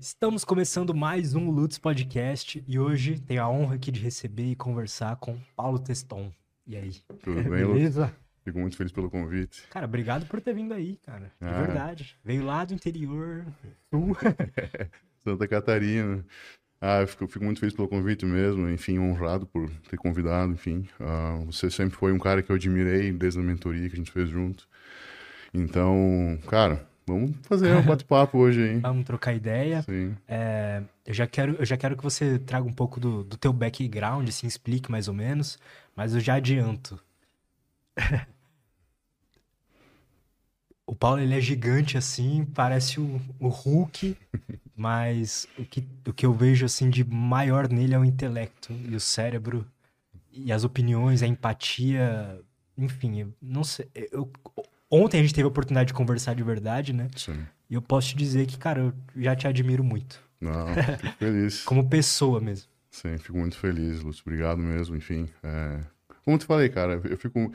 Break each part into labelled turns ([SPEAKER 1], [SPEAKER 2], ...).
[SPEAKER 1] Estamos começando mais um Lutz Podcast e hoje tenho a honra aqui de receber e conversar com Paulo Teston. E aí?
[SPEAKER 2] Tudo bem, Lutz?
[SPEAKER 1] Beleza?
[SPEAKER 2] Fico muito feliz pelo convite.
[SPEAKER 1] Cara, obrigado por ter vindo aí, cara. De
[SPEAKER 2] Ah.
[SPEAKER 1] verdade. Veio lá do interior.
[SPEAKER 2] Santa Catarina. Ah, eu fico, fico muito feliz pelo convite mesmo, enfim, honrado por ter convidado, enfim. Ah, você sempre foi um cara que eu admirei desde a mentoria que a gente fez junto. Então, cara, vamos fazer um bate-papo hoje aí.
[SPEAKER 1] Vamos trocar ideia.
[SPEAKER 2] Sim.
[SPEAKER 1] É, eu, já quero, eu já quero que você traga um pouco do, do teu background, assim, explique mais ou menos. Mas eu já adianto. O Paulo, ele é gigante assim, parece o, o Hulk, mas o que, o que eu vejo assim de maior nele é o intelecto e o cérebro e as opiniões, a empatia, enfim, não sei. Eu, ontem a gente teve a oportunidade de conversar de verdade, né?
[SPEAKER 2] Sim.
[SPEAKER 1] E eu posso te dizer que, cara, eu já te admiro muito,
[SPEAKER 2] Não, fico feliz.
[SPEAKER 1] como pessoa mesmo.
[SPEAKER 2] Sim, fico muito feliz, Lúcio. Obrigado mesmo, enfim. é, Como te falei, cara, eu fico...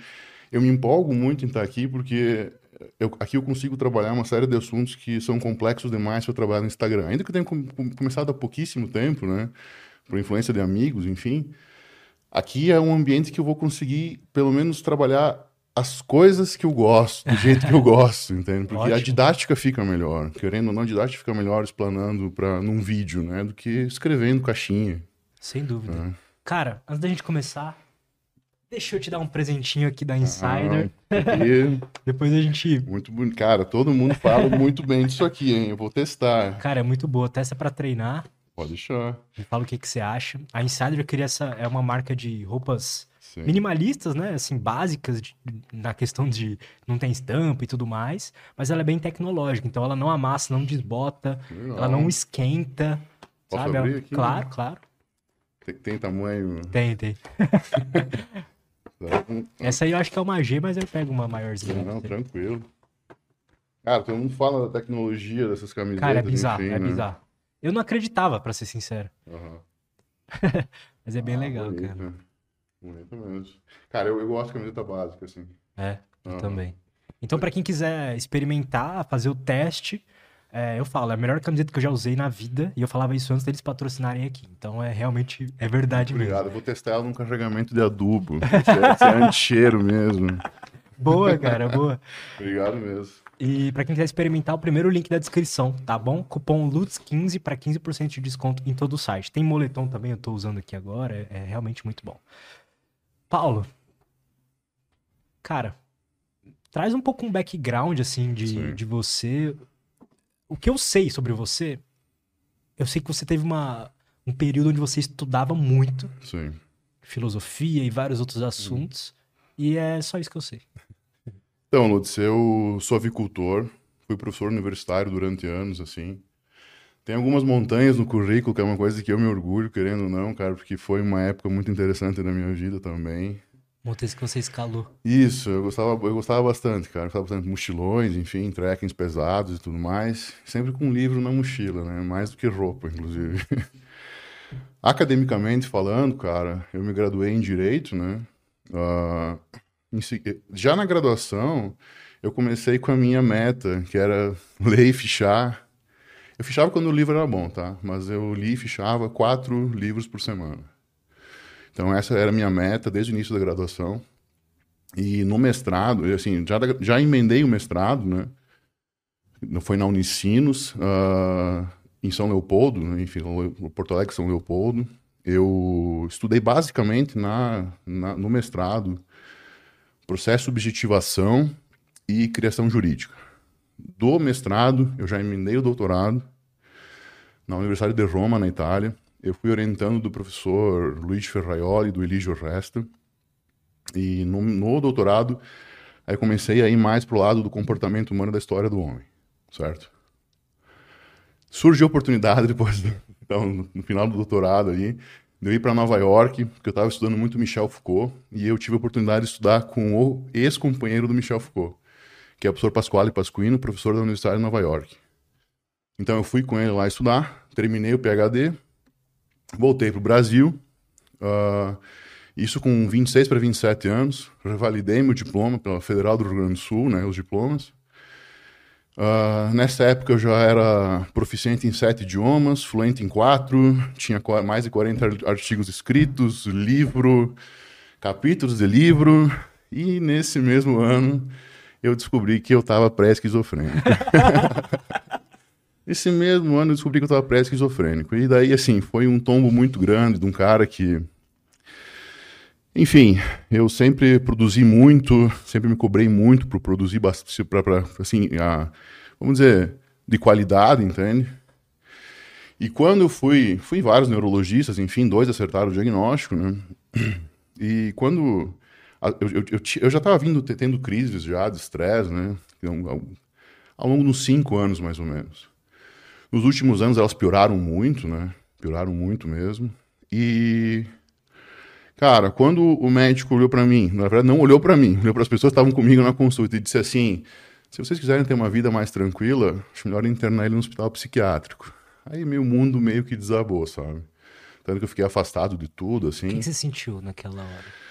[SPEAKER 2] Eu me empolgo muito em estar aqui porque eu... aqui eu consigo trabalhar uma série de assuntos que são complexos demais para eu trabalhar no Instagram. Ainda que eu tenha com- com- começado há pouquíssimo tempo, né? Por influência de amigos, enfim. Aqui é um ambiente que eu vou conseguir, pelo menos, trabalhar as coisas que eu gosto, do jeito que eu gosto, entende? Porque a
[SPEAKER 1] Ótimo.
[SPEAKER 2] didática fica melhor. Querendo ou não, a didática fica melhor explanando pra, num vídeo, né? Do que escrevendo caixinha.
[SPEAKER 1] Sem dúvida.
[SPEAKER 2] É.
[SPEAKER 1] Cara, antes da gente começar, deixa eu te dar um presentinho aqui da Insider.
[SPEAKER 2] Ah, porque
[SPEAKER 1] Depois a gente.
[SPEAKER 2] muito bonito. Cara, todo mundo fala muito bem disso aqui, hein? Eu vou testar.
[SPEAKER 1] Cara, é muito boa. Testa pra treinar.
[SPEAKER 2] Pode deixar.
[SPEAKER 1] Me fala o que, que você acha. A Insider eu queria essa. É uma marca de roupas
[SPEAKER 2] Sim.
[SPEAKER 1] minimalistas, né? Assim, básicas de- na questão de não tem estampa e tudo mais. Mas ela é bem tecnológica. Então ela não amassa, não desbota,
[SPEAKER 2] Legal.
[SPEAKER 1] ela não esquenta.
[SPEAKER 2] Posso
[SPEAKER 1] sabe?
[SPEAKER 2] abrir aqui?
[SPEAKER 1] Claro, claro.
[SPEAKER 2] Tem, tem tamanho.
[SPEAKER 1] Tem, tem. Essa aí eu acho que é uma G, mas eu pego uma maiorzinha.
[SPEAKER 2] Não, tranquilo. Cara, todo mundo fala da tecnologia dessas camisetas.
[SPEAKER 1] Cara, é bizarro,
[SPEAKER 2] enfim,
[SPEAKER 1] é
[SPEAKER 2] né?
[SPEAKER 1] bizarro. Eu não acreditava, pra ser sincero.
[SPEAKER 2] Aham.
[SPEAKER 1] Mas é bem
[SPEAKER 2] Ah,
[SPEAKER 1] legal,
[SPEAKER 2] bonito,
[SPEAKER 1] cara.
[SPEAKER 2] Bonito mesmo. Cara, eu, eu gosto de camiseta básica, assim.
[SPEAKER 1] É, eu também. Então, pra quem quiser experimentar, fazer o teste, é, eu falo, é a melhor camiseta que eu já usei na vida. E eu falava isso antes deles patrocinarem aqui. Então, é realmente, é verdade mesmo.
[SPEAKER 2] Obrigado. Vou testar ela num carregamento de adubo. Se é, é anti-cheiro mesmo.
[SPEAKER 1] Boa, cara, boa.
[SPEAKER 2] Obrigado mesmo.
[SPEAKER 1] E pra quem quiser experimentar, o primeiro link da descrição, tá bom? Cupom LUTS15 pra 15% de desconto em todo o site. Tem moletom também, eu tô usando aqui agora, é, é realmente muito bom. Paulo, cara, traz um pouco um background, assim, de,
[SPEAKER 2] Sim.
[SPEAKER 1] de você. O que eu sei sobre você, eu sei que você teve uma, um período onde você estudava muito
[SPEAKER 2] Sim.
[SPEAKER 1] filosofia e vários outros assuntos, e é só isso que eu sei.
[SPEAKER 2] Então, Lutz, eu sou avicultor, fui professor universitário durante anos, assim. Tem algumas montanhas no currículo, que é uma coisa que eu me orgulho, querendo ou não, cara, porque foi uma época muito interessante da minha vida também.
[SPEAKER 1] Montes que você escalou.
[SPEAKER 2] Isso, eu gostava, eu gostava bastante, cara. Eu gostava bastante de mochilões, enfim, trekkings pesados e tudo mais. Sempre com um livro na mochila, né? Mais do que roupa, inclusive. Academicamente falando, cara, eu me graduei em Direito, né? Ah, em já na graduação, eu comecei com a minha meta, que era ler e fichar. Eu fichava quando o livro era bom, tá? Mas eu li e fichava quatro livros por semana. Então essa era a minha meta desde o início da graduação. E no mestrado, assim, já, já emendei o mestrado, né? Foi na Unicinos, ah, em São Leopoldo, né? enfim, Porto Alegre, São Leopoldo. Eu estudei basicamente na, na- no mestrado processo de subjetivação e criação jurídica. Do mestrado, eu já emendei o doutorado na Universidade de Roma, na Itália. Eu fui orientando do professor Luigi Ferraioli do Eligio Resta. E no, no doutorado, aí comecei a ir mais pro lado do comportamento humano da história do homem, certo? Surgiu a oportunidade depois, do, então, no, final do doutorado de eu ir para Nova York, porque eu estava estudando muito Michel Foucault, e eu tive a oportunidade de estudar com o ex-companheiro do Michel Foucault, que é o professor Pasquale Pasquino, professor da Universidade de Nova York. Então eu fui com ele lá estudar, terminei o PhD, voltei para o Brasil, ah, isso com 26 para 27 anos, revalidei meu diploma pela Federal do Rio Grande do Sul, né, os diplomas. Uh, nessa época eu já era proficiente em sete idiomas, fluente em quatro, tinha mais de 40 artigos escritos, livro, capítulos de livro, e nesse mesmo ano eu descobri que eu estava pré-esquizofrênico. Esse mesmo ano eu descobri que eu estava pré-esquizofrênico. E daí, assim, foi um tombo muito grande de um cara que. Enfim, eu sempre produzi muito, sempre me cobrei muito por produzir bastante, para, assim, a, vamos dizer, de qualidade, entende? E quando eu fui, fui vários neurologistas, enfim, dois acertaram o diagnóstico, né? E quando eu, eu, eu, eu já estava vindo tendo crises já de estresse, né? Ao, ao longo dos cinco anos, mais ou menos. Nos últimos anos elas pioraram muito, né? Pioraram muito mesmo. E cara, quando o médico olhou para mim, na verdade não olhou para mim, olhou para as pessoas que estavam comigo na consulta e disse assim: se vocês quiserem ter uma vida mais tranquila, acho melhor internar ele no hospital psiquiátrico. Aí meu mundo meio que desabou, sabe? Tanto que eu fiquei afastado de tudo, assim. O
[SPEAKER 1] que você sentiu naquela hora?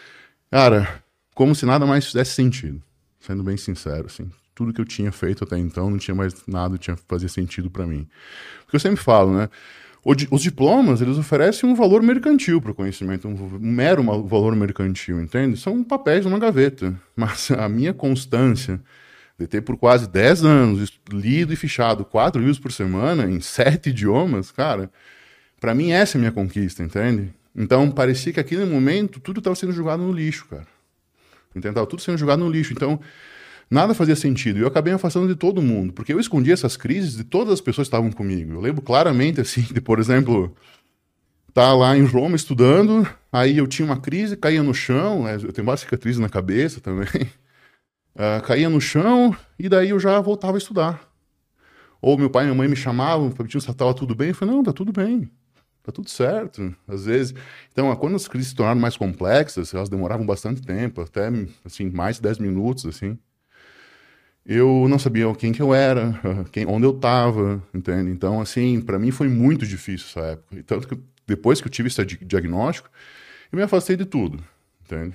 [SPEAKER 2] Cara, como se nada mais fizesse sentido. Sendo bem sincero, assim. Tudo que eu tinha feito até então não tinha mais nada que fazia sentido para mim. Porque eu sempre falo, né? Os diplomas, eles oferecem um valor mercantil para o conhecimento, um mero valor mercantil, entende? São papéis numa gaveta. Mas a minha constância, de ter por quase 10 anos lido e fichado quatro livros por semana em sete idiomas, cara, para mim essa é a minha conquista, entende? Então parecia que aquele momento tudo estava sendo jogado no lixo, cara. Entende? Tava tudo sendo jogado no lixo. Então nada fazia sentido. E eu acabei afastando de todo mundo, porque eu escondi essas crises de todas as pessoas que estavam comigo. Eu lembro claramente assim, de, por exemplo, tá lá em Roma estudando, aí eu tinha uma crise, caía no chão, né? eu tenho várias cicatrizes na cabeça também. Uh, caía no chão e daí eu já voltava a estudar. Ou meu pai e minha mãe me chamavam, perguntavam se estava tudo bem. Eu falei, não, tá tudo bem, tá tudo certo. Às vezes. Então, quando as crises se tornaram mais complexas, elas demoravam bastante tempo, até assim, mais de 10 minutos, assim. Eu não sabia quem que eu era, quem, onde eu estava, entende? Então, assim, para mim foi muito difícil essa época. E tanto que depois que eu tive esse diagnóstico, eu me afastei de tudo, entende?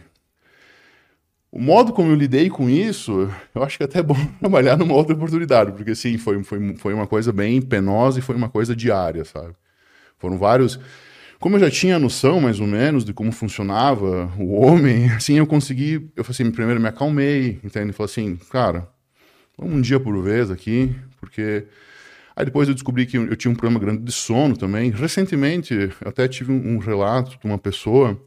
[SPEAKER 2] O modo como eu lidei com isso, eu acho que é até bom trabalhar numa outra oportunidade, porque assim, foi, foi, foi uma coisa bem penosa e foi uma coisa diária, sabe? Foram vários. Como eu já tinha noção, mais ou menos, de como funcionava o homem, assim, eu consegui. Eu falei assim, primeiro me acalmei, entende? Falei assim, cara, vamos um dia por vez aqui, porque. Aí depois eu descobri que eu tinha um problema grande de sono também. Recentemente, até tive um, um relato de uma pessoa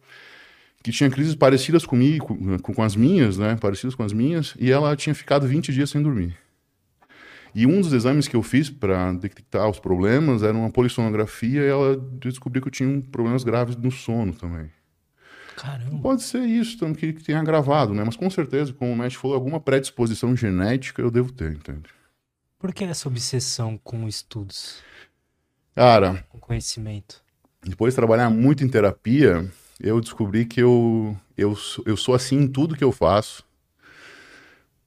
[SPEAKER 2] que tinha crises parecidas comigo, com, com as minhas, né? Parecidas com as minhas, e ela tinha ficado 20 dias sem dormir. E um dos exames que eu fiz para detectar os problemas era uma polissonografia e ela descobriu que eu tinha problemas graves no sono também.
[SPEAKER 1] Caramba.
[SPEAKER 2] Pode ser isso também que, que tenha agravado, né? Mas com certeza, como o médico falou, alguma predisposição genética eu devo ter, entende?
[SPEAKER 1] Por que essa obsessão com estudos?
[SPEAKER 2] Cara,
[SPEAKER 1] com conhecimento.
[SPEAKER 2] Depois de trabalhar muito em terapia, eu descobri que eu, eu, eu sou assim em tudo que eu faço,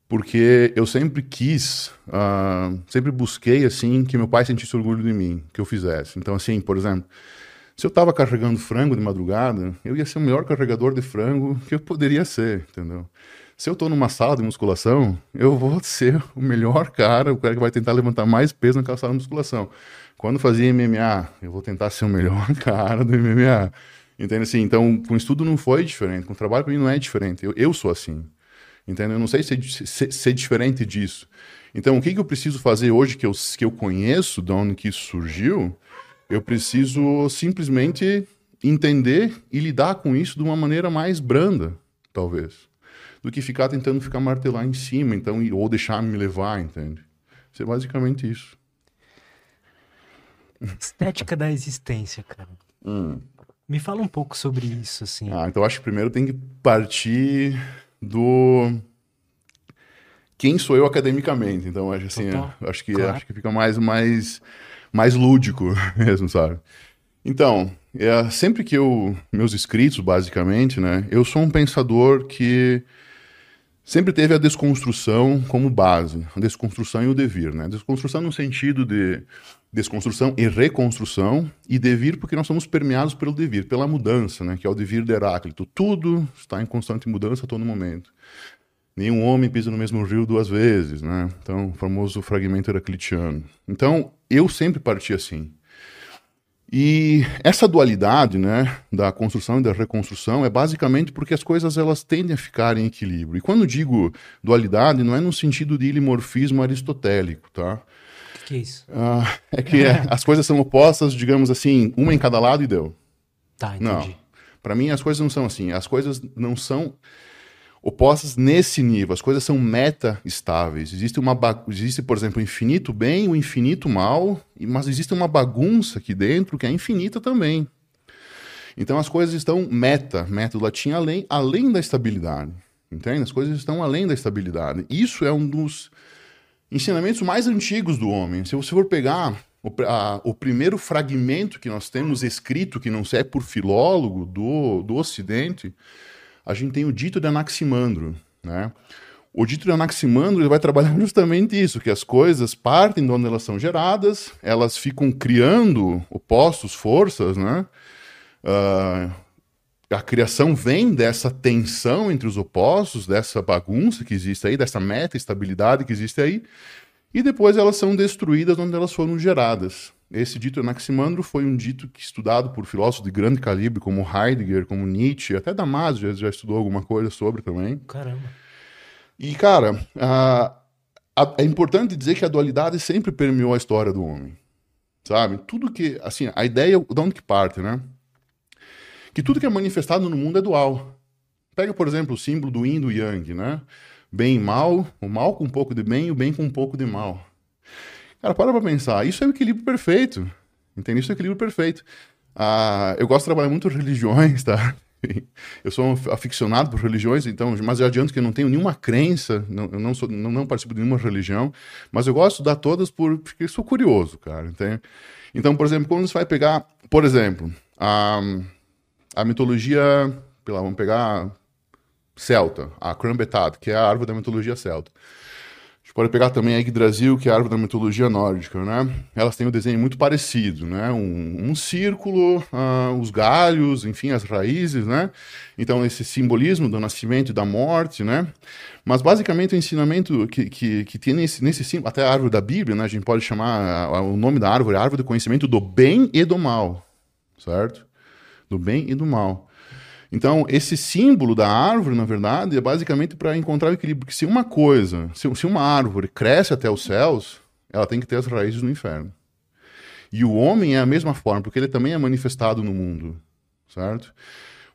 [SPEAKER 2] porque eu sempre quis, uh, sempre busquei assim que meu pai sentisse orgulho de mim, que eu fizesse. Então, assim, por exemplo, se eu estava carregando frango de madrugada, eu ia ser o melhor carregador de frango que eu poderia ser, entendeu? Se eu estou numa sala de musculação, eu vou ser o melhor cara, o cara que vai tentar levantar mais peso naquela sala de musculação. Quando fazia MMA, eu vou tentar ser o melhor cara do MMA. Entende assim? Então, com estudo não foi diferente, com trabalho para mim não é diferente. Eu, eu sou assim. Entende? Eu não sei ser, ser, ser diferente disso. Então, o que, que eu preciso fazer hoje que eu, que eu conheço de onde que isso surgiu? Eu preciso simplesmente entender e lidar com isso de uma maneira mais branda, talvez, do que ficar tentando ficar martelar em cima, então, ou deixar me levar, entende? Isso é basicamente isso.
[SPEAKER 1] Estética da existência, cara.
[SPEAKER 2] Hum.
[SPEAKER 1] Me fala um pouco sobre isso, assim.
[SPEAKER 2] Ah, então acho que primeiro tem que partir do quem sou eu academicamente. Então acho assim, é, acho que claro. acho que fica mais mais mais lúdico mesmo, sabe? Então, é, sempre que eu meus escritos, basicamente, né, eu sou um pensador que sempre teve a desconstrução como base, a desconstrução e o devir, né? Desconstrução no sentido de desconstrução e reconstrução, e devir porque nós somos permeados pelo devir, pela mudança, né, que é o devir de Heráclito. Tudo está em constante mudança a todo momento. Nenhum homem pisa no mesmo rio duas vezes, né? Então, o famoso fragmento heraclitiano. Então, eu sempre parti assim. E essa dualidade, né, da construção e da reconstrução é basicamente porque as coisas elas tendem a ficar em equilíbrio. E quando digo dualidade, não é no sentido de ilimorfismo aristotélico, tá?
[SPEAKER 1] Que, é isso?
[SPEAKER 2] Ah, é que é, as coisas são opostas, digamos assim, uma em cada lado e deu.
[SPEAKER 1] Tá, entendi.
[SPEAKER 2] Não. Para mim, as coisas não são assim. As coisas não são opostas nesse nível. As coisas são meta-estáveis. Existe, uma existe, por exemplo, o infinito bem o infinito mal, mas existe uma bagunça aqui dentro que é infinita também. Então as coisas estão meta, meta do latim, além, além da estabilidade. Entende? As coisas estão além da estabilidade. Isso é um dos ensinamentos mais antigos do homem. Se você for pegar o, a, o primeiro fragmento que nós temos escrito, que não é por filólogo do, do Ocidente, a gente tem o dito de Anaximandro, né? O dito de Anaximandro ele vai trabalhar justamente isso, que as coisas partem de onde elas são geradas, elas ficam criando opostos, forças, né? Uh, a criação vem dessa tensão entre os opostos, dessa bagunça que existe aí, dessa meta-estabilidade que existe aí, e depois elas são destruídas onde elas foram geradas. Esse dito Anaximandro foi um dito que estudado por filósofos de grande calibre, como Heidegger, como Nietzsche, até Damasio já, já estudou alguma coisa sobre também.
[SPEAKER 1] Caramba.
[SPEAKER 2] E, cara, a, a, é importante dizer que a dualidade sempre permeou a história do homem. Sabe? Tudo que, assim, a ideia de onde que parte, né? Que tudo que é manifestado no mundo é dual. Pega, por exemplo, o símbolo do yin do yang, né? Bem e mal, o mal com um pouco de bem e o bem com um pouco de mal. Cara, para pra pensar. Isso é o equilíbrio perfeito. Entende? Isso é o equilíbrio perfeito. Ah, eu gosto de trabalhar muito religiões, tá? Eu sou um aficionado por religiões, então, mas eu adianto que eu não tenho nenhuma crença, não, eu não, sou, não, não participo de nenhuma religião, mas eu gosto de dar todas por, porque sou curioso, cara. Entende? Então, por exemplo, quando você vai pegar, por exemplo, a, a mitologia, lá, vamos pegar celta, a Crambetat, que é a árvore da mitologia celta pode pegar também a Yggdrasil, que é a árvore da mitologia nórdica, né? Elas têm um desenho muito parecido, né? Um, um círculo, uh, os galhos, enfim, as raízes, né? Então, esse simbolismo do nascimento e da morte, né? Mas, basicamente, o ensinamento que, que, que tem nesse, nesse símbolo, até a árvore da Bíblia, né? A gente pode chamar o nome da árvore, a árvore do conhecimento do bem e do mal, certo? Do bem e do mal. Então, esse símbolo da árvore, na verdade, é basicamente para encontrar o equilíbrio. Porque se uma coisa, se, se uma árvore cresce até os céus, ela tem que ter as raízes no inferno. E o homem é a mesma forma, porque ele também é manifestado no mundo, certo?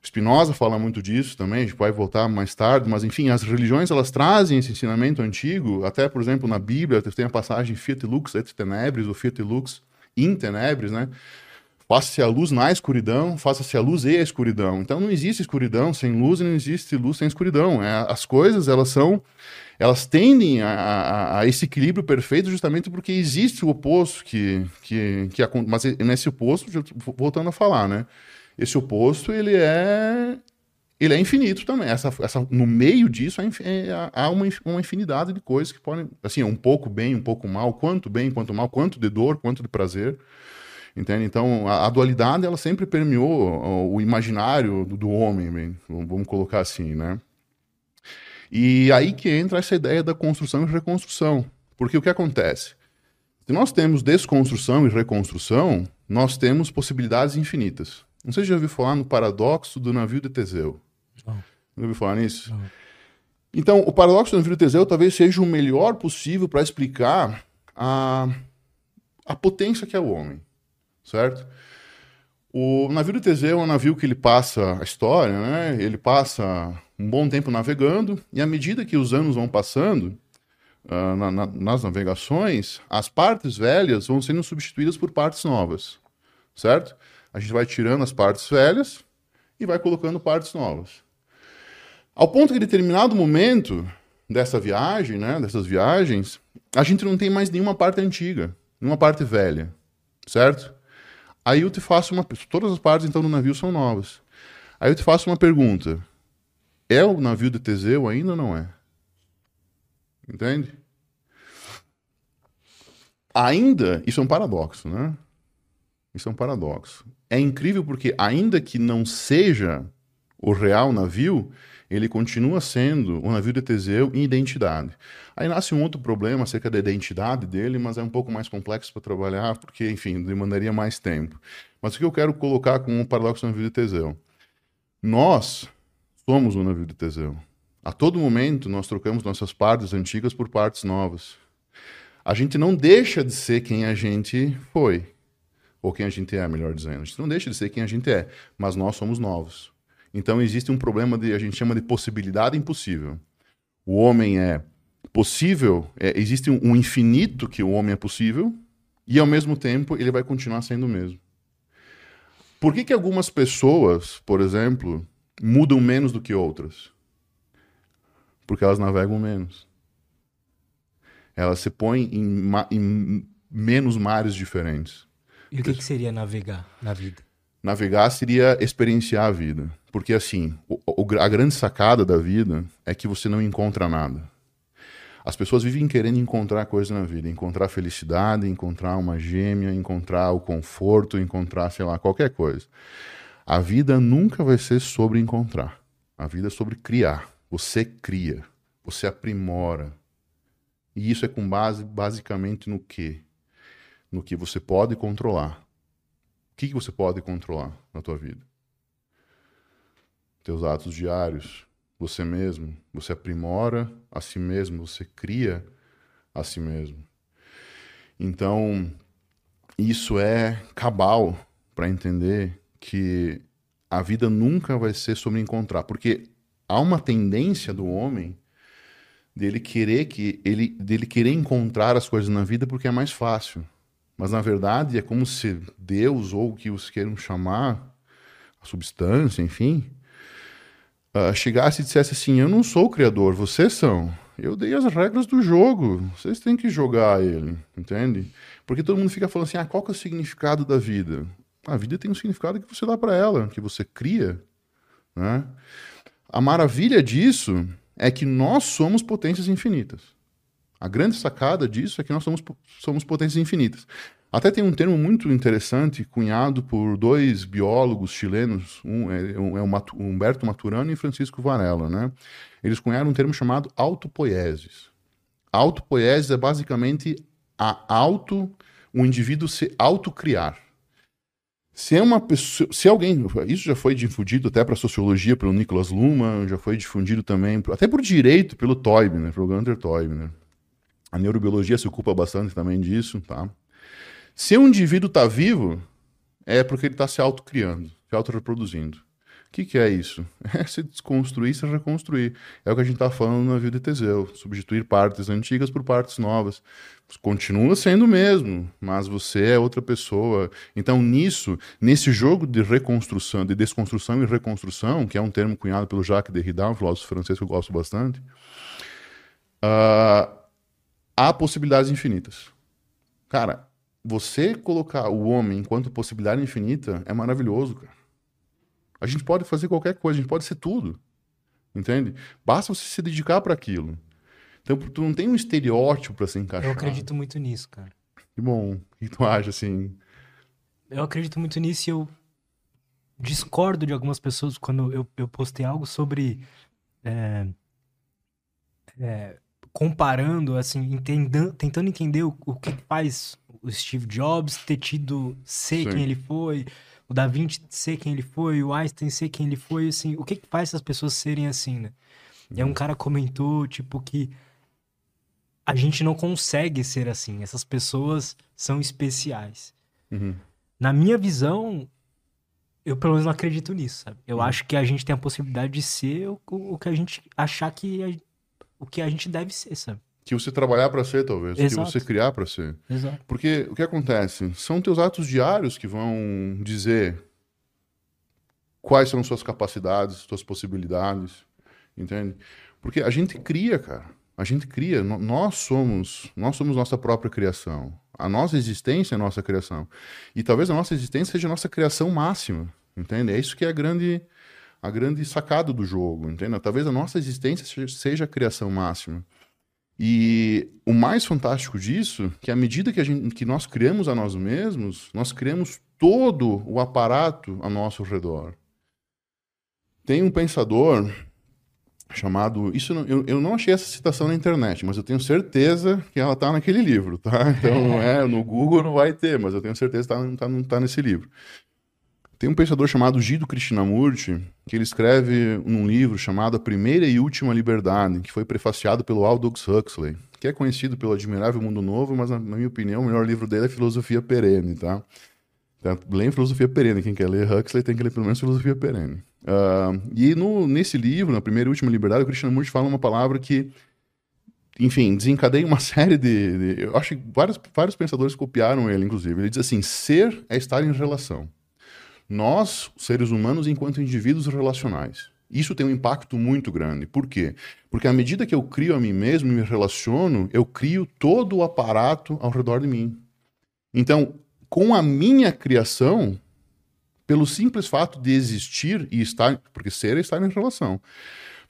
[SPEAKER 2] Spinoza fala muito disso também, a gente vai voltar mais tarde, mas enfim, as religiões elas trazem esse ensinamento antigo, até por exemplo na Bíblia tem a passagem Fiat lux et tenebris, ou Fiat lux in tenebris, né? Faça-se a luz na escuridão, faça-se a luz e a escuridão. Então não existe escuridão sem luz e não existe luz sem escuridão. É, as coisas, elas são, elas tendem a, a, a, esse equilíbrio perfeito justamente porque existe o oposto que, que, que mas nesse oposto, voltando a falar, né? Esse oposto, ele é ele é infinito também. Essa, essa, no meio disso é, há uma, uma infinidade de coisas que podem, assim, um pouco bem, um pouco mal, quanto bem, quanto mal, quanto de dor, quanto de prazer. Entende? Então, a, a, dualidade ela sempre permeou o, imaginário do, do homem, bem, vamos colocar assim, né? E aí que entra essa ideia da construção e reconstrução. Porque o que acontece? Se nós temos desconstrução e reconstrução, nós temos possibilidades infinitas. Não sei se já ouviu falar no paradoxo do navio de Teseu. Não. Já ouviu falar nisso? Não. Então, o paradoxo do navio de Teseu talvez seja o melhor possível para explicar a, a potência que é o homem certo? O navio do Teseu é um navio que ele passa a história, né? Ele passa um bom tempo navegando e à medida que os anos vão passando uh, na, na, nas navegações, as partes velhas vão sendo substituídas por partes novas, certo? A gente vai tirando as partes velhas e vai colocando partes novas. Ao ponto que, em determinado momento dessa viagem, né, dessas viagens, a gente não tem mais nenhuma parte antiga, nenhuma parte velha, certo? Aí eu te faço uma. Todas as partes então do navio são novas. Aí eu te faço uma pergunta: é o navio de Teseu ainda ou não é? Entende? Ainda, isso é um paradoxo, né? Isso é um paradoxo. É incrível porque, ainda que não seja o real navio, ele continua sendo um navio de Teseu em identidade. Aí nasce um outro problema acerca da identidade dele, mas é um pouco mais complexo para trabalhar, porque, enfim, demandaria mais tempo. Mas o que eu quero colocar como um paradoxo do navio de Teseu? Nós somos um navio de Teseu. A todo momento nós trocamos nossas partes antigas por partes novas. A gente não deixa de ser quem a gente foi, ou quem a gente é, melhor dizendo. A gente não deixa de ser quem a gente é, mas nós somos novos. Então existe um problema de a gente chama de possibilidade impossível. O homem é possível, é, existe um infinito que o homem é possível e ao mesmo tempo ele vai continuar sendo o mesmo. Por que, que algumas pessoas, por exemplo, mudam menos do que outras? Porque elas navegam menos. Elas se põem em, em menos mares diferentes.
[SPEAKER 1] E o que, que seria navegar na vida?
[SPEAKER 2] Navegar seria experienciar a vida. Porque, assim, o, o, a grande sacada da vida é que você não encontra nada. As pessoas vivem querendo encontrar coisas na vida, encontrar felicidade, encontrar uma gêmea, encontrar o conforto, encontrar, sei lá, qualquer coisa. A vida nunca vai ser sobre encontrar. A vida é sobre criar. Você cria, você aprimora. E isso é com base basicamente no quê? No que você pode controlar. O que, que você pode controlar na tua vida? Teus atos diários, você mesmo, você aprimora a si mesmo, você cria a si mesmo. Então, isso é cabal para entender que a vida nunca vai ser sobre encontrar, porque há uma tendência do homem dele querer que ele dele querer encontrar as coisas na vida porque é mais fácil. Mas na verdade é como se Deus ou o que os queiram chamar, a substância, enfim, uh, chegasse e dissesse assim: Eu não sou o criador, vocês são. Eu dei as regras do jogo, vocês têm que jogar ele, entende? Porque todo mundo fica falando assim: ah, qual que é o significado da vida? A vida tem um significado que você dá para ela, que você cria. Né? A maravilha disso é que nós somos potências infinitas. A grande sacada disso é que nós somos, somos potências infinitas. Até tem um termo muito interessante cunhado por dois biólogos chilenos, um é, um, é o Humberto Maturano e Francisco Varela, né? Eles cunharam um termo chamado autopoiesis. Autopoiesis é basicamente a auto, o indivíduo se autocriar. Se é uma pessoa, se alguém, isso já foi difundido até para sociologia pelo Nicholas Luhmann, já foi difundido também, até por direito pelo Teubner, pelo Gunter Teubner. A neurobiologia se ocupa bastante também disso, tá? Se um indivíduo está vivo, é porque ele está se autocriando, se autorreproduzindo. O que, que é isso? É se desconstruir, se reconstruir. É o que a gente está falando na vida de Teseu. Substituir partes antigas por partes novas. Continua sendo o mesmo, mas você é outra pessoa. Então, nisso, nesse jogo de reconstrução, de desconstrução e reconstrução, que é um termo cunhado pelo Jacques Derrida, um filósofo francês que eu gosto bastante, uh, há possibilidades infinitas. Cara, você colocar o homem enquanto possibilidade infinita é maravilhoso, cara. A gente pode fazer qualquer coisa, a gente pode ser tudo. Entende? Basta você se dedicar para aquilo. Então, tu não tem um estereótipo para se encaixar.
[SPEAKER 1] Eu acredito muito nisso, cara.
[SPEAKER 2] Que bom. O que tu acha, assim?
[SPEAKER 1] Eu acredito muito nisso e eu discordo de algumas pessoas quando eu, eu postei algo sobre. É, é, comparando, assim, entendendo, tentando entender o, o que faz o Steve Jobs ter tido ser Sim. quem ele foi, o Da Vinci ser quem ele foi, o Einstein ser quem ele foi, assim, o que, que faz essas pessoas serem assim, né? E aí um uhum. cara comentou, tipo, que a gente não consegue ser assim, essas pessoas são especiais.
[SPEAKER 2] Uhum.
[SPEAKER 1] Na minha visão, eu pelo menos não acredito nisso, sabe? Eu uhum. acho que a gente tem a possibilidade de ser o, o que a gente achar que a, o que a gente deve ser, sabe?
[SPEAKER 2] Que você trabalhar para ser, talvez. Exato. Que você criar para ser.
[SPEAKER 1] Exato.
[SPEAKER 2] Porque o que acontece? São teus atos diários que vão dizer quais são suas capacidades, suas possibilidades, entende? Porque a gente cria, cara. A gente cria. Nós somos, nós somos nossa própria criação. A nossa existência é a nossa criação. E talvez a nossa existência seja a nossa criação máxima, entende? É isso que é a grande a grande sacada do jogo, entende? Talvez a nossa existência seja a criação máxima. E o mais fantástico disso, que à medida que, a gente, que nós criamos a nós mesmos, nós criamos todo o aparato a nosso redor. Tem um pensador chamado. Isso não, eu, eu não achei essa citação na internet, mas eu tenho certeza que ela está naquele livro, tá? Então é no Google não vai ter, mas eu tenho certeza que está tá, tá nesse livro. Tem um pensador chamado Gido Krishnamurti, que ele escreve um livro chamado A Primeira e Última Liberdade, que foi prefaciado pelo Aldous Huxley, que é conhecido pelo Admirável Mundo Novo, mas na, minha opinião o melhor livro dele é Filosofia Perene, tá? Então, Filosofia Perene, quem quer ler Huxley tem que ler pelo menos Filosofia Perene. Uh, e no, nesse livro, na Primeira e Última Liberdade, o Krishnamurti fala uma palavra que, enfim, desencadeia uma série de, de. eu acho que vários, vários pensadores copiaram ele, inclusive. Ele diz assim: ser é estar em relação. Nós, seres humanos, enquanto indivíduos relacionais. Isso tem um impacto muito grande. Por quê? Porque à medida que eu crio a mim mesmo e me relaciono, eu crio todo o aparato ao redor de mim. Então, com a minha criação, pelo simples fato de existir e estar, porque ser é estar em relação.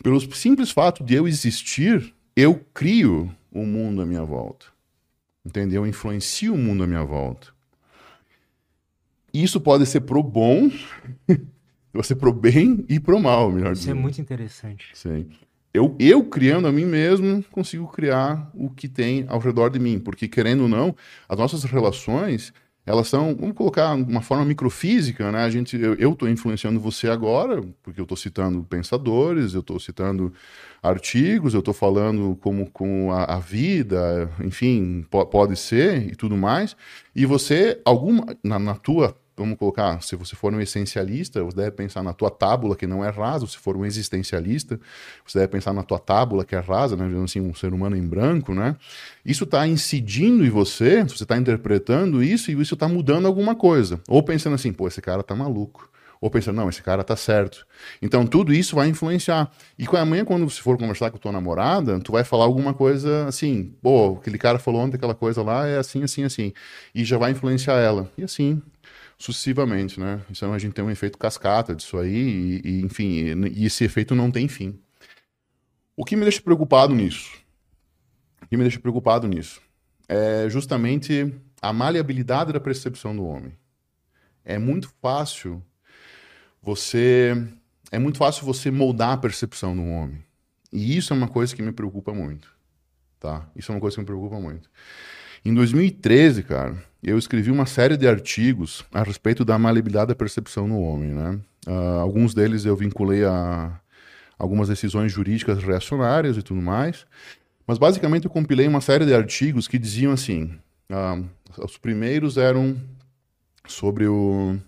[SPEAKER 2] Pelo simples fato de eu existir, eu crio o mundo à minha volta. Entendeu? Eu influencio o mundo à minha volta. Isso pode ser pro bom, pode ser pro bem e pro mal, melhor
[SPEAKER 1] Isso é muito interessante.
[SPEAKER 2] Sim. Eu, eu criando a mim mesmo, consigo criar o que tem ao redor de mim. Porque, querendo ou não, as nossas relações, elas são, vamos colocar uma forma microfísica, né? A gente, eu estou influenciando você agora, porque eu estou citando pensadores, eu estou citando artigos, eu estou falando como, como a, a, vida, enfim, pode ser e tudo mais. E você, alguma, na, na tua vamos colocar, se você for um essencialista, você deve pensar na tua tábula, que não é rasa, se for um existencialista, você deve pensar na tua tábula, que é rasa, né, assim, um ser humano em branco, né? Isso está incidindo em você, você está interpretando isso e isso está mudando alguma coisa. Ou pensando assim, pô, esse cara tá maluco. Ou pensando, não, esse cara tá certo. Então tudo isso vai influenciar. E amanhã, quando você for conversar com tua namorada, tu vai falar alguma coisa assim, pô, aquele cara falou ontem aquela coisa lá, é assim, assim, assim. E já vai influenciar ela. E assim, sucessivamente, né? Então a gente tem um efeito cascata disso aí, e, e enfim, e, e esse efeito não tem fim. O que me deixa preocupado nisso? O que me deixa preocupado nisso é justamente a maleabilidade da percepção do homem. É muito fácil você é muito fácil você moldar a percepção do homem. E isso é uma coisa que me preocupa muito, tá? Isso é uma coisa que me preocupa muito. Em 2013, cara, eu escrevi uma série de artigos a respeito da maleabilidade da percepção no homem, né? Uh, alguns deles eu vinculei a algumas decisões jurídicas reacionárias e tudo mais, mas basicamente eu compilei uma série de artigos que diziam assim, uh, os primeiros eram sobre o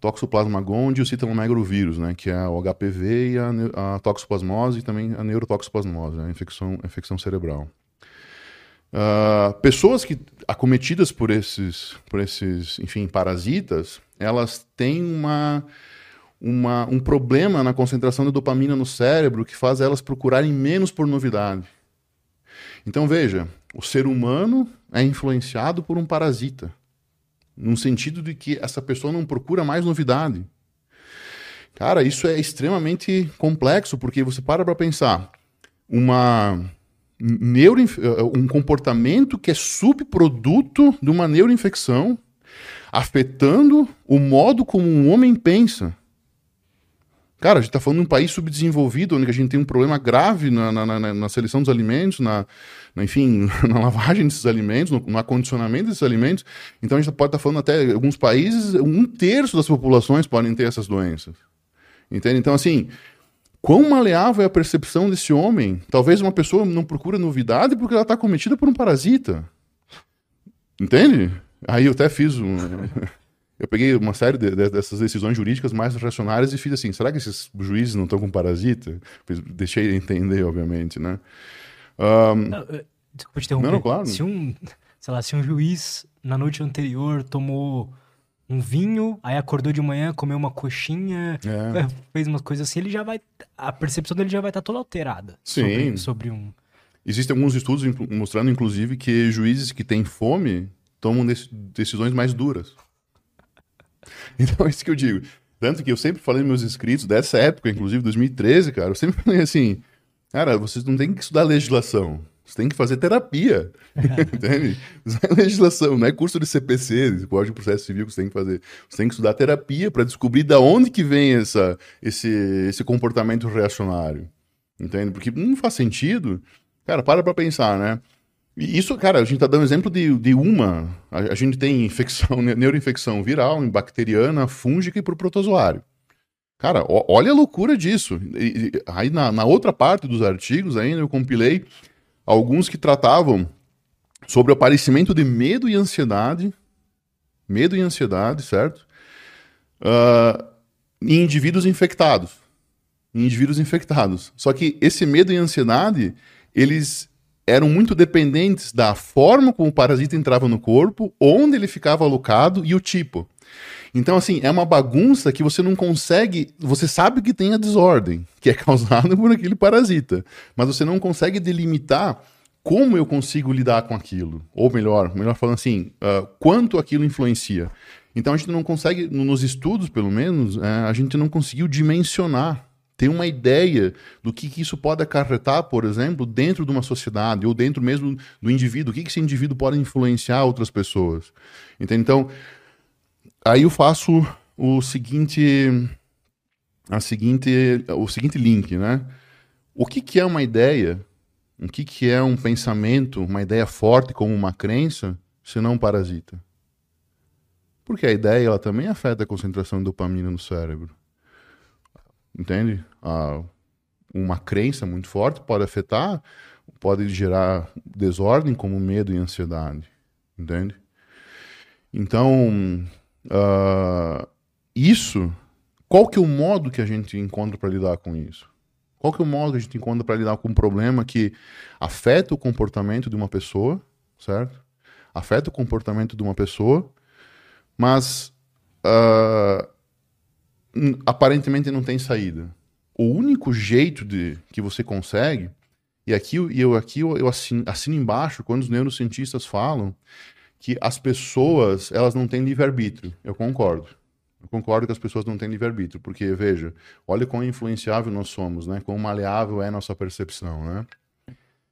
[SPEAKER 2] Toxoplasma gondii e o citomegalovírus, né, que é o HPV e a, a toxoplasmose e também a neurotoxoplasmose, né, a infecção, a infecção cerebral. Uh, pessoas que acometidas por esses, por esses, enfim, parasitas, elas têm uma, uma, um problema na concentração de dopamina no cérebro que faz elas procurarem menos por novidade. Então veja, o ser humano é influenciado por um parasita, no sentido de que essa pessoa não procura mais novidade. Cara, isso é extremamente complexo porque você para para pensar uma neuroinf... Eh, um comportamento que é subproduto de uma neuroinfecção, afetando o modo como um homem pensa. Cara, a gente está falando de um país subdesenvolvido, onde a gente tem um problema grave na, na, na, na seleção dos alimentos, na, enfim, na lavagem desses alimentos, no, no, acondicionamento desses alimentos. Então a gente pode estar tá falando até alguns países, um terço das populações podem ter essas doenças. Entende? Então, assim, Quão maleável é a percepção desse homem? Talvez uma pessoa não procura novidade porque ela está cometida por um parasita. Entende? Aí eu até fiz um. Eu peguei uma série de, de, dessas decisões jurídicas mais racionárias e fiz assim: será que esses juízes não estão com parasita? Deixei entender, obviamente, né?
[SPEAKER 1] Um... Não, desculpa te interromper.
[SPEAKER 2] Não, claro.
[SPEAKER 1] Se um, sei lá, se um juiz na noite anterior tomou um vinho, aí acordou de manhã, comeu uma coxinha, é. fez umas coisas assim, ele já vai. A percepção dele já vai estar toda alterada.
[SPEAKER 2] Sim.
[SPEAKER 1] Sobre, sobre um.
[SPEAKER 2] Existem alguns estudos mostrando, inclusive, que juízes que têm fome tomam decisões mais duras. Então é isso que eu digo. Tanto que eu sempre falei nos meus inscritos, dessa época, inclusive 2013, cara, eu sempre falei assim: cara, vocês não têm que estudar legislação. Você tem que fazer terapia. entende? Isso é legislação, não é curso de CPC, Código de Processo Civil que você tem que fazer. Você tem que estudar terapia para descobrir da onde que vem essa, esse, esse comportamento reacionário. Entende? Porque não faz sentido. Cara, para pra pensar, né? E isso, cara, a gente tá dando exemplo de, de uma. A, a gente tem infecção, neuroinfecção viral, bacteriana, fúngica e pro protozoário. Cara, ó, olha a loucura disso. E, e, aí na, na, outra parte dos artigos ainda eu compilei alguns que tratavam sobre o aparecimento de medo e ansiedade, medo e ansiedade, certo? Uh, em indivíduos infectados. Em indivíduos infectados. Só que esse medo e ansiedade, eles eram muito dependentes da forma como o parasita entrava no corpo, onde ele ficava alocado e o tipo. Então, assim, é uma bagunça que você não consegue. Você sabe que tem a desordem, que é causada por aquele parasita, mas você não consegue delimitar como eu consigo lidar com aquilo. Ou melhor, melhor falando assim, uh, quanto aquilo influencia. Então a gente não consegue, nos estudos pelo menos, uh, a gente não conseguiu dimensionar ter uma ideia do que, que, isso pode acarretar, por exemplo, dentro de uma sociedade ou dentro mesmo do indivíduo, o que, que esse indivíduo pode influenciar outras pessoas. Entende? Então, aí eu faço o seguinte, a seguinte, o seguinte link, né? O que, que é uma ideia? O que, que é um pensamento, uma ideia forte como uma crença, se não um parasita? Porque a ideia ela também afeta a concentração de dopamina no cérebro. Entende? Uma crença muito forte pode afetar, pode gerar desordem como medo e ansiedade. Entende? Então, uh, isso, qual que é o modo que a gente encontra para lidar com isso? Qual que é o modo que a gente encontra para lidar com um problema que afeta o comportamento de uma pessoa, certo? Afeta o comportamento de uma pessoa, mas uh, aparentemente não tem saída. O único jeito de que você consegue, e aqui eu, aqui eu, eu assino, assino embaixo quando os neurocientistas falam que as pessoas elas não têm livre-arbítrio. Eu concordo. Eu concordo que as pessoas não têm livre-arbítrio, porque, veja, olha quão influenciável nós somos, né? Quão maleável é a nossa percepção, né?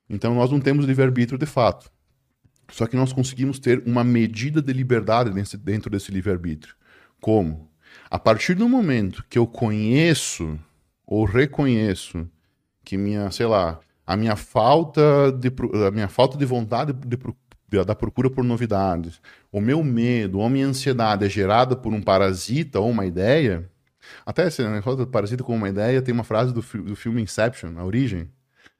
[SPEAKER 2] Então, nós não temos livre-arbítrio de fato. Só que nós conseguimos ter uma medida de liberdade dentro desse livre-arbítrio. Como? A partir do momento que eu conheço ou reconheço que minha, sei lá, a minha falta de, a minha falta de vontade de, de, da procura por novidades, o meu medo a minha ansiedade é gerada por um parasita ou uma ideia, até esse negócio do parasita com uma ideia, tem uma frase do, do filme Inception, A Origem,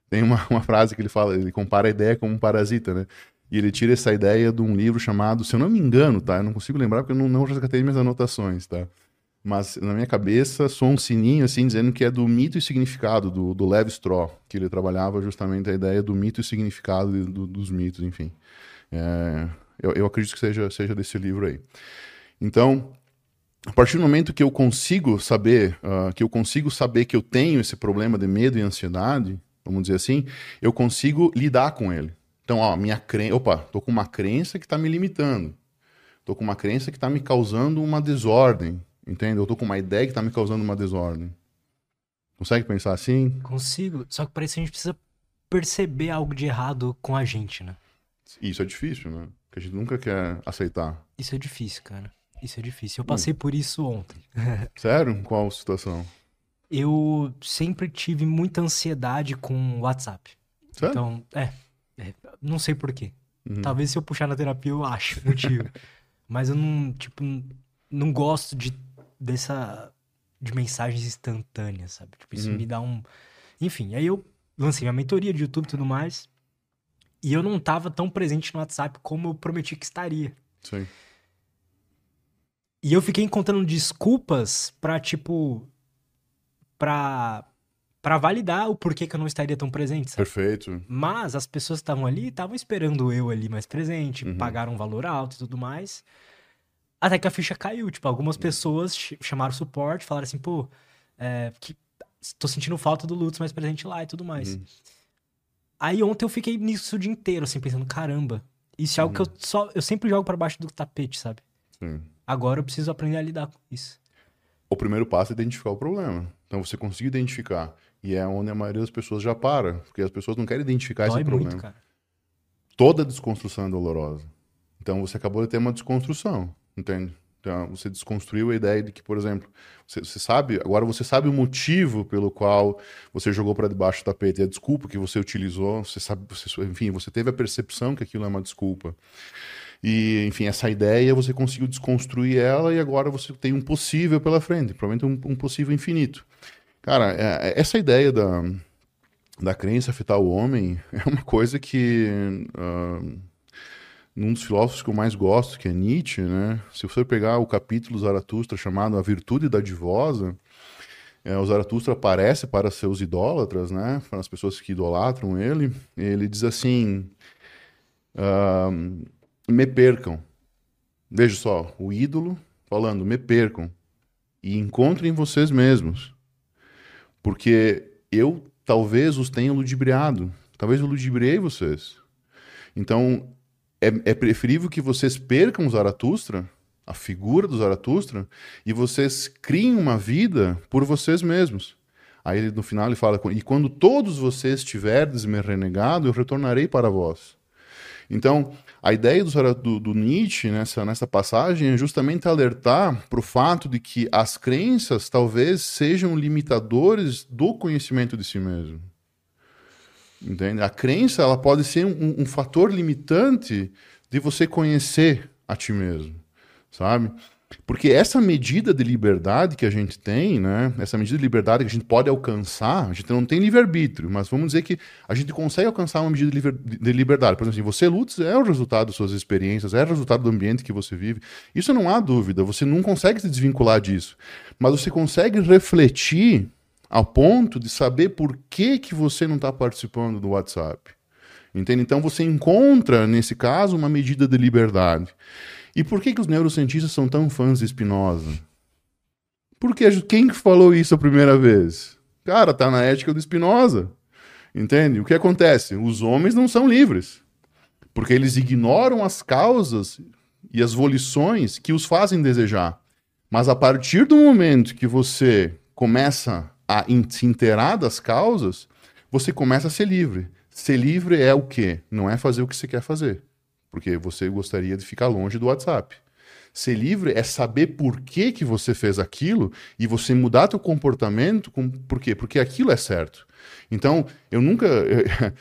[SPEAKER 2] tem uma, uma frase que ele fala, ele compara a ideia com um parasita, né? E ele tira essa ideia de um livro chamado, se eu não me engano, tá? Eu não consigo lembrar porque eu não, não resgatei minhas anotações, tá? Mas na minha cabeça soa um sininho assim dizendo que é do mito e significado do, do Strauss, que ele trabalhava justamente a ideia do mito e significado do, dos mitos, enfim. É, eu, eu acredito que seja, seja desse livro aí. Então, a partir do momento que eu consigo saber, uh, que eu consigo saber que eu tenho esse problema de medo e ansiedade, vamos dizer assim, eu consigo lidar com ele. Então, ó, minha crença, opa, tô com uma crença que está me limitando. Tô com uma crença que está me causando uma desordem, entende? Eu tô com uma ideia que está me causando uma desordem. Consegue pensar assim?
[SPEAKER 1] Consigo. Só que parece que a gente precisa perceber algo de errado com a gente, né?
[SPEAKER 2] Isso é difícil, né? Que a gente nunca quer aceitar.
[SPEAKER 1] Isso é difícil, cara. Isso é difícil. Eu passei hum. por isso ontem.
[SPEAKER 2] Sério? Qual situação?
[SPEAKER 1] Eu sempre tive muita ansiedade com WhatsApp. Sério? Então, é. É, não sei porquê. Uhum. Talvez se eu puxar na terapia eu acho motivo. Mas eu não, tipo, não gosto de dessa de mensagens instantâneas, sabe? Tipo, isso uhum. me dá um enfim, aí eu lancei minha mentoria de YouTube e tudo mais. E eu não tava tão presente no WhatsApp como eu prometi que estaria.
[SPEAKER 2] Sim.
[SPEAKER 1] E eu fiquei encontrando desculpas pra, tipo, pra para validar o porquê que eu não estaria tão presente. Sabe?
[SPEAKER 2] Perfeito.
[SPEAKER 1] Mas as pessoas que estavam ali estavam esperando eu ali mais presente, uhum. pagaram um valor alto e tudo mais. Até que a ficha caiu. Tipo, algumas pessoas chamaram suporte, falaram assim, pô, é, que tô sentindo falta do Lutz mais presente lá e tudo mais. Uhum. Aí ontem eu fiquei nisso o dia inteiro, assim, pensando, caramba, isso é algo uhum. que eu só. Eu sempre jogo para baixo do tapete, sabe? Sim. Agora eu preciso aprender a lidar com isso.
[SPEAKER 2] O primeiro passo é identificar o problema. Então você conseguir identificar e é onde a maioria das pessoas já para, porque as pessoas não querem identificar Dói esse problema. Muito, toda desconstrução é dolorosa. Então você acabou de ter uma desconstrução, entende? Então, você desconstruiu a ideia de que, por exemplo, você, você sabe, agora você sabe o motivo pelo qual você jogou para debaixo do tapete, a desculpa que você utilizou, você sabe, você, enfim, você teve a percepção que aquilo é uma desculpa. E, enfim, essa ideia você conseguiu desconstruir ela e agora você tem um possível pela frente, provavelmente um, um possível infinito. Cara, é, é essa ideia da, da crença afetar o homem é uma coisa que. Uh, num dos filósofos que eu mais gosto, que é Nietzsche, né? Se você pegar o capítulo Zaratustra chamado A Virtude da Divosa, é, o Zaratustra aparece para seus idólatras, né? Para as pessoas que idolatram ele. Ele diz assim: me percam. Veja só, o ídolo falando, me percam e encontrem vocês mesmos, porque eu talvez os tenha ludibriado, talvez eu ludibriei vocês. Então, é, é preferível que vocês percam o Zaratustra, a figura do Zaratustra, e vocês criem uma vida por vocês mesmos. Aí no final ele fala: E quando todos vocês tiverdes me renegado, eu retornarei para vós. Então, a ideia do, do, do, Nietzsche nessa, nessa passagem é justamente alertar para o fato de que as crenças talvez sejam limitadores do conhecimento de si mesmo. Entende? A crença ela pode ser um, um fator limitante de você conhecer a ti mesmo, sabe? Porque essa medida de liberdade que a gente tem, né? Essa medida de liberdade que a gente pode alcançar, a gente não tem livre-arbítrio, mas vamos dizer que a gente consegue alcançar uma medida de, liber, de liberdade. Por exemplo, assim, você luta é o resultado das suas experiências, é o resultado do ambiente que você vive. Isso não há dúvida, você não consegue se desvincular disso. Mas você consegue refletir ao ponto de saber por que, que você não está participando do WhatsApp. Entende? Então você encontra, nesse caso, uma medida de liberdade. E por que, que os neurocientistas são tão fãs de Spinoza? Porque quem falou isso a primeira vez? Cara, tá na ética do Spinoza. Entende? O que acontece? Os homens não são livres. Porque eles ignoram as causas e as volições que os fazem desejar. Mas a partir do momento que você começa a se inteirar das causas, você começa a ser livre. Ser livre é o quê? Não é fazer o que você quer fazer, porque você gostaria de ficar longe do WhatsApp. Ser livre é saber por que, que você fez aquilo e você mudar seu comportamento. Com... Por quê? Porque aquilo é certo. Então, eu nunca.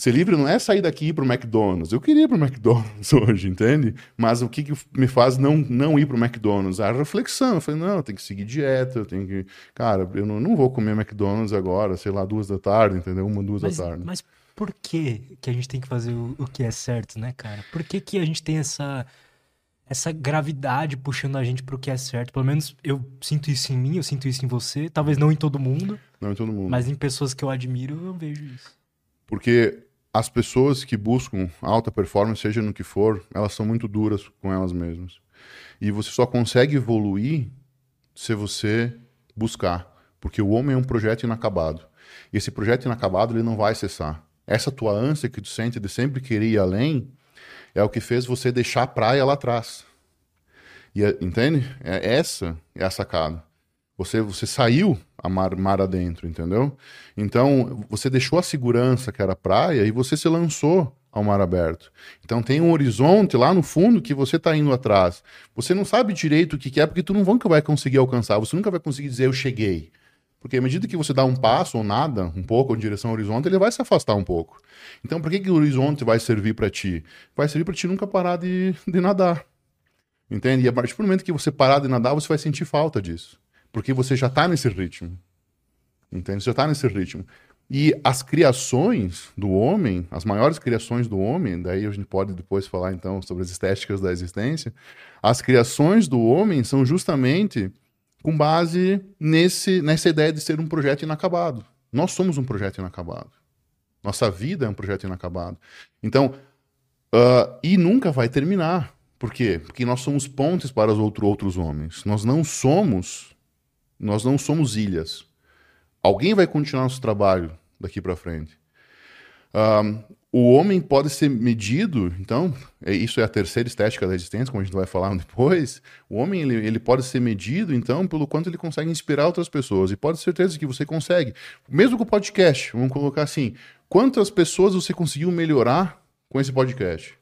[SPEAKER 2] Ser livre não é sair daqui e ir pro McDonald's. Eu queria ir pro McDonald's hoje, entende? Mas o que, que me faz não, não ir pro McDonald's? A reflexão. Eu falei, não, eu tenho que seguir dieta, eu tenho que. Cara, eu não, não vou comer McDonald's agora, sei lá, duas da tarde, entendeu? Uma, duas
[SPEAKER 1] mas,
[SPEAKER 2] da tarde.
[SPEAKER 1] Mas por que, que a gente tem que fazer o, o que é certo, né, cara? Por que, que a gente tem essa essa gravidade puxando a gente pro que é certo. Pelo menos eu sinto isso em mim, eu sinto isso em você. Talvez não em todo mundo.
[SPEAKER 2] Não em todo mundo.
[SPEAKER 1] Mas em pessoas que eu admiro, eu vejo isso.
[SPEAKER 2] Porque as pessoas que buscam alta performance, seja no que for, elas são muito duras com elas mesmas. E você só consegue evoluir se você buscar, porque o homem é um projeto inacabado. E esse projeto inacabado ele não vai cessar. Essa tua ânsia que tu sente de sempre querer ir além é o que fez você deixar a praia lá atrás. E, entende? É, essa é a sacada. Você, você saiu mar, mar adentro, entendeu? Então, você deixou a segurança que era praia e você se lançou ao mar aberto. Então tem um horizonte lá no fundo que você está indo atrás. Você não sabe direito o que é, porque tu nunca vai conseguir alcançar. Você nunca vai conseguir dizer eu cheguei. Porque à medida que você dá um passo ou nada, um pouco em direção ao horizonte, ele vai se afastar um pouco. Então, para que, que o horizonte vai servir para ti? Vai servir para ti nunca parar de, de nadar. Entende? E a partir do momento que você parar de nadar, você vai sentir falta disso. Porque você já está nesse ritmo. Entende? Você já está nesse ritmo. E as criações do homem, as maiores criações do homem, daí a gente pode depois falar então sobre as estéticas da existência, as criações do homem são justamente com base nesse, nessa ideia de ser um projeto inacabado. Nós somos um projeto inacabado. Nossa vida é um projeto inacabado. Então, uh, e nunca vai terminar. Por quê? Porque nós somos pontes para os outro, outros homens. Nós não somos nós não somos ilhas. Alguém vai continuar nosso trabalho daqui para frente. Um, o homem pode ser medido, então, é, isso é a terceira estética da existência, como a gente vai falar depois. O homem ele, ele pode ser medido, então, pelo quanto ele consegue inspirar outras pessoas. E pode ter certeza que você consegue. Mesmo com o podcast, vamos colocar assim: quantas pessoas você conseguiu melhorar com esse podcast?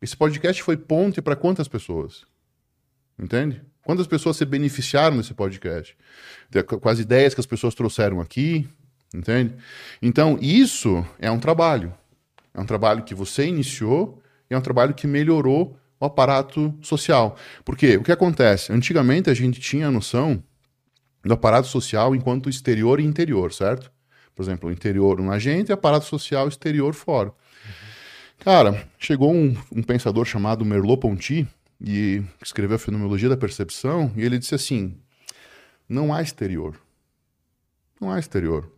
[SPEAKER 2] Esse podcast foi ponte para quantas pessoas? Entende? Quantas pessoas se beneficiaram desse podcast? Com as ideias que as pessoas trouxeram aqui, entende? Então, isso é um trabalho. É um trabalho que você iniciou e é um trabalho que melhorou o aparato social. Porque o que acontece? Antigamente a gente tinha a noção do aparato social enquanto exterior e interior, certo? Por exemplo, interior na gente e aparato social exterior fora. Cara, chegou um, um pensador chamado Merleau-Ponty e escreveu a Fenomenologia da Percepção e ele disse assim: não há exterior. Não há exterior.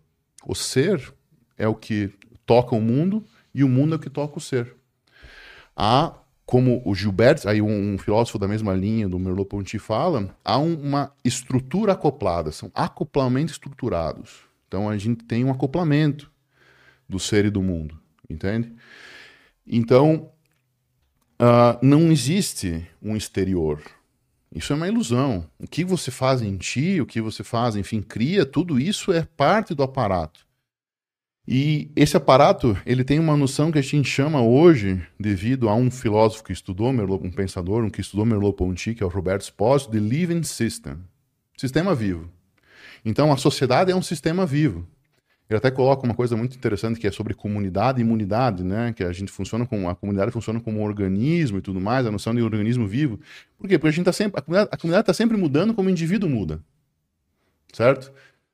[SPEAKER 2] O ser é o que toca o mundo e o mundo é o que toca o ser. Há, como o Gilbert, aí um, um filósofo da mesma linha do Merleau-Ponty fala, há um, uma estrutura acoplada, são acoplamentos estruturados. Então a gente tem um acoplamento do ser e do mundo, entende? Então, uh, não existe um exterior. Isso é uma ilusão. O que você faz em ti, o que você faz, enfim, cria, tudo isso é parte do aparato. E esse aparato, ele tem uma noção que a gente chama hoje, devido a um filósofo que estudou, um pensador, um que estudou Merleau-Ponty, que é o Roberto Spósito, de living system. Sistema vivo. Então, a sociedade é um sistema vivo. Ele até coloca uma coisa muito interessante que é sobre comunidade e imunidade, né? Que a gente funciona com a comunidade funciona como um organismo e tudo mais, a noção de organismo vivo. Por quê? Porque a gente tá sempre a comunidade está sempre mudando como o indivíduo muda, certo?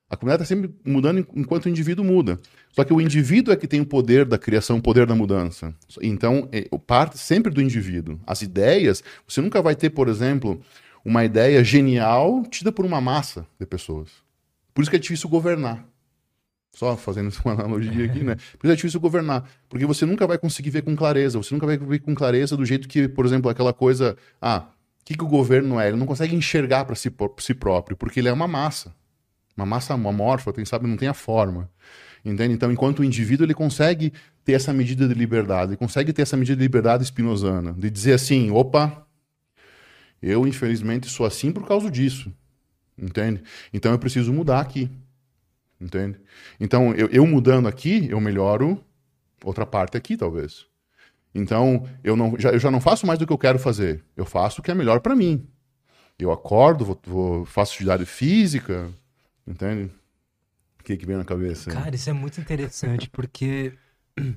[SPEAKER 2] A comunidade está sempre mudando enquanto o indivíduo muda. Só que o indivíduo é que tem o poder da criação, o poder da mudança. Então, é, parte sempre do indivíduo. As ideias, você nunca vai ter, por exemplo, uma ideia genial tida por uma massa de pessoas. Por isso que é difícil governar. Só fazendo uma analogia aqui, né? Por isso é difícil governar. Porque você nunca vai conseguir ver com clareza. Você nunca vai ver com clareza do jeito que, por exemplo, aquela coisa. Ah, o que, que o governo é? Ele não consegue enxergar para si, si próprio, porque ele é uma massa. Uma massa amorfa, quem sabe não tem a forma. Entende? Então, enquanto o indivíduo ele consegue ter essa medida de liberdade, ele consegue ter essa medida de liberdade espinosana, de dizer assim: opa, eu infelizmente sou assim por causa disso. Entende? Então eu preciso mudar aqui. Entende? Então, eu, eu mudando aqui, eu melhoro outra parte aqui, talvez. Então, eu, não, já, eu já não faço mais do que eu quero fazer. Eu faço o que é melhor para mim. Eu acordo, vou, vou, faço atividade física, entende? O que, que vem na cabeça?
[SPEAKER 1] Cara, isso é muito interessante, porque.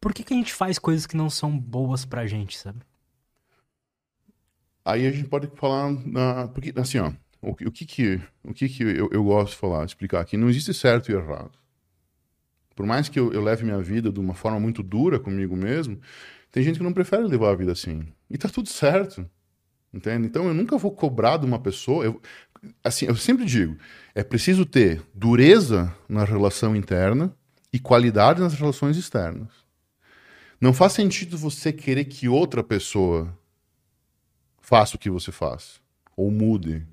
[SPEAKER 1] Por que, que a gente faz coisas que não são boas pra gente, sabe?
[SPEAKER 2] Aí a gente pode falar. Na... Porque, assim, ó. O, que que, o que, que eu, eu gosto de falar, explicar aqui? Não existe certo e errado. Por mais que eu, eu leve minha vida de uma forma muito dura comigo mesmo, tem gente que não prefere levar a vida assim. E tá tudo certo. Entende? Então eu nunca vou cobrar de uma pessoa. Eu, assim, eu sempre digo: é preciso ter dureza na relação interna e qualidade nas relações externas. Não faz sentido você querer que outra pessoa faça o que você faz, ou mude,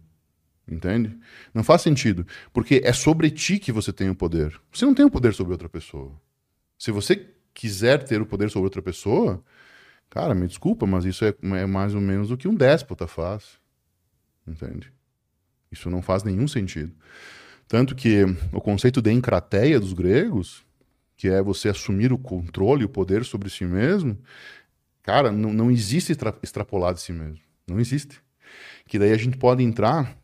[SPEAKER 2] Entende? Não faz sentido. Porque é sobre ti que você tem o poder. Você não tem o poder sobre outra pessoa. Se você quiser ter o poder sobre outra pessoa, cara, me desculpa, mas isso é, é mais ou menos o que um déspota faz. Entende? Isso não faz nenhum sentido. Tanto que o conceito de encrateia dos gregos, que é você assumir o controle, o poder sobre si mesmo, cara, não, não existe extra, extrapolar de si mesmo. Não existe. Que daí a gente pode entrar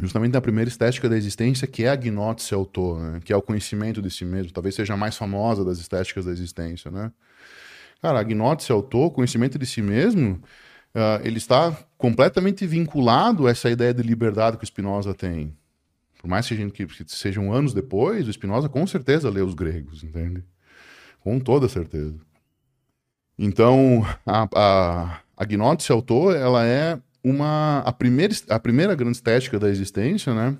[SPEAKER 2] justamente na primeira estética da existência, que é a gnose autor, né? que é o conhecimento de si mesmo, talvez seja a mais famosa das estéticas da existência, né? Cara, a gnose autor, conhecimento de si mesmo, uh, ele está completamente vinculado a essa ideia de liberdade que o Spinoza tem. Por mais que, gente, que sejam anos depois, o Spinoza com certeza lê os gregos, entende? Com toda certeza. Então, a, a, a autor, ela é uma a primeira a primeira grande estética da existência, né?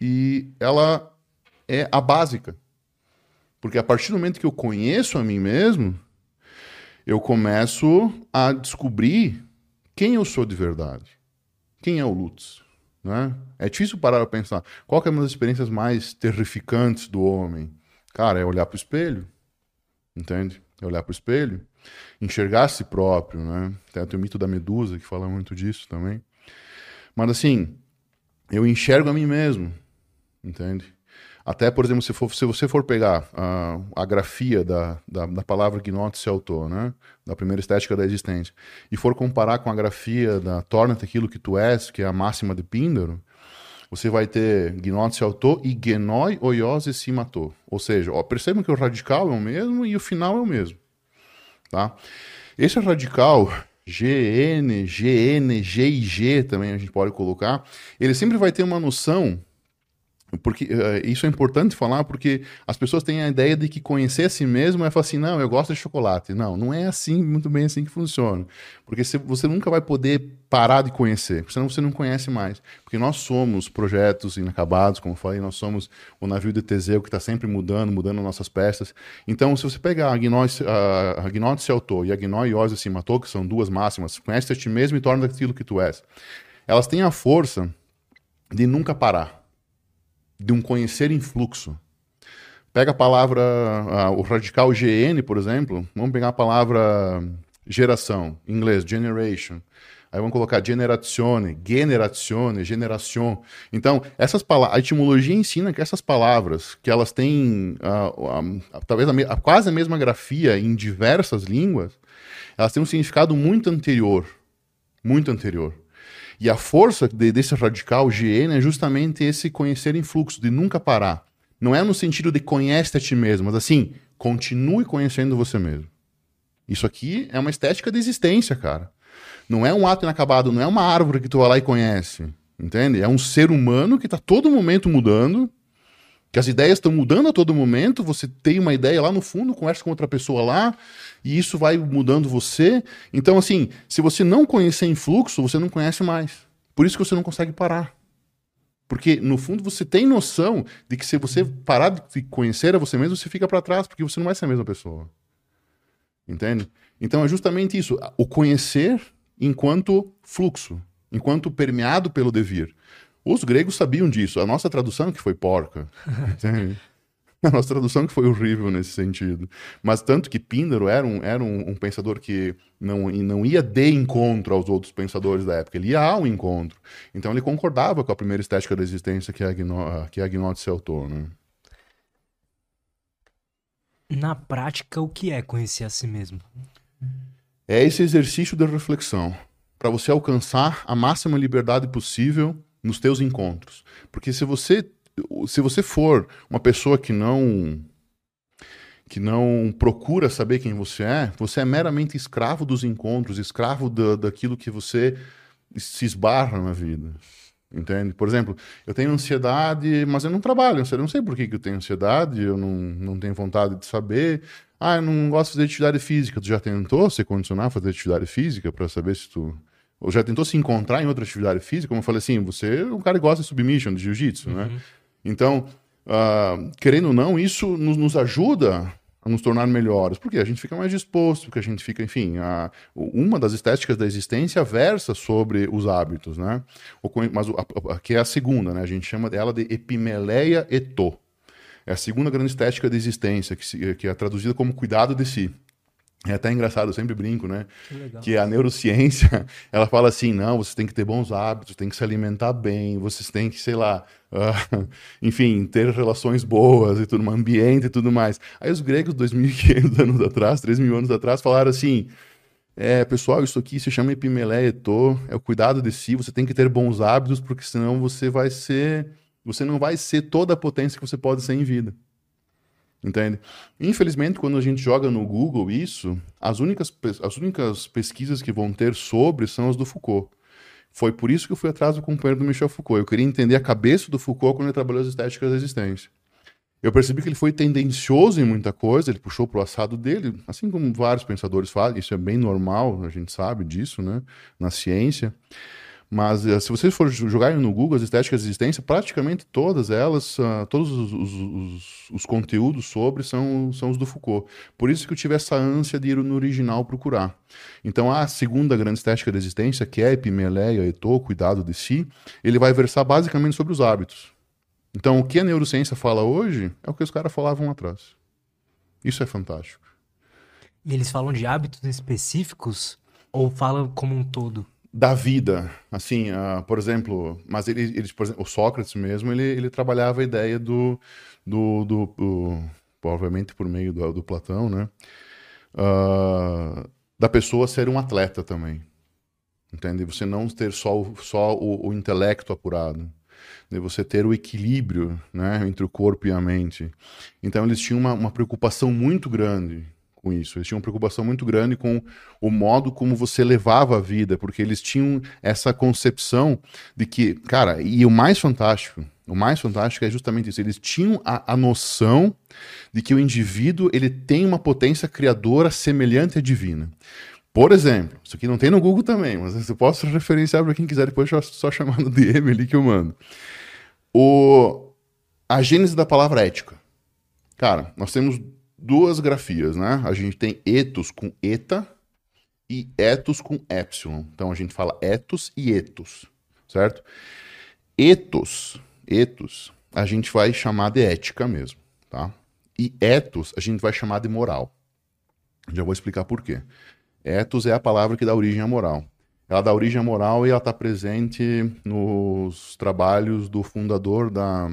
[SPEAKER 2] E ela é a básica. Porque a partir do momento que eu conheço a mim mesmo, eu começo a descobrir quem eu sou de verdade. Quem é o Lutz, né? É difícil parar a pensar. Qual é uma das experiências mais terrificantes do homem? Cara, é olhar para o espelho. Entende? É olhar para o espelho enxergar a si próprio, né? Tem, tem o mito da medusa que fala muito disso também. Mas assim, eu enxergo a mim mesmo, entende? Até, por exemplo, se, for, se você for pegar a, a grafia da, da, da palavra gnotis autor, né? Da primeira estética da existência, e for comparar com a grafia da torna-te aquilo que tu és, que é a máxima de Píndaro, você vai ter gnotis autor e genoi oiose se matou. Ou seja, ó, percebam que o radical é o mesmo e o final é o mesmo. Tá? Esse radical, GN, GN, GIG também a gente pode colocar, ele sempre vai ter uma noção porque uh, isso é importante falar porque as pessoas têm a ideia de que conhecer a si mesmo é falar assim, não, eu gosto de chocolate. Não, não é assim, muito bem assim que funciona. Porque você nunca vai poder parar de conhecer, senão você não conhece mais. Porque nós somos projetos inacabados, como eu falei, nós somos o navio de Teseu que está sempre mudando, mudando nossas peças. Então, se você pegar a gnose, a, a gnose se autor e a gnose se matou, que são duas máximas, conhece a ti mesmo e torna aquilo que tu és. Elas têm a força de nunca parar de um conhecer em fluxo. Pega a palavra, o radical GN, por exemplo, vamos pegar a palavra geração, em inglês, generation. Aí vamos colocar generazione, generazione, generação. Então, essas palavras, a etimologia ensina que essas palavras, que elas têm uh, uh, talvez a, quase a mesma grafia em diversas línguas, elas têm um significado muito anterior, muito anterior. E a força de, desse radical GN é justamente esse conhecer em fluxo, de nunca parar. Não é no sentido de conhece a ti mesmo, mas assim, continue conhecendo você mesmo. Isso aqui é uma estética de existência, cara. Não é um ato inacabado, não é uma árvore que tu vai lá e conhece. Entende? É um ser humano que está todo momento mudando, que as ideias estão mudando a todo momento, você tem uma ideia lá no fundo, conversa com outra pessoa lá, e isso vai mudando você. Então, assim, se você não conhecer em fluxo, você não conhece mais. Por isso que você não consegue parar. Porque, no fundo, você tem noção de que se você parar de conhecer a você mesmo, você fica para trás, porque você não vai ser a mesma pessoa. Entende? Então, é justamente isso. O conhecer enquanto fluxo, enquanto permeado pelo devir. Os gregos sabiam disso. A nossa tradução é que foi porca. A nossa tradução que foi horrível nesse sentido. Mas tanto que Píndaro era um, era um, um, pensador que não, não ia de encontro aos outros pensadores da época, ele ia ao encontro. Então ele concordava com a primeira estética da existência que é a, que é a autor, né?
[SPEAKER 1] Na prática, o que é conhecer a si mesmo?
[SPEAKER 2] É esse exercício de reflexão para você alcançar a máxima liberdade possível nos teus encontros. Porque se você se você for uma pessoa que não que não procura saber quem você é, você é meramente escravo dos encontros, escravo da, daquilo que você se esbarra na vida. Entende? Por exemplo, eu tenho ansiedade, mas eu não trabalho. Eu não sei por que, que eu tenho ansiedade, eu não, não tenho vontade de saber. Ah, eu não gosto de fazer atividade física. Tu já tentou se condicionar a fazer atividade física para saber se tu. Ou já tentou se encontrar em outra atividade física? Como eu falei assim, você é um cara que gosta de submission, de jiu-jitsu, né? uhum. né? Então, uh, querendo ou não, isso nos, nos, ajuda a nos tornar melhores, porque a gente fica mais disposto, porque a gente fica, enfim, a, uma das estéticas da existência versa sobre os hábitos, né? O, mas a, a, que é a segunda, né? A gente chama ela de epimeleia eto. É a segunda grande estética da existência, que, se, que é traduzida como cuidado de si. É até engraçado, eu sempre brinco, né? Que, que, a neurociência, ela fala assim, não, você tem que ter bons hábitos, tem que se alimentar bem, vocês têm que, sei lá, uh, enfim, ter relações boas e tudo, um ambiente e tudo mais. Aí os gregos, 2.500 anos atrás, 3.000 anos atrás, falaram assim, é, pessoal, isso aqui se chama epimeleto, é o cuidado de si, você tem que ter bons hábitos, porque senão você vai ser, você não vai ser toda a potência que você pode ser em vida. Entende? Infelizmente, quando a gente joga no Google isso, as únicas, as únicas pesquisas que vão ter sobre são as do Foucault. Foi por isso que eu fui atrás do companheiro do Michel Foucault. Eu queria entender a cabeça do Foucault quando ele trabalhou as estéticas da existência. Eu percebi que ele foi tendencioso em muita coisa, ele puxou para o assado dele, assim como vários pensadores fazem, isso é bem normal, a gente sabe disso, né, na ciência. Mas eh, se você for jogar no Google as estéticas de existência, praticamente todas elas, uh, todos os, os, os, os, conteúdos sobre são, são os do Foucault. Por isso que eu tive essa ânsia de ir no original procurar. Então a segunda grande estética da existência, que é Epimeleia, Eto, cuidado de si, ele vai versar basicamente sobre os hábitos. Então o que a neurociência fala hoje é o que os caras falavam atrás. Isso é fantástico.
[SPEAKER 1] E eles falam de hábitos específicos ou falam como um todo?
[SPEAKER 2] Da vida, assim, uh, por exemplo, mas ele, ele por exemplo, o Sócrates mesmo, ele, ele trabalhava a ideia do, do, do, do por meio do, do Platão, né, uh, da pessoa ser um atleta também, entende? Você não ter só, só o, o intelecto apurado, de você ter o equilíbrio né, entre o corpo e a mente. Então eles tinham uma, uma preocupação muito grande com isso. Eles tinham uma preocupação muito grande com o modo como você levava a vida, porque eles tinham essa concepção de que, cara, e o mais fantástico, o mais fantástico é justamente isso. Eles tinham a, a noção de que o indivíduo ele tem uma potência criadora semelhante à divina. Por exemplo, isso aqui não tem no Google também, mas eu posso referenciar para quem quiser depois só chamar no DM ali que eu mando. O, a gênese da palavra ética. Cara, nós temos duas grafias, né? A gente tem etos com eta e etos com epsilon. Então a gente fala etos e etos, certo? Etos, etos, a gente vai chamar de ética mesmo, tá? E etos a gente vai chamar de moral. Já vou explicar por quê. Etos é a palavra que dá origem à moral. Ela dá origem à moral e ela está presente nos trabalhos do fundador da,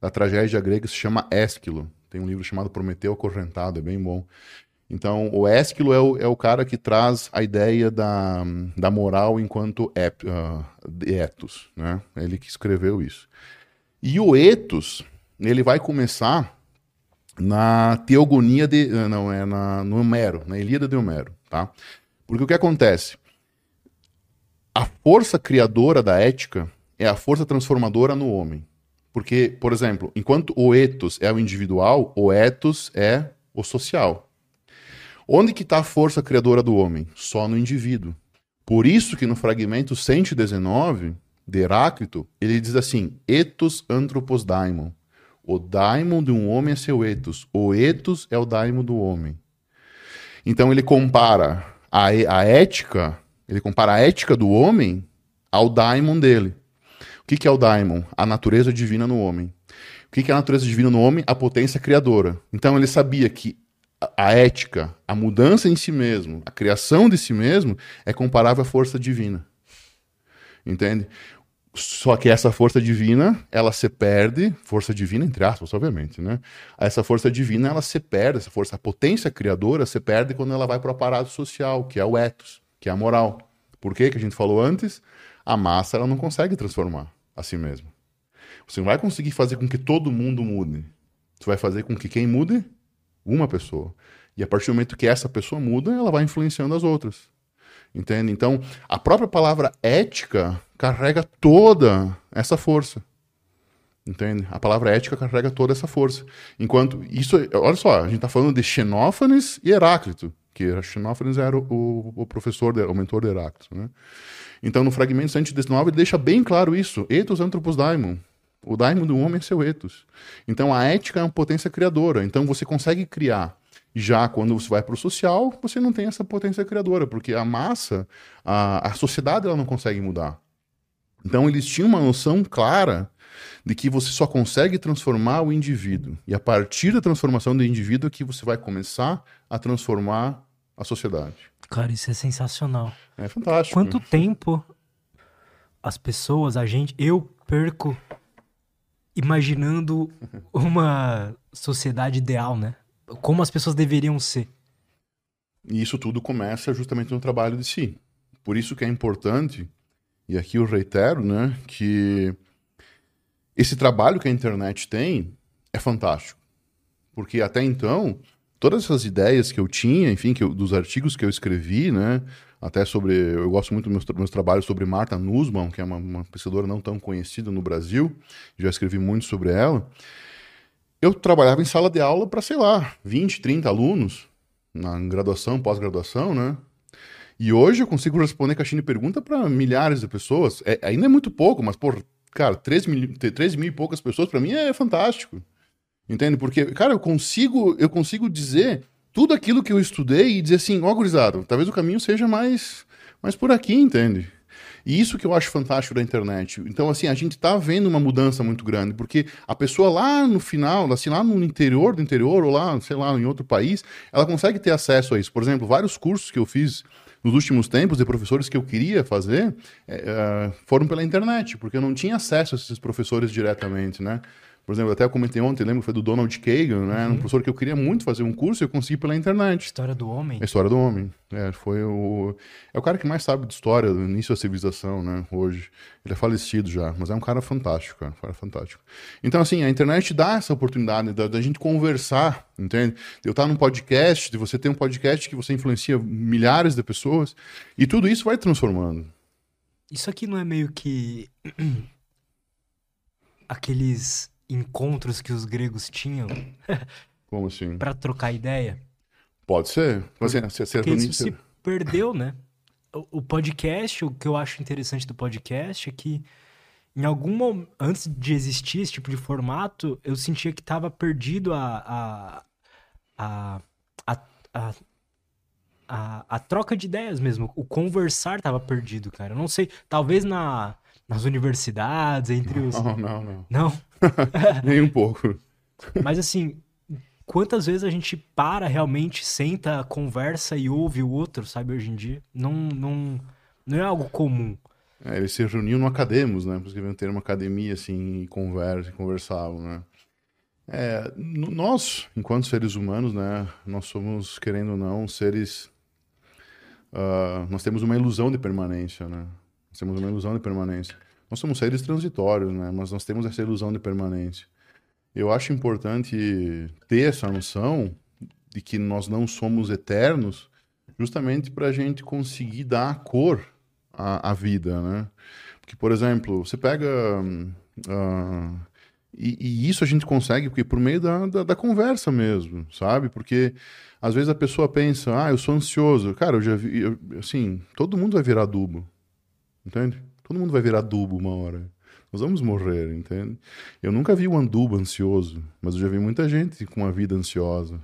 [SPEAKER 2] da tragédia grega que se chama Ésquilo, tem um livro chamado Prometeu Acorrentado, é bem bom. Então, o é o, é o cara que traz a ideia da, da moral enquanto ep, uh, etos, né? Ele que escreveu isso. E o etos, ele vai começar na teogonia de... Ah, não, é na, no Homero, na Ilíada de Homero, tá? Porque o que acontece? A força criadora da ética é a força transformadora no homem. Porque, por exemplo, enquanto o ethos é o individual, o ethos é o social. Onde que está a força criadora do homem? Só no indivíduo. Por isso que no fragmento 119 de Heráclito, ele diz assim: ethos anthropos daimon. O daimon de um homem é seu ethos. O ethos é o daimon do homem. Então ele compara a, a ética, ele compara a ética do homem ao daimon dele. O que, que é o daimon? A natureza divina no homem. O que, que é a natureza divina no homem? A potência criadora. Então ele sabia que a ética, a mudança em si mesmo, a criação de si mesmo é comparável à força divina. Entende? Só que essa força divina, ela se perde, força divina entre aspas, obviamente, né? Essa força divina, ela se perde, essa força, a potência criadora se perde quando ela vai para o aparato social, que é o ethos, que é a moral. Por quê? Que a gente falou antes? A massa ela não consegue transformar a si mesma. Você não vai conseguir fazer com que todo mundo mude. Você vai fazer com que quem mude? Uma pessoa. E a partir do momento que essa pessoa muda, ela vai influenciando as outras. Entende? Então, a própria palavra ética carrega toda essa força. Entende? A palavra ética carrega toda essa força. Enquanto isso, olha só, a gente está falando de Xenófanes e Heráclito, que Xenófanes era o, o, o professor, o mentor de Heráclito, né? Então, no fragmento 119, ele deixa bem claro isso. Ethos anthropos daimon. O daimon do homem é seu ethos. Então, a ética é uma potência criadora. Então, você consegue criar. Já quando você vai para o social, você não tem essa potência criadora, porque a massa, a, a sociedade, ela não consegue mudar. Então, eles tinham uma noção clara de que você só consegue transformar o indivíduo. E a partir da transformação do indivíduo é que você vai começar a transformar a sociedade.
[SPEAKER 1] Cara, isso é sensacional.
[SPEAKER 2] É fantástico.
[SPEAKER 1] Quanto tempo as pessoas, a gente, eu perco imaginando uma sociedade ideal, né? Como as pessoas deveriam ser.
[SPEAKER 2] E isso tudo começa justamente no trabalho de si. Por isso que é importante, e aqui eu reitero, né, que esse trabalho que a internet tem é fantástico. Porque até então, todas essas ideias que eu tinha, enfim, que eu, dos artigos que eu escrevi, né? Até sobre. Eu gosto muito dos meus, meus trabalhos sobre Marta Nussbaum, que é uma, uma pesquisadora não tão conhecida no Brasil, já escrevi muito sobre ela. Eu trabalhava em sala de aula para, sei lá, 20, 30 alunos, na graduação, pós-graduação, né? E hoje eu consigo responder caixinha de pergunta para milhares de pessoas. É, ainda é muito pouco, mas, por, cara, 13 mil, 13 mil e poucas pessoas, para mim é fantástico. Entende? Porque, cara, eu consigo, eu consigo dizer tudo aquilo que eu estudei e dizer assim, ó, oh, gurizada, talvez o caminho seja mais, mais por aqui, entende? E isso que eu acho fantástico da internet. Então, assim, a gente tá vendo uma mudança muito grande, porque a pessoa lá no final, assim, lá no interior do interior, ou lá, sei lá, em outro país, ela consegue ter acesso a isso. Por exemplo, vários cursos que eu fiz nos últimos tempos de professores que eu queria fazer é, foram pela internet, porque eu não tinha acesso a esses professores diretamente, né? Por exemplo, até eu comentei ontem, lembro que foi do Donald Kagan, né? Uhum. Um professor que eu queria muito fazer um curso e eu consegui pela internet.
[SPEAKER 1] História do Homem?
[SPEAKER 2] A história do Homem. É, foi o... É o cara que mais sabe de história, do início da civilização, né? Hoje. Ele é falecido já, mas é um cara fantástico, cara. Um cara fantástico. Então, assim, a internet dá essa oportunidade da, da gente conversar, entende? De eu estar num podcast, de você ter um podcast que você influencia milhares de pessoas, e tudo isso vai transformando.
[SPEAKER 1] Isso aqui não é meio que... Aqueles encontros que os gregos tinham.
[SPEAKER 2] Como assim?
[SPEAKER 1] para trocar ideia.
[SPEAKER 2] Pode ser. Você, você,
[SPEAKER 1] você Porque isso se perdeu, né? O, o, podcast, o que eu acho interessante do podcast é que em algum momento, antes de existir esse tipo de formato, eu sentia que estava perdido a a, a, a, a, a, troca de ideias mesmo. O conversar estava perdido, cara. Eu não sei, talvez na, nas universidades, entre os.
[SPEAKER 2] Não, não, não.
[SPEAKER 1] Não?
[SPEAKER 2] Nem um pouco.
[SPEAKER 1] Mas assim, quantas vezes a gente para realmente, senta, conversa e ouve o outro, sabe, hoje em dia? Não, não, não é algo comum.
[SPEAKER 2] É, eles se reuniam no Academos, né? Porque iam ter uma academia assim e conversa, conversavam, né? É, nós, enquanto seres humanos, né? Nós somos, querendo ou não, seres. Uh, nós temos uma ilusão de permanência, né? Temos uma ilusão de permanência. Nós somos seres transitórios, né? Mas nós temos essa ilusão de permanência. Eu acho importante ter essa noção de que nós não somos eternos, justamente para a gente conseguir dar cor à, à, vida, né? Porque, por exemplo, você pega uh, e, e, isso a gente consegue porque por meio da, da, da, conversa mesmo, sabe? Porque às vezes a pessoa pensa, ah, eu sou ansioso. Cara, eu já vi, eu, assim, todo mundo vai virar adubo, entende? Todo mundo vai virar adubo uma hora. Nós vamos morrer, entende? Eu nunca vi um andubo ansioso, mas eu já vi muita gente com uma vida ansiosa,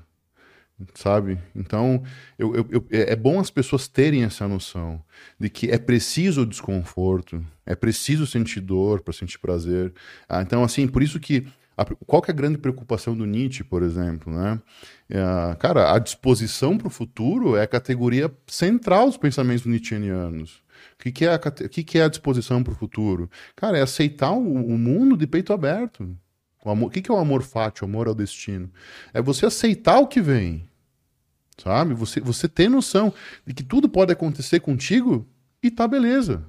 [SPEAKER 2] sabe? Então, eu, eu, eu, é, é bom as pessoas terem essa noção de que é preciso o desconforto, é preciso sentir dor para sentir prazer. Ah, então, assim, por isso que a, qual que é a grande preocupação do Nietzsche, por exemplo, né? É, cara, a disposição para o futuro é a categoria central dos pensamentos nietzscheanos. O que, que, é, a, o que, que é a disposição para o futuro? Cara, é aceitar o, o, mundo de peito aberto. O, amor, o que, que é o amor fátio, o amor ao destino? É você aceitar o que vem. Sabe? Você, você ter noção de que tudo pode acontecer contigo e tá beleza.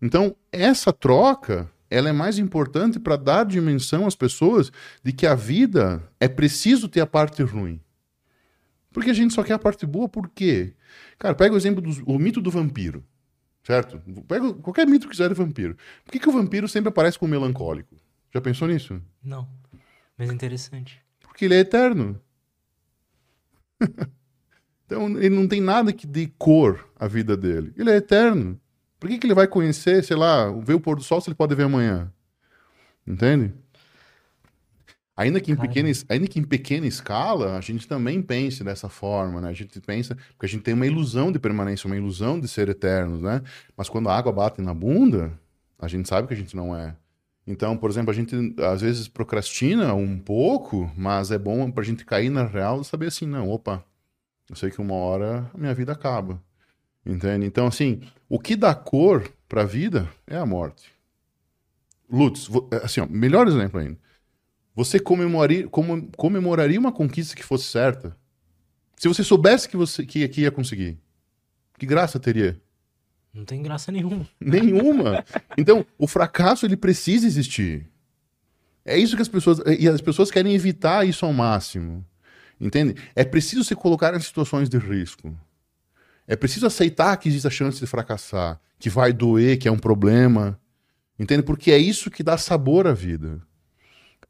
[SPEAKER 2] Então, essa troca ela é mais importante para dar dimensão às pessoas de que a vida é preciso ter a parte ruim. Porque a gente só quer a parte boa, por quê? Cara, pega o exemplo do mito do vampiro. Certo? Pega qualquer mito que quiser de vampiro. Por que, que o vampiro sempre aparece como melancólico? Já pensou nisso?
[SPEAKER 1] Não. Mas é interessante.
[SPEAKER 2] Porque ele é eterno. então ele não tem nada que dê cor à vida dele. Ele é eterno. Por que, que ele vai conhecer, sei lá, ver o pôr do sol se ele pode ver amanhã? Entende? Ainda que, em pequena, ainda que em pequena escala, a gente também pense dessa forma, né? A gente pensa, porque a gente tem uma ilusão de permanência, uma ilusão de ser eternos, né? Mas quando a água bate na bunda, a gente sabe que a gente não é. Então, por exemplo, a gente às vezes procrastina um pouco, mas é bom pra gente cair na real e saber assim, não, opa, eu sei que uma hora a minha vida acaba. Entende? Então, assim, o que dá cor pra vida é a morte. Lutz, assim, ó, melhor exemplo ainda você comemoraria, comemoraria uma conquista que fosse certa? Se você soubesse que você que, que ia conseguir, que graça teria?
[SPEAKER 1] Não tem graça nenhuma.
[SPEAKER 2] Nenhuma. Então, o fracasso ele precisa existir. É isso que as pessoas e as pessoas querem evitar isso ao máximo. Entende? É preciso se colocar em situações de risco. É preciso aceitar que existe a chance de fracassar, que vai doer, que é um problema. Entende? Porque é isso que dá sabor à vida.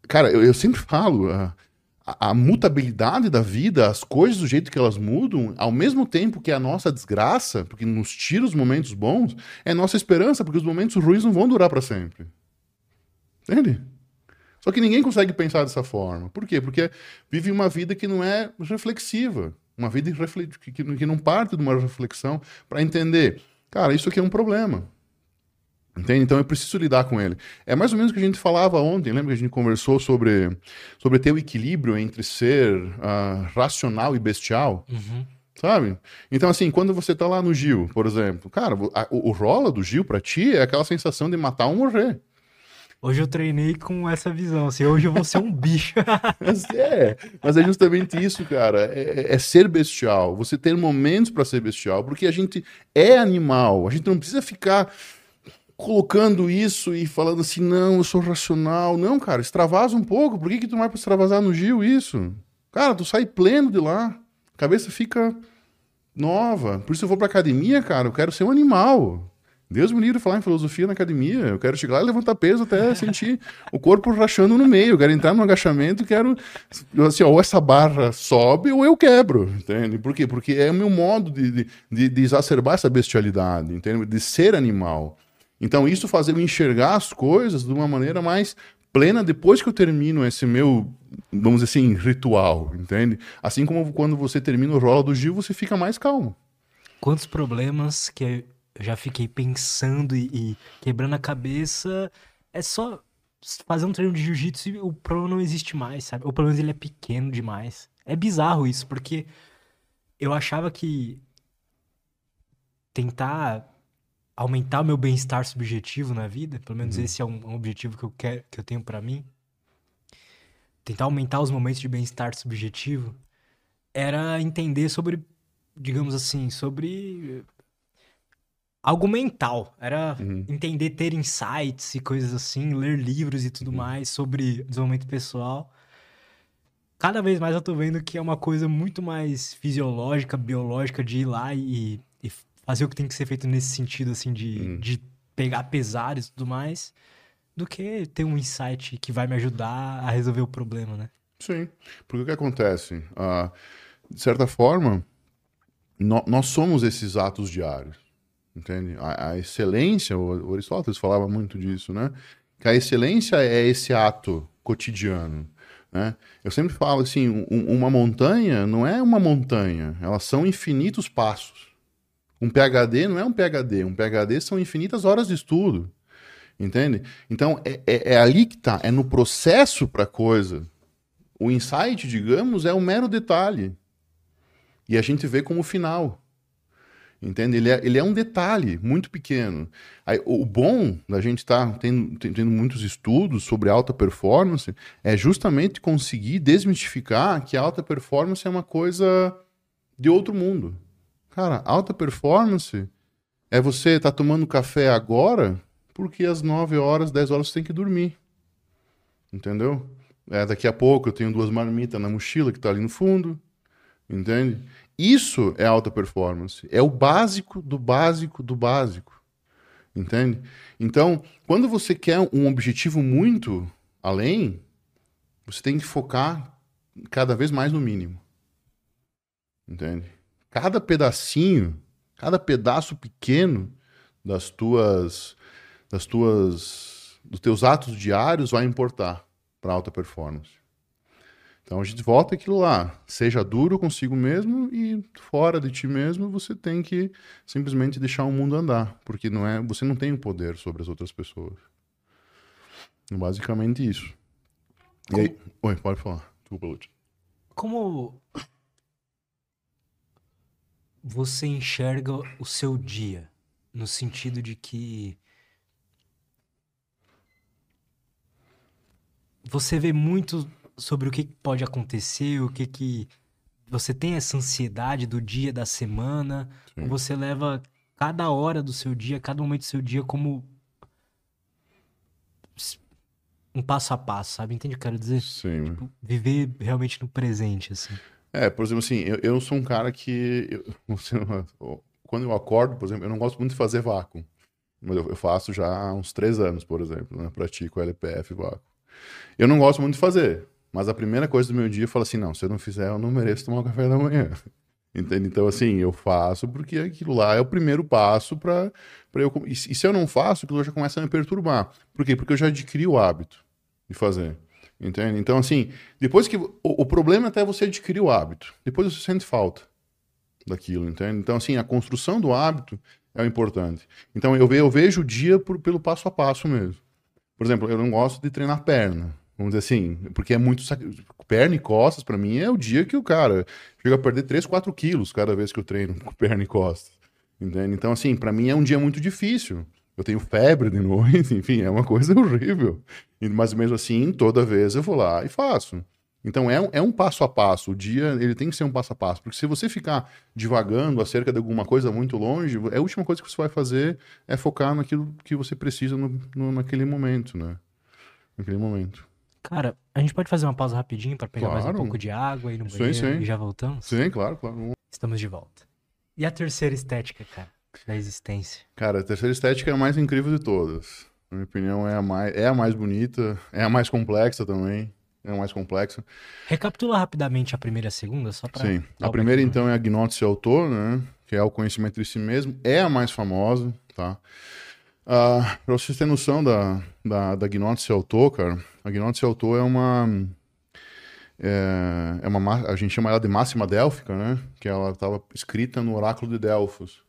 [SPEAKER 2] Cara, eu, eu sempre falo, a, a, mutabilidade da vida, as coisas do jeito que elas mudam, ao mesmo tempo que é a nossa desgraça, porque nos tira os momentos bons, é nossa esperança, porque os momentos ruins não vão durar para sempre. Entende? Só que ninguém consegue pensar dessa forma. Por quê? Porque vive uma vida que não é reflexiva. Uma vida que não parte de uma reflexão para entender, cara, isso aqui é um problema. Entende? Então eu preciso lidar com ele. É mais ou menos o que a gente falava ontem, lembra que a gente conversou sobre, sobre ter o equilíbrio entre ser uh, racional e bestial?
[SPEAKER 1] Uhum.
[SPEAKER 2] Sabe? Então, assim, quando você tá lá no Gil, por exemplo, cara, o, o rola do Gil pra ti é aquela sensação de matar ou morrer.
[SPEAKER 1] Hoje eu treinei com essa visão, assim, hoje eu vou ser um bicho.
[SPEAKER 2] mas é, mas é justamente isso, cara. É, é, é ser bestial. Você ter momentos para ser bestial, porque a gente é animal. A gente não precisa ficar colocando isso e falando assim, não, eu sou racional. Não, cara, extravasa um pouco. Por que, que tu não vai extravasar no Gil isso? Cara, tu sai pleno de lá. A cabeça fica nova. Por isso eu vou pra academia, cara, eu quero ser um animal. Deus me livre de falar em filosofia na academia. Eu quero chegar lá e levantar peso até sentir o corpo rachando no meio. Eu quero entrar no agachamento quero. Assim, ou essa barra sobe ou eu quebro. Entende? Por quê? Porque é o meu modo de, de, de exacerbar essa bestialidade, entende? de ser animal. Então, isso faz eu enxergar as coisas de uma maneira mais plena depois que eu termino esse meu, vamos dizer assim, ritual, entende? Assim como quando você termina o rolo do Gil, você fica mais calmo.
[SPEAKER 1] Quantos problemas que eu já fiquei pensando e, e quebrando a cabeça. É só fazer um treino de jiu-jitsu e o problema não existe mais, sabe? Ou pelo menos ele é pequeno demais. É bizarro isso, porque eu achava que tentar aumentar o meu bem-estar subjetivo na vida, pelo menos uhum. esse é um, um, objetivo que eu quero, que eu tenho para mim. Tentar aumentar os momentos de bem-estar subjetivo era entender sobre, digamos assim, sobre algo mental. Era uhum. entender, ter insights e coisas assim, ler livros e tudo uhum. mais sobre desenvolvimento pessoal. Cada vez mais eu tô vendo que é uma coisa muito mais fisiológica, biológica, de ir lá e, e fazer o que tem que ser feito nesse sentido, assim, de, uhum. de pegar pesares e tudo mais, do que ter um insight que vai me ajudar a resolver o problema, né?
[SPEAKER 2] Sim, porque o que acontece? Uh, de certa forma, no, nós somos esses atos diários entende? A, a excelência, o, o, Aristóteles falava muito disso, né? Que a excelência é esse ato cotidiano, né? Eu sempre falo assim, um, uma montanha não é uma montanha, elas são infinitos passos. Um PhD não é um PhD, um PhD são infinitas horas de estudo, entende? Então é, é, é ali que está, é no processo para a coisa. O insight, digamos, é um mero detalhe. E a gente vê como final. Entende? Ele é, ele é um detalhe muito pequeno. Aí, o bom da gente estar tá tendo, tendo muitos estudos sobre alta performance é justamente conseguir desmistificar que a alta performance é uma coisa de outro mundo. Cara, alta performance é você tá tomando café agora porque às 9 horas, 10 horas você tem que dormir. Entendeu? É, daqui a pouco eu tenho duas marmitas na mochila que está ali no fundo. Entende? Isso é alta performance. É o básico do básico do básico. Entende? Então, quando você quer um objetivo muito além, você tem que focar cada vez mais no mínimo. Entende? Cada pedacinho, cada pedaço pequeno das tuas das tuas dos teus atos diários vai importar para alta performance. Então a gente volta aquilo lá. Seja duro consigo mesmo e fora de ti mesmo você tem que simplesmente deixar o mundo andar, porque não é, você não tem o poder sobre as outras pessoas. Basicamente isso. Como... Aí... Oi, pode falar. Desculpa, Lute.
[SPEAKER 1] Como você enxerga o seu dia no sentido de que você vê muito sobre o que pode acontecer, o que que você tem essa ansiedade do dia, da semana, Sim. você leva cada hora do seu dia, cada momento do seu dia como um passo a passo, sabe? Entende o que eu quero dizer?
[SPEAKER 2] Sim. Tipo,
[SPEAKER 1] viver realmente no presente, assim.
[SPEAKER 2] É, por exemplo, assim, eu, eu sou um cara que. Eu, quando eu acordo, por exemplo, eu não gosto muito de fazer vácuo. Mas eu, eu faço já há uns três anos, por exemplo, né? Pratico LPF vácuo. Eu não gosto muito de fazer. Mas a primeira coisa do meu dia eu falo assim: não, se eu não fizer, eu não mereço tomar café da manhã. Entende? Então, assim, eu faço porque aquilo lá é o primeiro passo para eu. E se eu não faço, aquilo já começa a me perturbar. Por quê? Porque eu já adquiri o hábito de fazer. Entende? Então, assim, depois que. O, o problema é até você adquirir o hábito. Depois você sente falta daquilo, entende? Então, assim, a construção do hábito é o importante. Então eu, eu vejo o dia por, pelo passo a passo mesmo. Por exemplo, eu não gosto de treinar perna. Vamos dizer assim, porque é muito. Perna e costas, para mim, é o dia que o cara chega a perder 3, 4 quilos cada vez que eu treino com perna e costas. Entende? Então, assim, para mim é um dia muito difícil. Eu tenho febre de noite, enfim, é uma coisa horrível. Mas mesmo assim, toda vez eu vou lá e faço. Então é, é um passo a passo. O dia ele tem que ser um passo a passo. Porque se você ficar divagando acerca de alguma coisa muito longe, a última coisa que você vai fazer é focar naquilo que você precisa no, no naquele momento, né? Naquele momento.
[SPEAKER 1] Cara, a gente pode fazer uma pausa rapidinho para pegar claro. mais um pouco de água aí no banheiro sim, sim. e já voltamos?
[SPEAKER 2] Sim, claro, claro.
[SPEAKER 1] Estamos de volta. E a terceira estética, cara, da existência?
[SPEAKER 2] Cara, a terceira estética é a mais incrível de todas. Na minha opinião, é a mais, é a mais bonita, é a mais complexa também é o mais complexo.
[SPEAKER 1] Recapitula rapidamente a primeira e a segunda, só para.
[SPEAKER 2] Sim. A primeira, então, é a gnose autor, né? Que é o conhecimento de si mesmo. É a mais famosa, tá? Ah, para vocês terem noção da, da, da gnose autor, cara, a gnose autor é uma. É, é uma. A gente chama ela de máxima délfica, né? Que ela estava escrita no Oráculo de Delfos.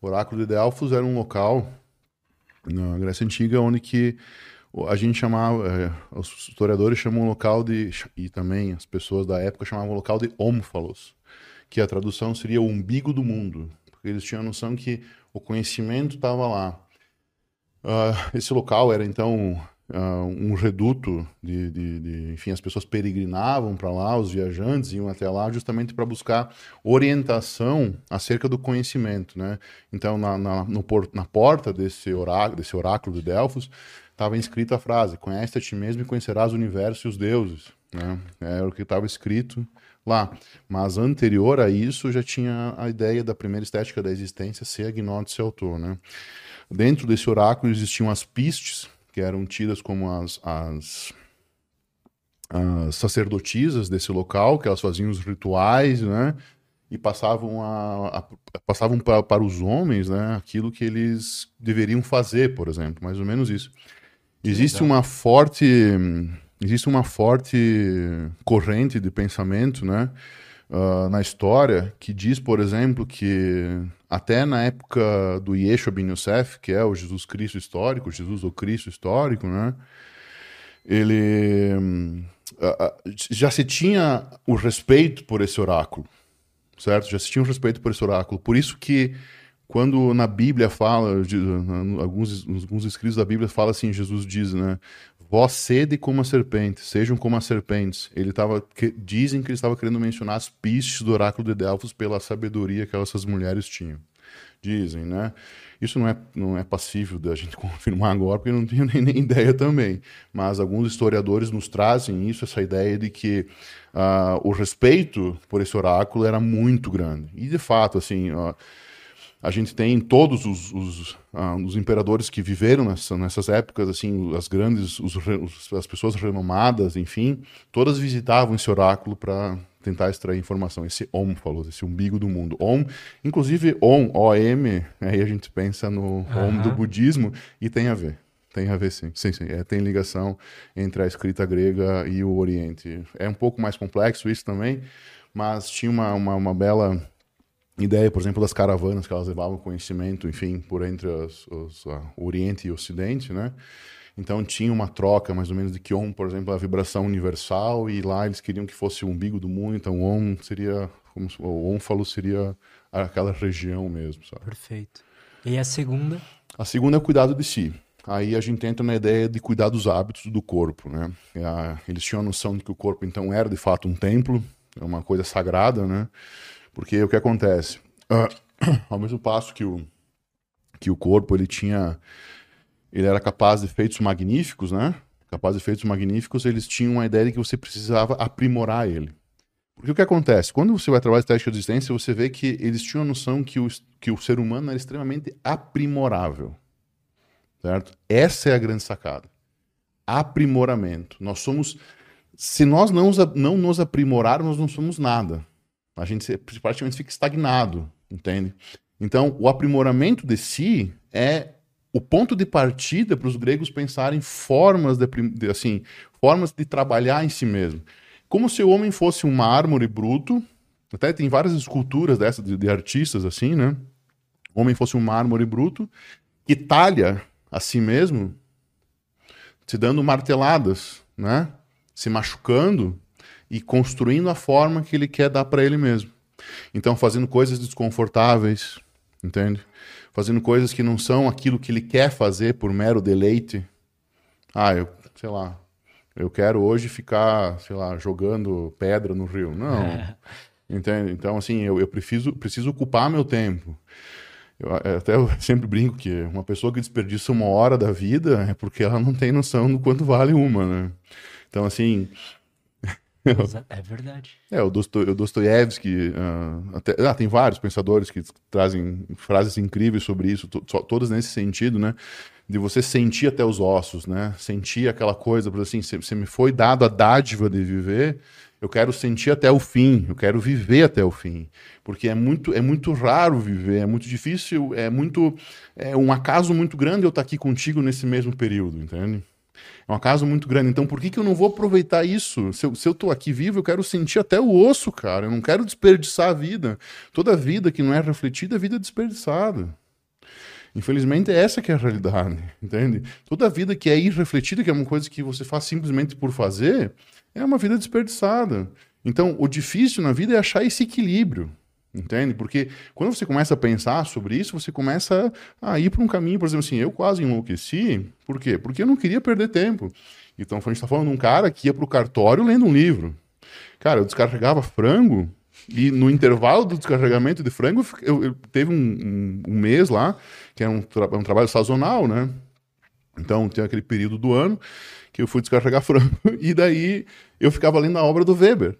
[SPEAKER 2] O Oráculo de Delfos era um local na Grécia Antiga onde que a gente chamava, é, os historiadores chamam o local de, e também as pessoas da época chamavam o local de Ómfalos, que a tradução seria o umbigo do mundo, porque eles tinham a noção que o conhecimento estava lá. Uh, esse local era então uh, um reduto de, de, de, enfim, as pessoas peregrinavam para lá, os viajantes iam até lá justamente para buscar orientação acerca do conhecimento, né? Então na, na, no, na porta desse oráculo, desse oráculo de Delfos estava escrita a frase: Conhece a ti mesmo e conhecerás o universo e os deuses. Né? Era o que estava escrito lá. Mas anterior a isso já tinha a ideia da primeira estética da existência ser agnóstico e autor. Né? Dentro desse oráculo existiam as pistes, que eram tidas como as, as, as sacerdotisas desse local, que elas faziam os rituais, né? e passavam, a, a passavam para, para os homens né, aquilo que eles deveriam fazer, por exemplo, mais ou menos isso. Existe uma forte existe uma forte corrente de pensamento, né, uh, na história que diz, por exemplo, que até na época do Yeshua ben Yosef, que é o Jesus Cristo histórico, Jesus o Cristo histórico, né, ele uh, já se tinha o respeito por esse oráculo, certo? Já se tinha o respeito por esse oráculo. Por isso que quando na Bíblia fala, alguns, alguns escritos da Bíblia fala assim, Jesus diz, né? Vós sede como a serpente, sejam como as serpentes. Ele tava, que, dizem que ele estava querendo mencionar as pistes do oráculo de Delfos pela sabedoria que essas mulheres tinham. Dizem, né? Isso não é, não é passível da gente confirmar agora, porque eu não tenho nem, nem, ideia também. Mas alguns historiadores nos trazem isso, essa ideia de que uh, o respeito por esse oráculo era muito grande. E de fato, assim. Uh, a gente tem todos os, os, uh, os imperadores que viveram nessa, nessas épocas, assim, as grandes, os, os, as pessoas renomadas, enfim, todas visitavam esse oráculo para tentar extrair informação. Esse Om falou, esse umbigo do mundo. Om, inclusive Om, O-M, aí a gente pensa no uhum. Om do budismo e tem a ver. Tem a ver, sim. Sim, sim. É, tem ligação entre a escrita grega e o Oriente. É um pouco mais complexo isso também, mas tinha uma, uma, uma bela ideia, por exemplo, das caravanas que elas levavam conhecimento, enfim, por entre os, os, uh, Oriente e Ocidente, né? Então tinha uma troca mais ou menos de que Om, por exemplo, é a vibração universal e lá eles queriam que fosse o umbigo do mundo, então Om seria, como o Ómfalo seria aquela região mesmo, sabe?
[SPEAKER 1] Perfeito. E a segunda?
[SPEAKER 2] A segunda é o cuidado de si. Aí a gente entra na ideia de cuidar dos hábitos do corpo, né? Eles tinham a noção de que o corpo então era de fato um templo, é uma coisa sagrada, né? Porque o que acontece? Uh, ao mesmo passo que o, que o corpo ele tinha. Ele era capaz de efeitos magníficos, né? Capaz de efeitos magníficos, eles tinham a ideia de que você precisava aprimorar ele. Porque o que acontece? Quando você vai trabalhar estética de existência, você vê que eles tinham a noção que o, que o ser humano era extremamente aprimorável. Certo? Essa é a grande sacada. Aprimoramento. Nós somos. Se nós não, não nos aprimorarmos, não somos nada. A gente praticamente fica estagnado, entende? Então, o aprimoramento de si é o ponto de partida para os gregos pensarem formas de, de, assim, formas de trabalhar em si mesmo. Como se o homem fosse um mármore bruto, até tem várias esculturas dessas de, de artistas assim, né? o homem fosse um mármore bruto, que talha a si mesmo, se dando marteladas, né? Se machucando e construindo a forma que ele quer dar para ele mesmo. Então, fazendo coisas desconfortáveis, entende? Fazendo coisas que não são aquilo que ele quer fazer por mero deleite. Ah, eu, sei lá, eu quero hoje ficar, sei lá, jogando pedra no rio. Não. Entende? Então, assim, eu, eu preciso, preciso ocupar meu tempo. Eu, é, até eu sempre brinco que uma pessoa que desperdiça uma hora da vida é porque ela não tem noção do quanto vale uma, né? Então, assim.
[SPEAKER 1] é verdade.
[SPEAKER 2] É, o, Dosto, o Dostoiévski, uh, até, ah, tem vários pensadores que trazem frases incríveis sobre isso, to, todas nesse sentido, né? De você sentir até os ossos, né? Sentir aquela coisa, por assim, você me foi dado a dádiva de viver, eu quero sentir até o fim, eu quero viver até o fim, porque é muito, é muito raro viver, é muito difícil, é muito, é um acaso muito grande eu estar aqui contigo nesse mesmo período, entende? É um acaso muito grande. Então, por que, que eu não vou aproveitar isso? Se eu, se eu tô aqui vivo, eu quero sentir até o osso, cara. Eu não quero desperdiçar a vida. Toda vida que não é refletida é vida desperdiçada. Infelizmente, é essa que é a realidade, entende? Toda vida que é irrefletida, que é uma coisa que você faz simplesmente por fazer, é uma vida desperdiçada. Então, o difícil na vida é achar esse equilíbrio. Entende? Porque quando você começa a pensar sobre isso, você começa a ir para um caminho, por exemplo, assim, eu quase enlouqueci. Por quê? Porque eu não queria perder tempo. Então, a gente está falando de um cara que ia para o cartório lendo um livro. Cara, eu descarregava frango e no intervalo do descarregamento de frango, eu, eu teve um, um, um, mês lá, que era um, tra um trabalho sazonal, né? Então, tem aquele período do ano que eu fui descarregar frango e daí eu ficava lendo a obra do Weber.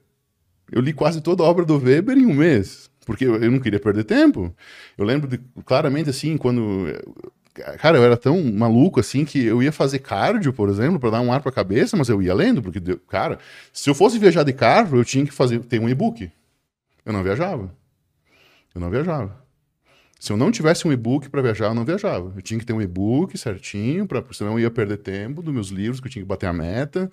[SPEAKER 2] Eu li quase toda a obra do Weber em um mês, porque eu não queria perder tempo. Eu lembro de, claramente assim, quando cara, eu era tão maluco assim que eu ia fazer cardio, por exemplo, para dar um ar para a cabeça, mas eu ia lendo, porque cara, se eu fosse viajar de carro, eu tinha que fazer ter um e-book. Eu não viajava. Eu não viajava. Se eu não tivesse um e-book para viajar, eu não viajava. Eu tinha que ter um e-book certinho, para senão eu ia perder tempo dos meus livros, que eu tinha que bater a meta.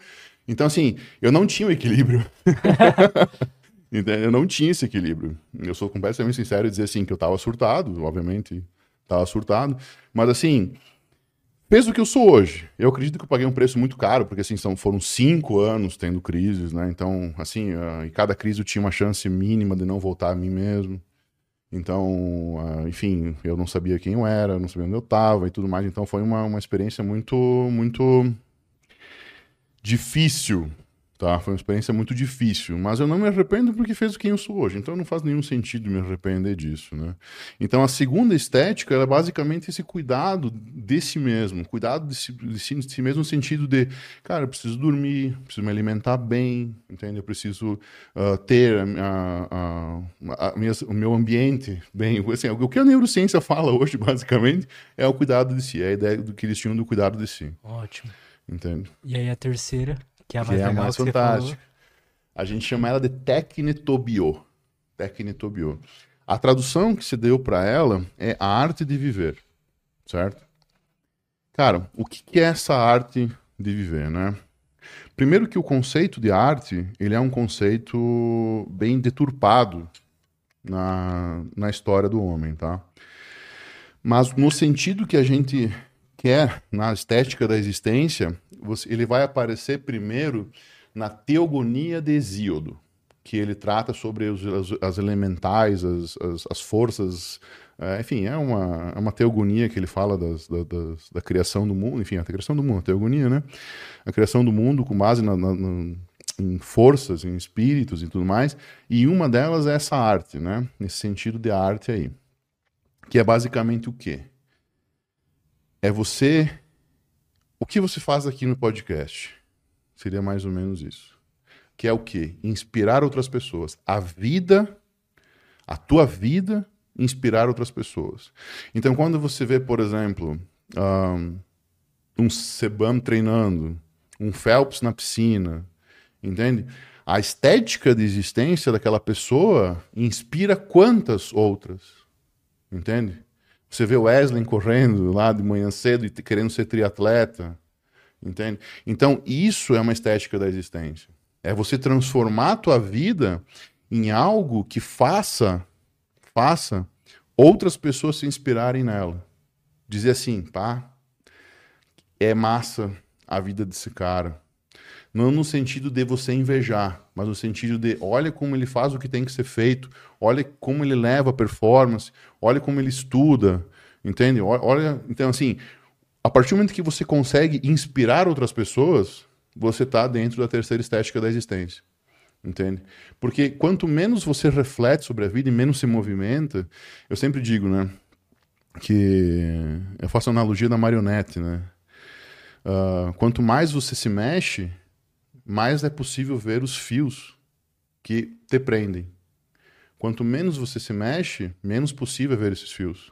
[SPEAKER 2] Então, assim, eu não tinha o equilíbrio. eu não tinha esse equilíbrio. Eu sou completamente sincero e dizer assim que eu estava surtado, obviamente, estava surtado. Mas, assim, fez o que eu sou hoje. Eu acredito que eu paguei um preço muito caro, porque, assim, são, foram cinco anos tendo crises, né? Então, assim, uh, em cada crise eu tinha uma chance mínima de não voltar a mim mesmo. Então, uh, enfim, eu não sabia quem eu era, não sabia onde eu estava e tudo mais. Então foi uma, uma experiência muito, muito difícil Tá? Foi uma experiência muito difícil, mas eu não me arrependo porque fez quem eu sou hoje, então não faz nenhum sentido me arrepender disso, né? Então a segunda estética é basicamente esse cuidado de si mesmo, cuidado de si, de si, de si mesmo no sentido de, cara, eu preciso dormir, preciso me alimentar bem, entende? Eu preciso uh, ter a, a, a, minha, o meu ambiente bem, assim, o que a neurociência fala hoje, basicamente, é o cuidado de si, é a ideia do que eles tinham do cuidado de si.
[SPEAKER 1] Ótimo.
[SPEAKER 2] Entende?
[SPEAKER 1] E aí a terceira? Que é a mais,
[SPEAKER 2] é a mais fantástica. A gente chama ela de Tecnetobio. Tecnetobio. A tradução que se deu para ela é a arte de viver, certo? Cara, o que é essa arte de viver, né? Primeiro que o conceito de arte, ele é um conceito bem deturpado na, na história do homem, tá? Mas no sentido que a gente quer, na estética da existência, você, ele vai aparecer primeiro na Teogonia de Hesíodo, que ele trata sobre os, as, as, elementais, as, as, as forças. É, enfim, é uma, é uma teogonia que ele fala das, da, das, da criação do mundo, enfim, a criação do mundo, a teogonia, né? A criação do mundo com base na, na, na, em forças, em espíritos e tudo mais, e uma delas é essa arte, né? Nesse sentido de arte aí. Que é basicamente o quê? É você o que você faz aqui no podcast? Seria mais ou menos isso. Que é o quê? Inspirar outras pessoas. A vida, a tua vida, inspirar outras pessoas. Então, quando você vê, por exemplo, um, um Sebam treinando, um Phelps na piscina, entende? A estética de existência daquela pessoa inspira quantas outras, entende? Você vê o Wesley correndo lá de manhã cedo e querendo ser triatleta, entende? Então, isso é uma estética da existência. É você transformar a tua vida em algo que faça, faça outras pessoas se inspirarem nela. Dizer assim, pá, é massa a vida desse cara. Não no sentido de você invejar, mas no sentido de olha como ele faz o que tem que ser feito, olha como ele leva a performance, olha como ele estuda, entende? Olha, então assim, a partir do momento que você consegue inspirar outras pessoas, você está dentro da terceira estética da existência. Entende? Porque quanto menos você reflete sobre a vida e menos se movimenta, eu sempre digo, né? Que eu faço analogia da marionete, né? Uh, quanto mais você se mexe, mais é possível ver os fios que te prendem. Quanto menos você se mexe, menos possível é ver esses fios.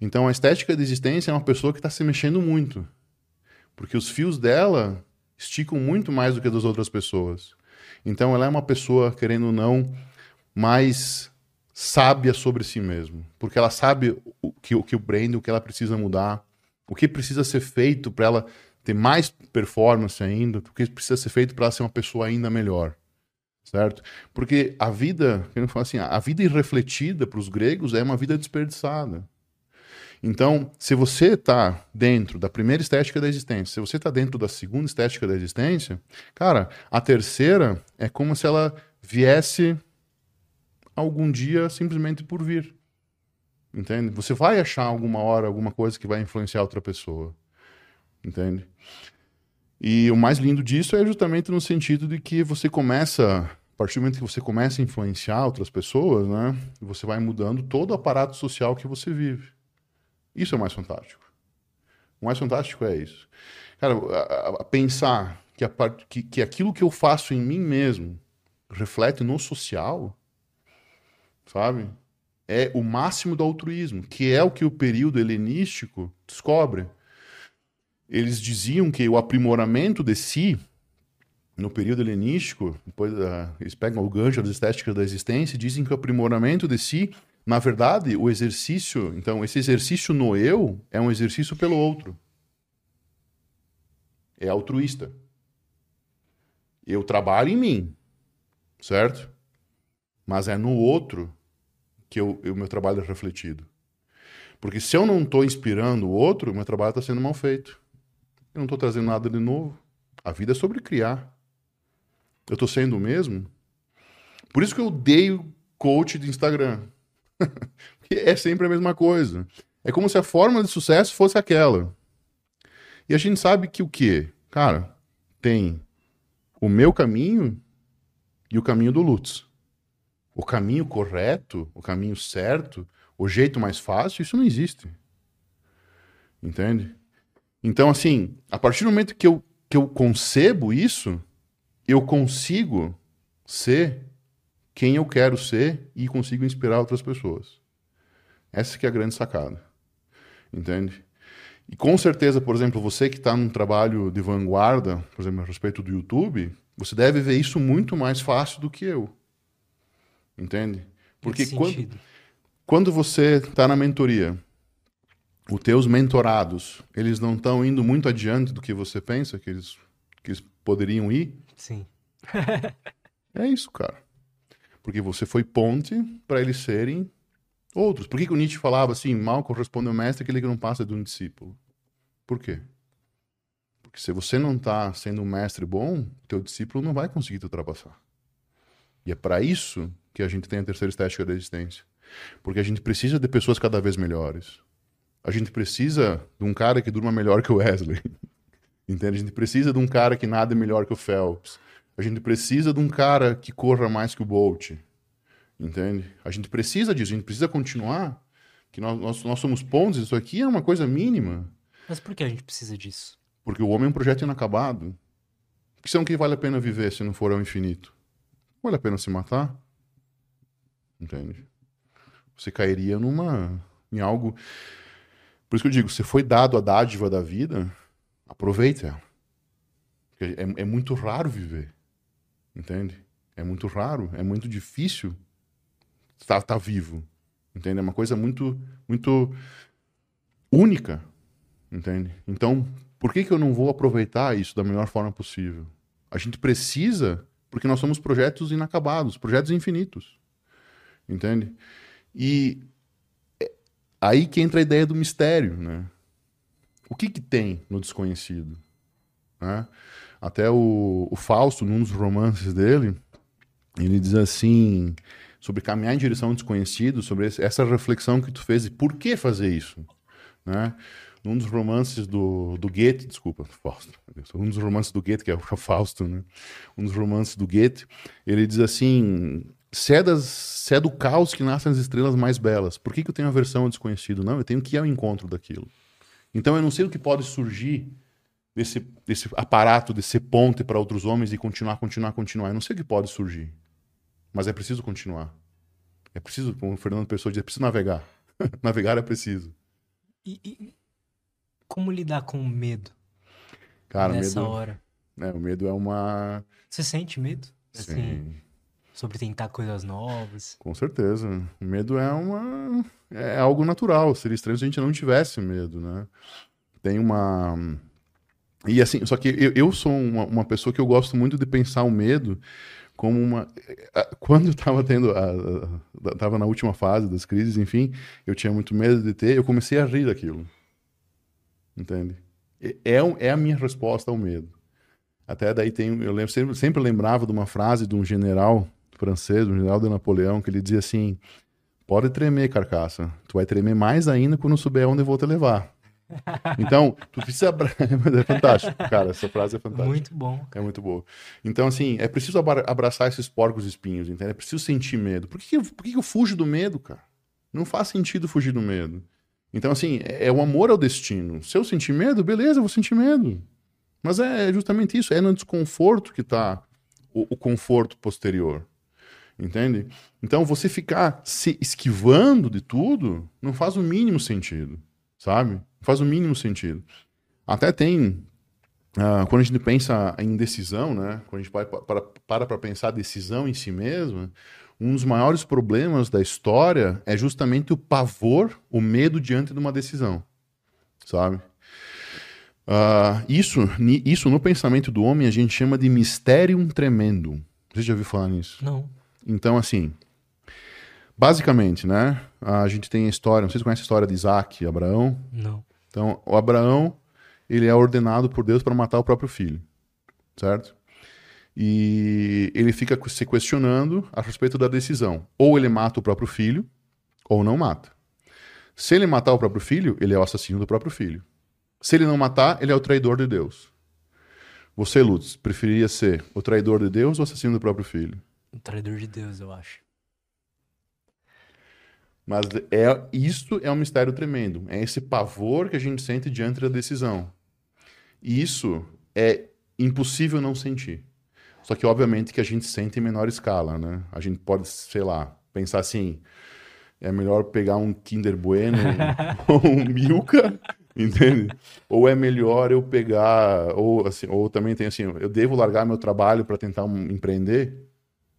[SPEAKER 2] Então a estética da existência é uma pessoa que está se mexendo muito. Porque os fios dela esticam muito mais do que das outras pessoas. Então ela é uma pessoa, querendo ou não, mais sábia sobre si mesma. Porque ela sabe o que o, que o prende, o que ela precisa mudar, o que precisa ser feito para ela ter mais performance ainda, o que precisa ser feito para ser uma pessoa ainda melhor. Certo? Porque a vida, assim, a vida irrefletida para os gregos é uma vida desperdiçada. Então, se você está dentro da primeira estética da existência, se você está dentro da segunda estética da existência, cara, a terceira é como se ela viesse algum dia simplesmente por vir. Entende? Você vai achar alguma hora alguma coisa que vai influenciar outra pessoa. Entende? E o mais lindo disso é justamente no sentido de que você começa, a partir do momento que você começa a influenciar outras pessoas, né, você vai mudando todo o aparato social que você vive. Isso é o mais fantástico. O mais fantástico é isso. Cara, a, a pensar que, a part... que, que aquilo que eu faço em mim mesmo reflete no social, sabe? É o máximo do altruísmo, que é o que o período helenístico descobre. Eles diziam que o aprimoramento de si, no período helenístico, depois uh, eles pegam o gancho das estéticas da existência e dizem que o aprimoramento de si na verdade, o exercício, então, esse exercício no eu é um exercício pelo outro. É altruísta. Eu trabalho em mim, certo? Mas é no outro que o meu trabalho é refletido. Porque se eu não estou inspirando o outro, meu trabalho está sendo mal feito. Eu não estou trazendo nada de novo. A vida é sobre criar. Eu estou sendo o mesmo. Por isso que eu odeio coach de Instagram. é sempre a mesma coisa. É como se a fórmula de sucesso fosse aquela. E a gente sabe que o quê? Cara, tem o meu caminho e o caminho do Lutz. O caminho correto, o caminho certo, o jeito mais fácil, isso não existe. Entende? Então, assim, a partir do momento que eu, que eu concebo isso, eu consigo ser quem eu quero ser e consigo inspirar outras pessoas. Essa que é a grande sacada. Entende? E com certeza, por exemplo, você que está num trabalho de vanguarda, por exemplo, a respeito do YouTube, você deve ver isso muito mais fácil do que eu. Entende? Porque quando, quando você está na mentoria, os teus mentorados, eles não estão indo muito adiante do que você pensa que eles, que eles poderiam ir?
[SPEAKER 1] Sim.
[SPEAKER 2] é isso, cara porque você foi ponte para eles serem outros. Por que, que o Nietzsche falava assim, mal corresponde ao mestre aquele que não passa de um discípulo? Por quê? Porque se você não está sendo um mestre bom, teu discípulo não vai conseguir te ultrapassar. E é para isso que a gente tem a terceira estética da existência. Porque a gente precisa de pessoas cada vez melhores. A gente precisa de um cara que durma melhor que o Wesley. Entende? A gente precisa de um cara que nada melhor que o Phelps. A gente precisa de um cara que corra mais que o Bolt. Entende? A gente precisa disso, a gente precisa continuar. Que nós, nós, nós somos pontos, isso aqui é uma coisa mínima.
[SPEAKER 1] Mas por que a gente precisa disso?
[SPEAKER 2] Porque o homem é um projeto inacabado. Que são que vale a pena viver se não for ao infinito? Vale a pena se matar? Entende? Você cairia numa. em algo. Por isso que eu digo, você foi dado a dádiva da vida, aproveite ela. É, é muito raro viver. Entende? É muito raro, é muito difícil estar, estar vivo. Entende? É uma coisa muito, muito única. Entende? Então, por que, que eu não vou aproveitar isso da melhor forma possível? A gente precisa, porque nós somos projetos inacabados, projetos infinitos. Entende? E aí que entra a ideia do mistério, né? O que que tem no desconhecido? Né? Até o, o Fausto, num dos romances dele, ele diz assim, sobre caminhar em direção ao desconhecido, sobre essa reflexão que tu fez e por que fazer isso, né? Num dos romances do, do Goethe, desculpa, Fausto, um dos romances do Goethe, que é o Fausto, né? Um dos romances do Goethe, ele diz assim, se é, das, se é do caos que nascem as estrelas mais belas, por que, que eu tenho aversão ao desconhecido? Não, eu tenho que ir ao encontro daquilo. Então eu não sei o que pode surgir desse, desse aparato, desse ponte para outros homens e continuar, continuar, continuar. Eu não sei o que pode surgir. Mas é preciso continuar. É preciso, como o Fernando Pessoa diz, é preciso navegar. navegar é preciso.
[SPEAKER 1] E, e, como lidar com o medo?
[SPEAKER 2] Cara,
[SPEAKER 1] nessa
[SPEAKER 2] medo,
[SPEAKER 1] hora.
[SPEAKER 2] É, o medo é uma.
[SPEAKER 1] Você sente medo? Assim,
[SPEAKER 2] Sim.
[SPEAKER 1] Sobre tentar coisas novas.
[SPEAKER 2] Com certeza. O medo é uma. É algo natural. Seria estranho se a gente não tivesse medo, né? Tem uma. E assim, só que eu, eu sou uma, uma pessoa que eu gosto muito de pensar o medo como uma. Quando eu estava tendo. A, tava na última fase das crises, enfim, eu tinha muito medo de ter, eu comecei a rir daquilo. Entende? É, é a minha resposta ao medo. Até daí tem. Eu lembro, sempre, sempre lembrava de uma frase de um general francês, um general de Napoleão, que ele dizia assim: pode tremer, carcaça. Tu vai tremer mais ainda quando souber onde eu vou te levar. Então, tu precisa. é fantástico, cara. Essa frase é fantástica.
[SPEAKER 1] Muito bom.
[SPEAKER 2] É muito boa. Então, assim, é preciso abraçar esses porcos espinhos, entende? É preciso sentir medo. Por que, por que eu fujo do medo, cara? Não faz sentido fugir do medo. Então, assim, é, é o amor ao destino. Se eu sentir medo, beleza, eu vou sentir medo. Mas é justamente isso. É no desconforto que está o, o conforto posterior. Entende? Então, você ficar se esquivando de tudo não faz o mínimo sentido, sabe? faz o mínimo sentido. Até tem, uh, quando a gente pensa em decisão, né? Quando a gente para para, para pensar decisão em si mesma, um dos maiores problemas da história é justamente o pavor, o medo diante de uma decisão, sabe? Uh, isso, isso no pensamento do homem a gente chama de mistério tremendo. Você já ouviu falar nisso?
[SPEAKER 1] Não.
[SPEAKER 2] Então, assim, basicamente, né? A gente tem a história, não sei se você conhece a história de Isaac e Abraão.
[SPEAKER 1] Não.
[SPEAKER 2] Então, o Abraão, ele é ordenado por Deus para matar o próprio filho, certo? E ele fica se questionando a respeito da decisão. Ou ele mata o próprio filho, ou não mata. Se ele matar o próprio filho, ele é o assassino do próprio filho. Se ele não matar, ele é o traidor de Deus. Você, Lutz, preferia ser o traidor de Deus ou o assassino do próprio filho?
[SPEAKER 1] O traidor de Deus, eu acho.
[SPEAKER 2] Mas é, isso é um mistério tremendo. É esse pavor que a gente sente diante da decisão. E isso é impossível não sentir. Só que, obviamente, que a gente sente em menor escala, né? A gente pode, sei lá, pensar assim, é melhor pegar um Kinder Bueno ou um Milka, entende? Ou é melhor eu pegar, ou assim, ou também tem assim, eu devo largar meu trabalho para tentar um, empreender?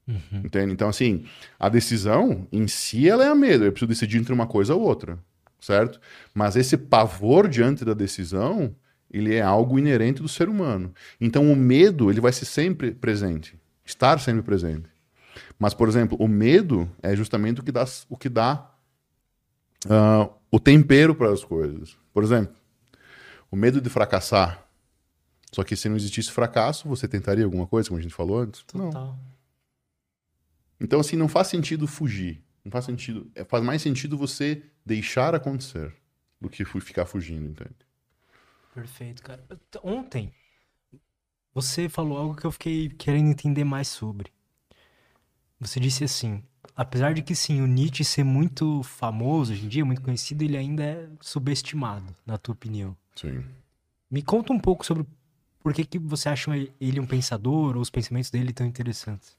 [SPEAKER 2] Uhum. Entende? Então, assim, a decisão em si ela é a mesma. Eu preciso decidir entre uma coisa ou outra, certo? Mas esse pavor diante da decisão, ele é algo inerente do ser humano. Então, o medo, ele vai ser sempre presente. Estar sempre presente. Mas, por exemplo, o medo é justamente o que dá, o, que dá uh, o tempero para as coisas. Por exemplo, o medo de fracassar. Só que se não existisse fracasso, você tentaria alguma coisa, como a gente falou antes?
[SPEAKER 1] Total.
[SPEAKER 2] Não. Então, assim, não faz sentido fugir. Não faz sentido. É, faz mais sentido você deixar acontecer do que ficar fugindo, entende?
[SPEAKER 1] Perfeito, cara. Ontem, você falou algo que eu fiquei querendo entender mais sobre. Você disse assim: apesar de que sim, o Nietzsche ser muito famoso hoje em dia, muito conhecido, ele ainda é subestimado, na tua opinião.
[SPEAKER 2] Sim.
[SPEAKER 1] Me conta um pouco sobre por que, que você acha ele um pensador ou os pensamentos dele tão interessantes.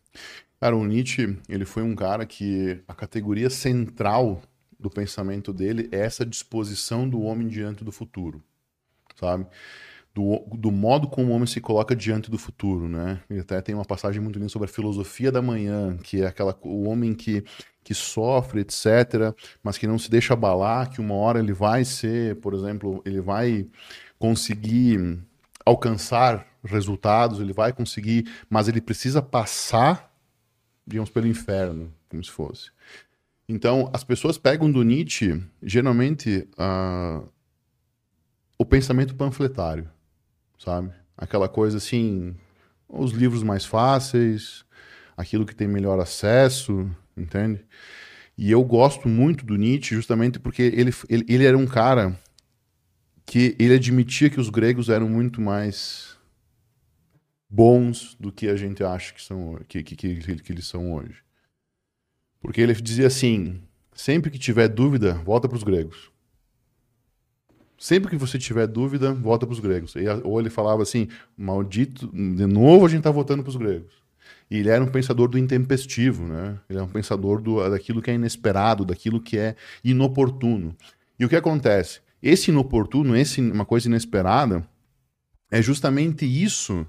[SPEAKER 2] Cara, o Nietzsche, ele foi um cara que a categoria central do pensamento dele é essa disposição do homem diante do futuro, sabe? Do, do modo como o homem se coloca diante do futuro, né? E até tem uma passagem muito linda sobre a filosofia da manhã, que é aquela o homem que, que sofre, etc., mas que não se deixa abalar, que uma hora ele vai ser, por exemplo, ele vai conseguir alcançar resultados, ele vai conseguir, mas ele precisa passar digamos, pelo inferno, como se fosse. Então, as pessoas pegam do Nietzsche, geralmente, uh, o pensamento panfletário, sabe? Aquela coisa assim, os livros mais fáceis, aquilo que tem melhor acesso, entende? E eu gosto muito do Nietzsche justamente porque ele, ele, ele era um cara que ele admitia que os gregos eram muito mais bons do que a gente acha que, são, que, que, que, que eles são hoje. Porque ele dizia assim: sempre que tiver dúvida, volta para os gregos. Sempre que você tiver dúvida, volta para os gregos. Ou ele falava assim: maldito, de novo a gente está voltando para os gregos. E ele era um pensador do intempestivo, né? Ele é um pensador do, daquilo que é inesperado, daquilo que é inoportuno. E o que acontece? Esse inoportuno, esse uma coisa inesperada, é justamente isso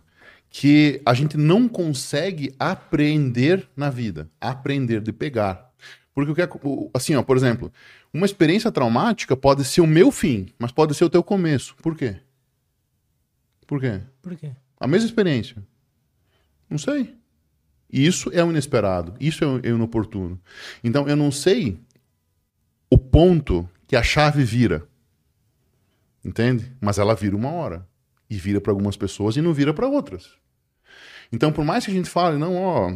[SPEAKER 2] que a gente não consegue aprender na vida, aprender de pegar. Porque o que é, assim, ó, por exemplo, uma experiência traumática pode ser o meu fim, mas pode ser o teu começo. Por quê? Por quê?
[SPEAKER 1] Por quê?
[SPEAKER 2] A mesma experiência. Não sei. Isso é o inesperado, isso é o inoportuno. Então eu não sei o ponto que a chave vira. Entende? Mas ela vira uma hora. E vira para algumas pessoas e não vira para outras. Então, por mais que a gente fale, não, ó,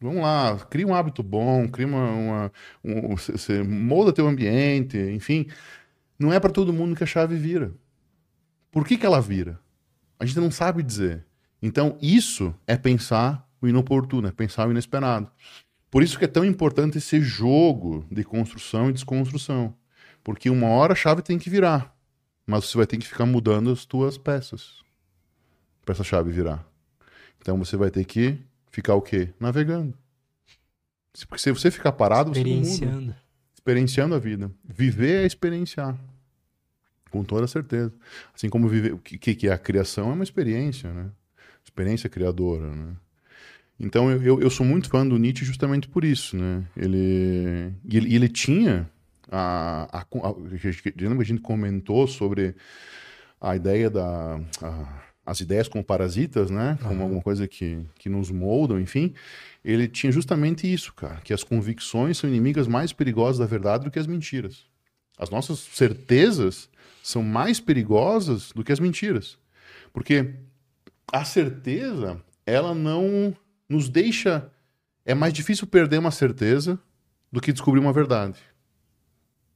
[SPEAKER 2] vamos lá, cria um hábito bom, cria uma. uma um, você molda teu ambiente, enfim. Não é para todo mundo que a chave vira. Por que, que ela vira? A gente não sabe dizer. Então, isso é pensar o inoportuno, é pensar o inesperado. Por isso que é tão importante esse jogo de construção e desconstrução. Porque uma hora a chave tem que virar. Mas você vai ter que ficar mudando as tuas peças para essa chave virar. Então você vai ter que ficar o quê? Navegando. Porque se você ficar parado, você não muda. Experienciando a vida. Viver é experienciar. Com toda certeza. Assim como viver. O que, que é a criação? É uma experiência, né? Experiência criadora, né? Então eu, eu, eu, sou muito fã do Nietzsche justamente por isso, né? Ele, ele, ele tinha a, a, a, a, a gente comentou sobre a ideia da a, as ideias como parasitas, né? Como uhum. alguma coisa que, que nos moldam, enfim. Ele tinha justamente isso, cara, que as convicções são inimigas mais perigosas da verdade do que as mentiras. As nossas certezas são mais perigosas do que as mentiras. Porque a certeza, ela não nos deixa. É mais difícil perder uma certeza do que descobrir uma verdade.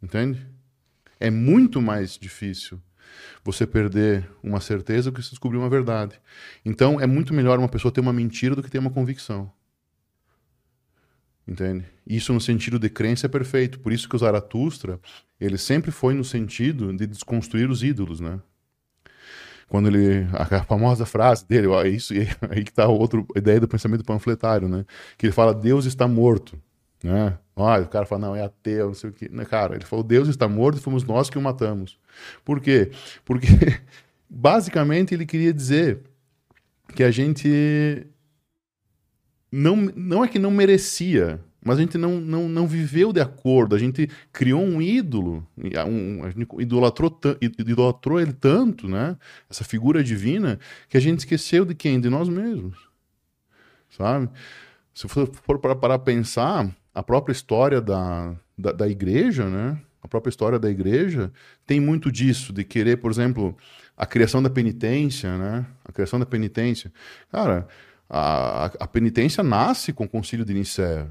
[SPEAKER 2] Entende? É muito mais difícil você perder uma certeza do que você descobrir uma verdade. Então, é muito melhor uma pessoa ter uma mentira do que ter uma convicção. Entende? Isso no sentido de crença é perfeito. Por isso que o Zaratustra, ele sempre foi no sentido de desconstruir os ídolos, né? Quando ele a famosa frase dele, ó, isso aí que está outra ideia do pensamento panfletário, né? Que ele fala Deus está morto. Né? Olha, o cara fala, não, é ateu, não sei o quê. Né, cara, ele falou, Deus está morto fomos nós que o matamos. Por quê? Porque, basicamente, ele queria dizer que a gente não, não é que não merecia, mas a gente não, não, não viveu de acordo. A gente criou um ídolo, um, a gente idolatrou, idolatrou ele tanto, né? Essa figura divina, que a gente esqueceu de quem? De nós mesmos. Sabe? Se for, for para pensar, a própria história da, da, da, igreja, né? A própria história da igreja tem muito disso, de querer, por exemplo, a criação da penitência, né? A criação da penitência. Cara, a, a penitência nasce com o concílio de Nicéia.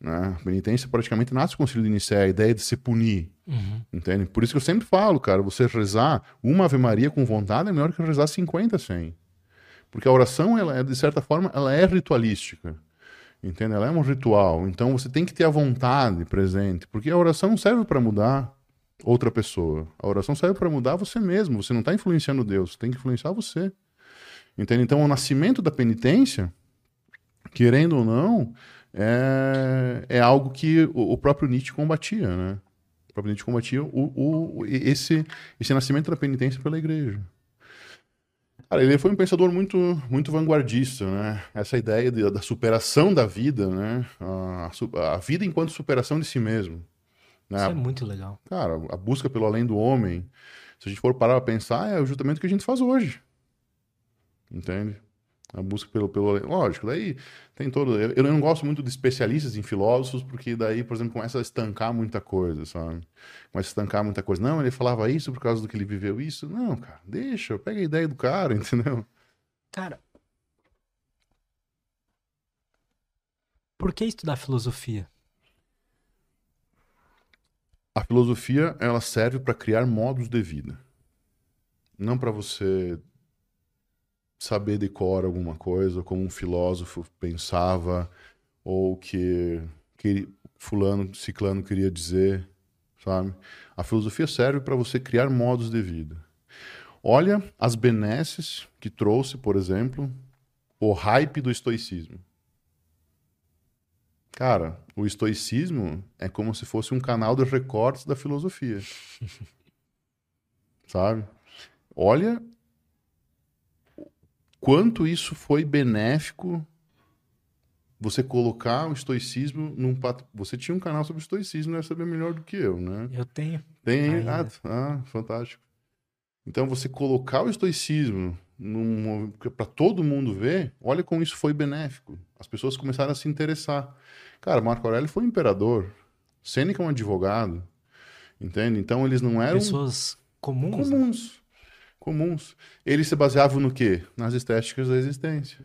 [SPEAKER 2] Né? A penitência praticamente nasce com o concílio de Nicéia, a ideia de se punir. Uhum. Entende? Por isso que eu sempre falo, cara, você rezar uma Ave Maria com vontade é melhor que rezar 50, 100. Porque a oração, ela é, de certa forma, ela é ritualística. Entende? Ela é um ritual. Então você tem que ter a vontade presente, porque a oração não serve para mudar outra pessoa. A oração serve para mudar você mesmo. Você não está influenciando Deus, tem que influenciar você. Entende? Então o nascimento da penitência, querendo ou não, é, é algo que o próprio Nietzsche combatia, né? O próprio Nietzsche combatia o, o, esse, esse nascimento da penitência pela igreja. Cara, ele foi um pensador muito, muito vanguardista, né? Essa ideia de, da superação da vida, né? A, a, vida enquanto superação de si mesmo.
[SPEAKER 1] Né? Isso é muito legal.
[SPEAKER 2] Cara, a busca pelo além do homem, se a gente for parar para pensar, é justamente o que a gente faz hoje. Entende? A busca pelo, pelo. Lógico, daí tem todo. Eu, eu não gosto muito de especialistas em filósofos, porque daí, por exemplo, começa a estancar muita coisa, sabe? Começa a estancar muita coisa. Não, ele falava isso por causa do que ele viveu isso. Não, cara, deixa, pega a ideia do cara, entendeu?
[SPEAKER 1] Cara. Por que estudar filosofia?
[SPEAKER 2] A filosofia, ela serve para criar modos de vida. Não para você saber de cor alguma coisa, como um filósofo pensava, ou que, que fulano, ciclano queria dizer, sabe? A filosofia serve para você criar modos de vida. Olha as benesses que trouxe, por exemplo, o hype do estoicismo. Cara, o estoicismo é como se fosse um canal de recortes da filosofia. Sabe? Olha quanto isso foi benéfico você colocar o estoicismo num pat... Você tinha um canal sobre estoicismo, deve saber melhor do que eu, né?
[SPEAKER 1] Eu tenho.
[SPEAKER 2] Tem? Ah, ah, fantástico. Então, você colocar o estoicismo num... para todo mundo ver, olha como isso foi benéfico. As pessoas começaram a se interessar. Cara, Marco Aurélio foi um imperador. Sêneca é um advogado. Entende? Então, eles não eram.
[SPEAKER 1] Pessoas comuns.
[SPEAKER 2] Né? Comuns. Né? Comuns. Eles se baseavam no quê? Nas estéticas da existência.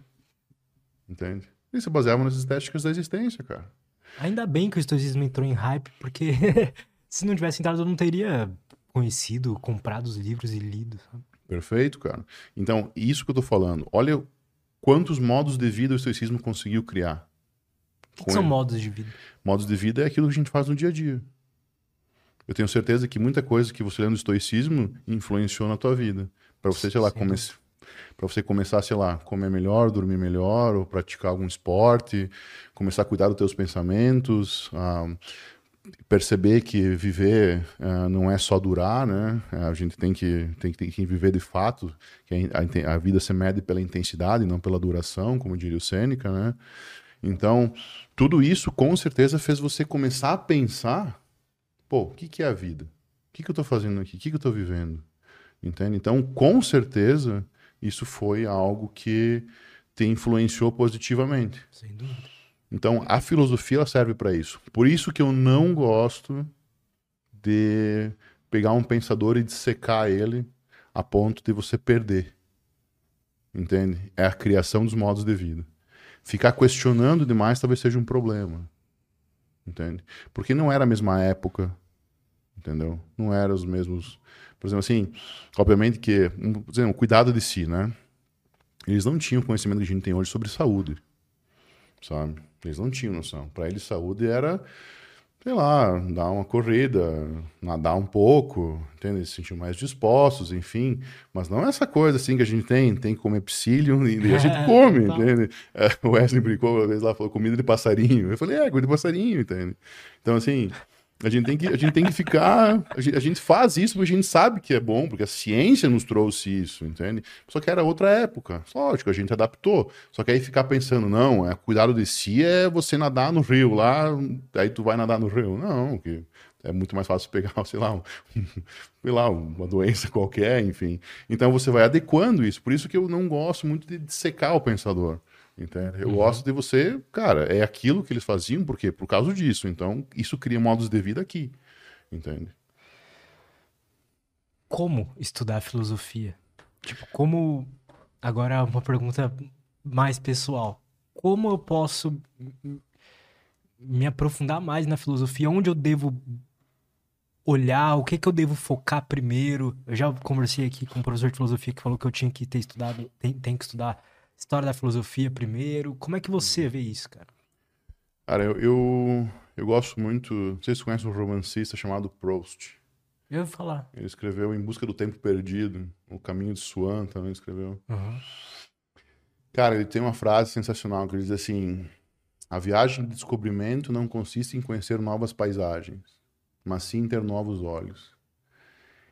[SPEAKER 2] Entende? Eles se baseavam nas estéticas da existência, cara.
[SPEAKER 1] Ainda bem que o estoicismo entrou em hype, porque se não tivesse entrado, eu não teria conhecido, comprado os livros e lido.
[SPEAKER 2] Perfeito, cara. Então, isso que eu tô falando. Olha quantos modos de vida o estoicismo conseguiu criar.
[SPEAKER 1] O que, que são modos de vida?
[SPEAKER 2] Modos de vida é aquilo que a gente faz no dia a dia. Eu tenho certeza que muita coisa que você lê no estoicismo influenciou na tua vida. Para você, sei lá, comece... para você começar, sei lá, comer melhor, dormir melhor, ou praticar algum esporte, começar a cuidar dos teus pensamentos, perceber que viver uh, não é só durar, né? A gente tem que, tem, tem que viver de fato, que a, a, vida se mede pela intensidade, não pela duração, como diria o Sêneca, né? Então, tudo isso com certeza fez você começar a pensar pô, o que, que é a vida? O que, que eu estou fazendo aqui? O que, que eu estou vivendo? Entende? Então, com certeza, isso foi algo que te influenciou positivamente.
[SPEAKER 1] Sem dúvida.
[SPEAKER 2] Então, a filosofia serve para isso. Por isso que eu não gosto de pegar um pensador e dissecar ele a ponto de você perder. Entende? É a criação dos modos de vida. Ficar questionando demais talvez seja um problema. Entende? Porque não era a mesma época, entendeu? Não eram os mesmos. Por exemplo, assim, obviamente que, por exemplo, cuidado de si, né? Eles não tinham o conhecimento que a gente tem hoje sobre saúde, sabe? Eles não tinham noção. Para eles, saúde era, sei lá, dar uma corrida, nadar um pouco, entende? Eles se sentiam mais dispostos, enfim. Mas não é essa coisa assim que a gente tem, tem que comer psyllium e a gente come, entende? É, o Wesley brincou uma vez lá, falou comida de passarinho. Eu falei, é, comida de passarinho, entende? Então, assim, a gente tem que, a gente tem que ficar. A gente, a gente, faz isso porque a gente sabe que é bom, porque a ciência nos trouxe isso, entende? Só que era outra época. Lógico, a gente adaptou. Só que aí ficar pensando, não, é cuidado de si é você nadar no rio lá, aí tu vai nadar no rio. Não, que é muito mais fácil pegar, sei lá, um, sei lá, uma doença qualquer, enfim. Então você vai adequando isso. Por isso que eu não gosto muito de secar o pensador. Entende? Eu uhum. gosto de você, cara, é aquilo que eles faziam, por quê? Por causa disso. Então, isso cria modos de vida aqui. Entende?
[SPEAKER 1] Como estudar filosofia? Tipo, como. Agora, uma pergunta mais pessoal. Como eu posso me aprofundar mais na filosofia? Onde eu devo olhar? O que, que eu devo focar primeiro? Eu já conversei aqui com um professor de filosofia que falou que eu tinha que ter estudado, tem, tem que estudar história da filosofia primeiro. Como é que você vê isso, cara?
[SPEAKER 2] Cara, eu, eu, eu gosto muito. Não sei se você conhece um romancista chamado Proust.
[SPEAKER 1] Eu ouvi falar.
[SPEAKER 2] Ele escreveu Em Busca do Tempo Perdido, O Caminho de Swan também escreveu.
[SPEAKER 1] Uhum.
[SPEAKER 2] Cara, ele tem uma frase sensacional que ele diz assim: A viagem de descobrimento não consiste em conhecer novas paisagens, mas sim em ter novos olhos.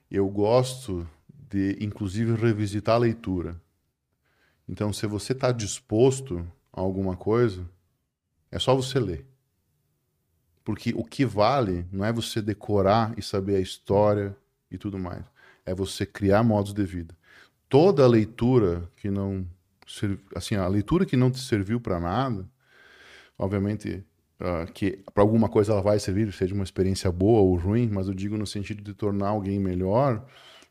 [SPEAKER 2] Eu gosto de, inclusive, revisitar a leitura então, se você está disposto a alguma coisa, é só você ler. Porque o que vale não é você decorar e saber a história e tudo mais. É você criar modos de vida. Toda leitura que não assim, a leitura que não te serviu para nada, obviamente uh, que para alguma coisa ela vai servir, seja uma experiência boa ou ruim, mas eu digo no sentido de tornar alguém melhor,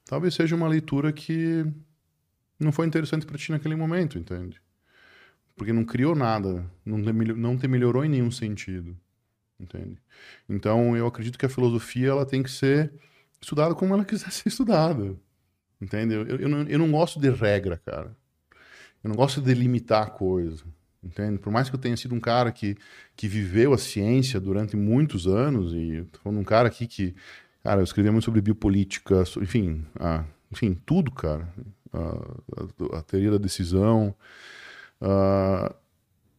[SPEAKER 2] talvez seja uma leitura que não foi interessante para ti naquele momento, entende? Porque não criou nada, não te, não te melhorou em nenhum sentido, entende? Então eu acredito que a filosofia ela tem que ser estudada como ela quiser ser estudada, entende? Eu, eu, não, eu não gosto de regra, cara. Eu não gosto de limitar a coisa, entende? Por mais que eu tenha sido um cara que, que viveu a ciência durante muitos anos, e tô falando um cara aqui que, cara, eu escrevia muito sobre biopolítica, enfim, ah, enfim, tudo, cara. A, a, teoria da decisão. Uh,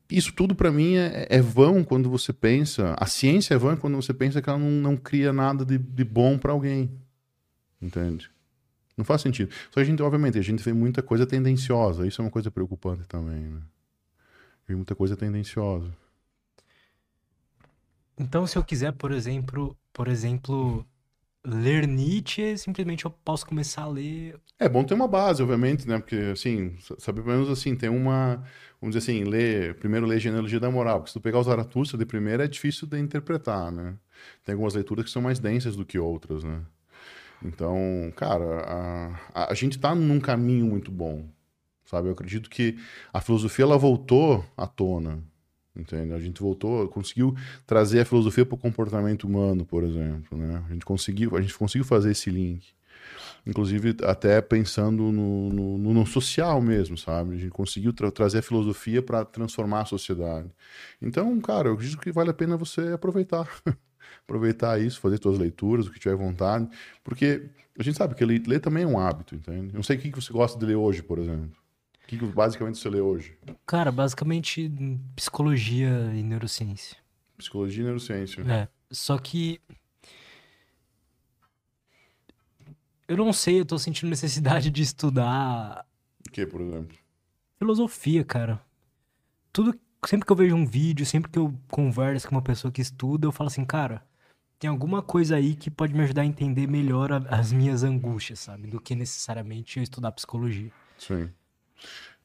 [SPEAKER 2] isso tudo para mim é, é, vão quando você pensa. A ciência é vã quando você pensa que ela não, não cria nada de, de bom para alguém. Entende? Não faz sentido. Só a gente, obviamente, a gente vê muita coisa tendenciosa. Isso é uma coisa preocupante também, né? Vê muita coisa tendenciosa.
[SPEAKER 1] Então, se eu quiser, por exemplo, por exemplo, ler Nietzsche, simplesmente eu posso começar a ler.
[SPEAKER 2] É bom ter uma base, obviamente, né? Porque, assim, sabe, pelo menos assim, tem uma. Vamos dizer assim, ler. Primeiro ler Genealogia da Moral, porque se tu pegar os Zaratustra de primeira é difícil de interpretar, né? Tem algumas leituras que são mais densas do que outras, né? Então, cara, a, a gente tá num caminho muito bom, sabe? Eu acredito que a filosofia ela voltou à tona, entende? A gente voltou, conseguiu trazer a filosofia para o comportamento humano, por exemplo, né? A gente conseguiu, a gente conseguiu fazer esse link. Inclusive, até pensando no, no, no social mesmo, sabe? A gente conseguiu tra trazer a filosofia para transformar a sociedade. Então, cara, eu acredito que vale a pena você aproveitar. aproveitar isso, fazer suas leituras, o que tiver vontade. Porque a gente sabe que ler, ler também é um hábito, entende? Eu não sei o que você gosta de ler hoje, por exemplo que basicamente você lê hoje?
[SPEAKER 1] Cara, basicamente psicologia e neurociência.
[SPEAKER 2] Psicologia e neurociência.
[SPEAKER 1] É. Só que. Eu não sei, eu tô sentindo necessidade de estudar.
[SPEAKER 2] O que, por exemplo?
[SPEAKER 1] Filosofia, cara. Tudo. Sempre que eu vejo um vídeo, sempre que eu converso com uma pessoa que estuda, eu falo assim, cara, tem alguma coisa aí que pode me ajudar a entender melhor as minhas angústias, sabe? Do que necessariamente eu estudar psicologia.
[SPEAKER 2] Sim.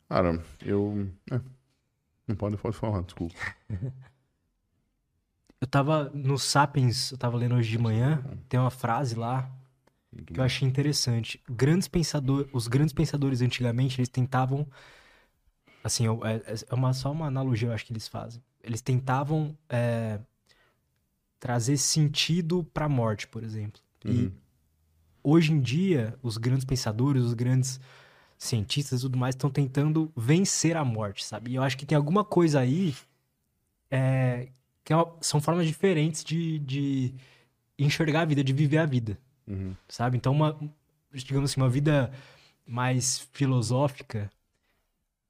[SPEAKER 2] Cara, eu. É, não pode, pode falar, desculpa.
[SPEAKER 1] eu tava no Sapiens, eu tava lendo hoje de manhã, tem uma frase lá Muito que bom. eu achei interessante. Grandes pensador, os grandes pensadores antigamente, eles tentavam. Assim, é, é uma, só uma analogia, eu acho que eles fazem. Eles tentavam é, trazer sentido pra morte, por exemplo. Uhum. E hoje em dia, os grandes pensadores, os grandes cientistas e tudo mais estão tentando vencer a morte, sabe? E eu acho que tem alguma coisa aí é, que é uma, são formas diferentes de, de enxergar a vida, de viver a vida, uhum. sabe? Então, uma, digamos assim, uma vida mais filosófica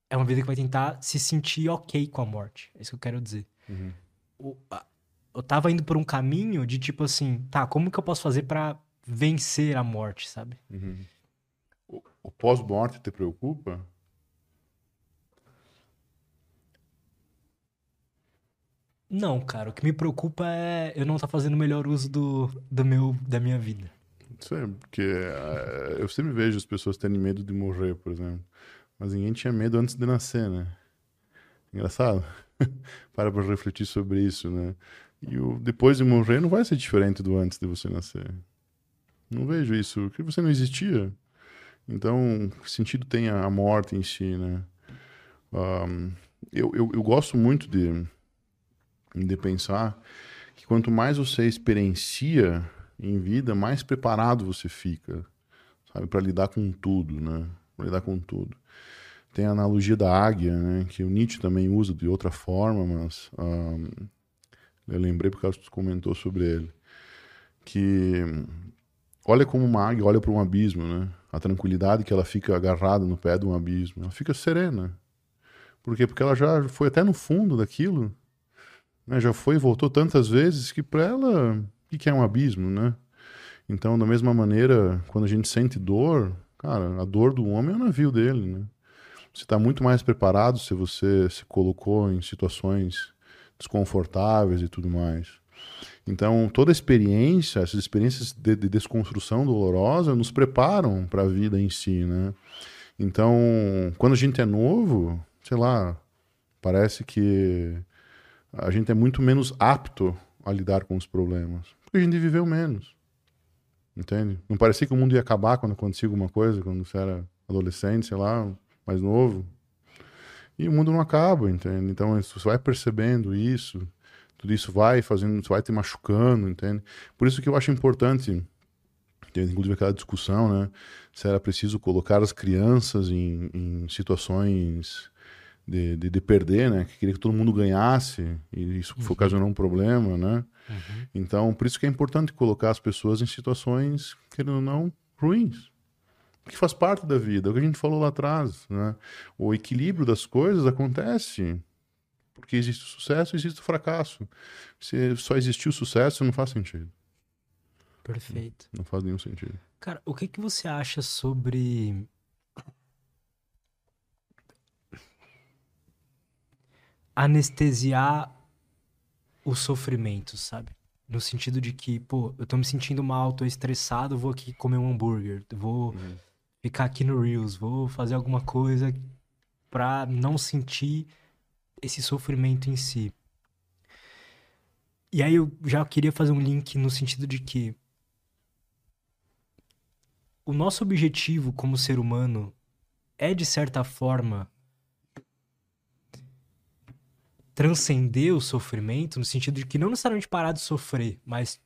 [SPEAKER 1] é uma vida que vai tentar se sentir ok com a morte. É isso que eu quero dizer. Uhum. O, a, eu tava indo por um caminho de tipo assim, tá, como que eu posso fazer para vencer a morte, sabe? Uhum
[SPEAKER 2] o pós-morte te preocupa?
[SPEAKER 1] Não, cara. O que me preocupa é eu não estar tá fazendo o melhor uso do, do meu, da minha vida.
[SPEAKER 2] Isso é, porque uh, eu sempre vejo as pessoas terem medo de morrer, por exemplo. Mas ninguém tinha medo antes de nascer, né? Engraçado. Para pra refletir sobre isso, né? E o depois de morrer não vai ser diferente do antes de você nascer. Não vejo isso. Porque você não existia. Então, que sentido tem a morte em si, né? Um, eu, eu, eu, gosto muito de, de pensar que quanto mais você experiencia em vida, mais preparado você fica, sabe, para lidar com tudo, né? Para lidar com tudo. Tem a analogia da águia, né? Que o Nietzsche também usa de outra forma, mas um, eu lembrei porque você comentou sobre ele. Que olha como uma águia olha para um abismo, né? A tranquilidade que ela fica agarrada no pé de um abismo. Ela fica serena. Por quê? Porque ela já foi até no fundo daquilo, né? já foi e voltou tantas vezes que para ela, o que é um abismo, né? Então, da mesma maneira, quando a gente sente dor, cara, a dor do homem é o navio dele, né? Você está muito mais preparado se você se colocou em situações desconfortáveis e tudo mais. Então, toda experiência, essas experiências de, de desconstrução dolorosa, nos preparam para a vida em si, né? Então, quando a gente é novo, sei lá, parece que a gente é muito menos apto a lidar com os problemas. Porque a gente viveu menos. Entende? Não parecia que o mundo ia acabar quando acontecia alguma coisa, quando você era adolescente, sei lá, mais novo. E o mundo não acaba, entende? Então você vai percebendo isso, tudo isso vai fazendo, vai te machucando, entende? Por isso que eu acho importante, inclusive aquela discussão, né? Se era preciso colocar as crianças em, em situações de, de, de, perder, né? Que queria que todo mundo ganhasse e isso uhum. ocasionou um problema, né? Uhum. Então, por isso que é importante colocar as pessoas em situações, querendo ou não, ruins. Que faz parte da vida, é o que a gente falou lá atrás, né? O equilíbrio das coisas acontece porque existe o sucesso existe o fracasso. Se só existir o sucesso, não faz sentido.
[SPEAKER 1] Perfeito.
[SPEAKER 2] Não, não faz nenhum sentido.
[SPEAKER 1] Cara, o que, que você acha sobre anestesiar o sofrimento, sabe? No sentido de que, pô, eu tô me sentindo mal, tô estressado, vou aqui comer um hambúrguer, vou uhum. ficar aqui no Reels, vou fazer alguma coisa pra não sentir esse sofrimento em si. E aí eu já queria fazer um link no sentido de que o nosso objetivo como ser humano é, de certa forma, transcender o sofrimento, no sentido de que não necessariamente parar de sofrer, mas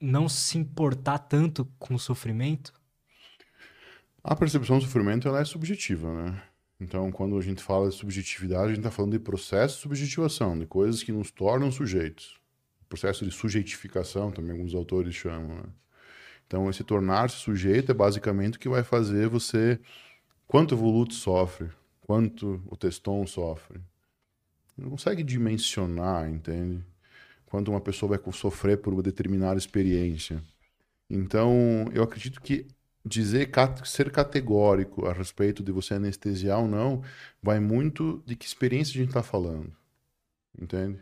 [SPEAKER 1] não se importar tanto com o sofrimento?
[SPEAKER 2] A percepção do sofrimento ela é subjetiva, né? Então, quando a gente fala de subjetividade, a gente está falando de processo de subjetivação, de coisas que nos tornam sujeitos. Processo de sujeitificação, também alguns autores chamam. Né? Então, esse tornar-se sujeito é basicamente o que vai fazer você. Quanto o voluto sofre, quanto o teston sofre, não consegue dimensionar, entende? Quando uma pessoa vai sofrer por uma determinada experiência. Então, eu acredito que dizer ser categórico a respeito de você anestesiar ou não vai muito de que experiência a gente está falando, entende?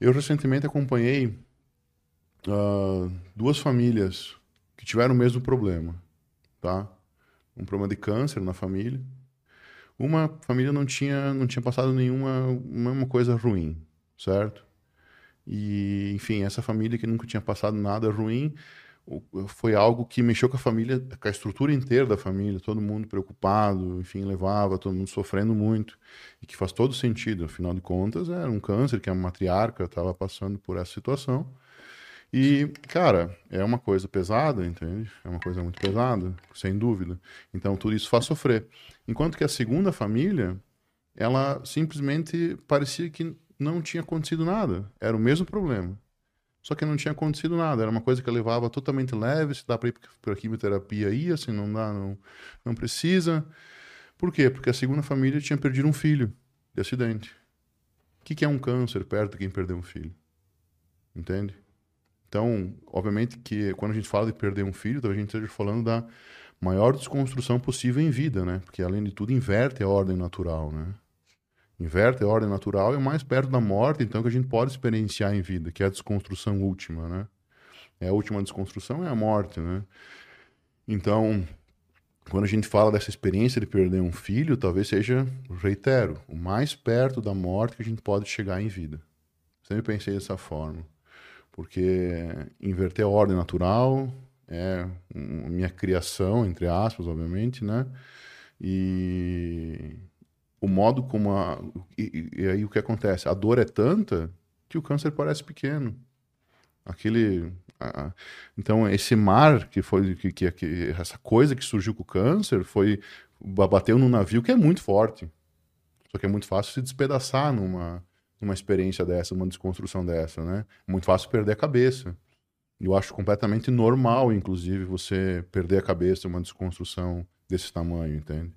[SPEAKER 2] Eu recentemente acompanhei uh, duas famílias que tiveram o mesmo problema, tá? Um problema de câncer na família uma família não tinha, não tinha passado nenhuma uma coisa ruim, certo? E, enfim, essa família que nunca tinha passado nada ruim foi algo que mexeu com a família, com a estrutura inteira da família, todo mundo preocupado, enfim, levava, todo mundo sofrendo muito, e que faz todo sentido, afinal de contas, era um câncer que a matriarca estava passando por essa situação. E, cara, é uma coisa pesada, entende? É uma coisa muito pesada, sem dúvida. Então, tudo isso faz sofrer. Enquanto que a segunda família, ela simplesmente parecia que não tinha acontecido nada. Era o mesmo problema. Só que não tinha acontecido nada. Era uma coisa que levava totalmente leve. Se dá para ir para quimioterapia, ia. Se não dá, não, não precisa. Por quê? Porque a segunda família tinha perdido um filho de acidente. O que, que é um câncer perto de quem perdeu um filho? Entende? Então, obviamente que quando a gente fala de perder um filho, então a gente esteja falando da maior desconstrução possível em vida, né? Porque além de tudo inverte a ordem natural, né? Inverte a ordem natural é mais perto da morte, então que a gente pode experienciar em vida, que é a desconstrução última, né? É a última desconstrução é a morte, né? Então, quando a gente fala dessa experiência de perder um filho, talvez seja, reitero, o mais perto da morte que a gente pode chegar em vida. Sempre pensei dessa forma porque inverter a ordem natural é minha criação, entre aspas, obviamente, né? E o modo como a. E, e, aí o que acontece? A dor é tanta que o câncer parece pequeno. Aquele. A, então, esse mar que foi. Que, que, que, essa coisa que surgiu com o câncer foi. Bateu num navio que é muito forte. Só que é muito fácil se despedaçar numa, uma experiência dessa, uma desconstrução dessa, né? Muito fácil perder a cabeça. Eu acho completamente normal, inclusive, você perder a cabeça uma desconstrução desse tamanho, entende?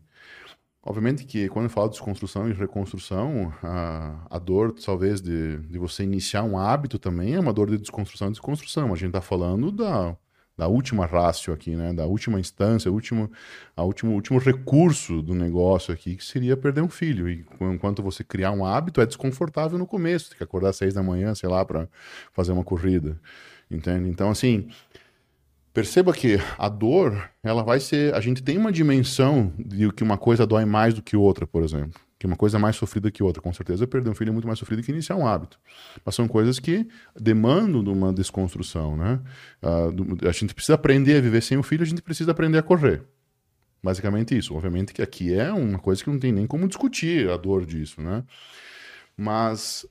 [SPEAKER 2] Obviamente que quando eu falo de desconstrução e reconstrução, a, a dor, talvez, de, de você iniciar um hábito também é uma dor de desconstrução e desconstrução. A gente está falando da da última rácio aqui, né? Da última instância, último, a último, último recurso do negócio aqui, que seria perder um filho. E enquanto você criar um hábito, é desconfortável no começo. Tem que acordar às seis da manhã, sei lá, para fazer uma corrida. Entende? Então, assim, Perceba que a dor, ela vai ser. A gente tem uma dimensão de que uma coisa dói mais do que outra, por exemplo. Que uma coisa é mais sofrida que outra. Com certeza, perder um filho é muito mais sofrido que iniciar um hábito. Mas são coisas que demandam de uma desconstrução, né? Uh, a gente precisa aprender a viver sem o filho, a gente precisa aprender a correr. Basicamente isso. Obviamente que aqui é uma coisa que não tem nem como discutir a dor disso, né? Mas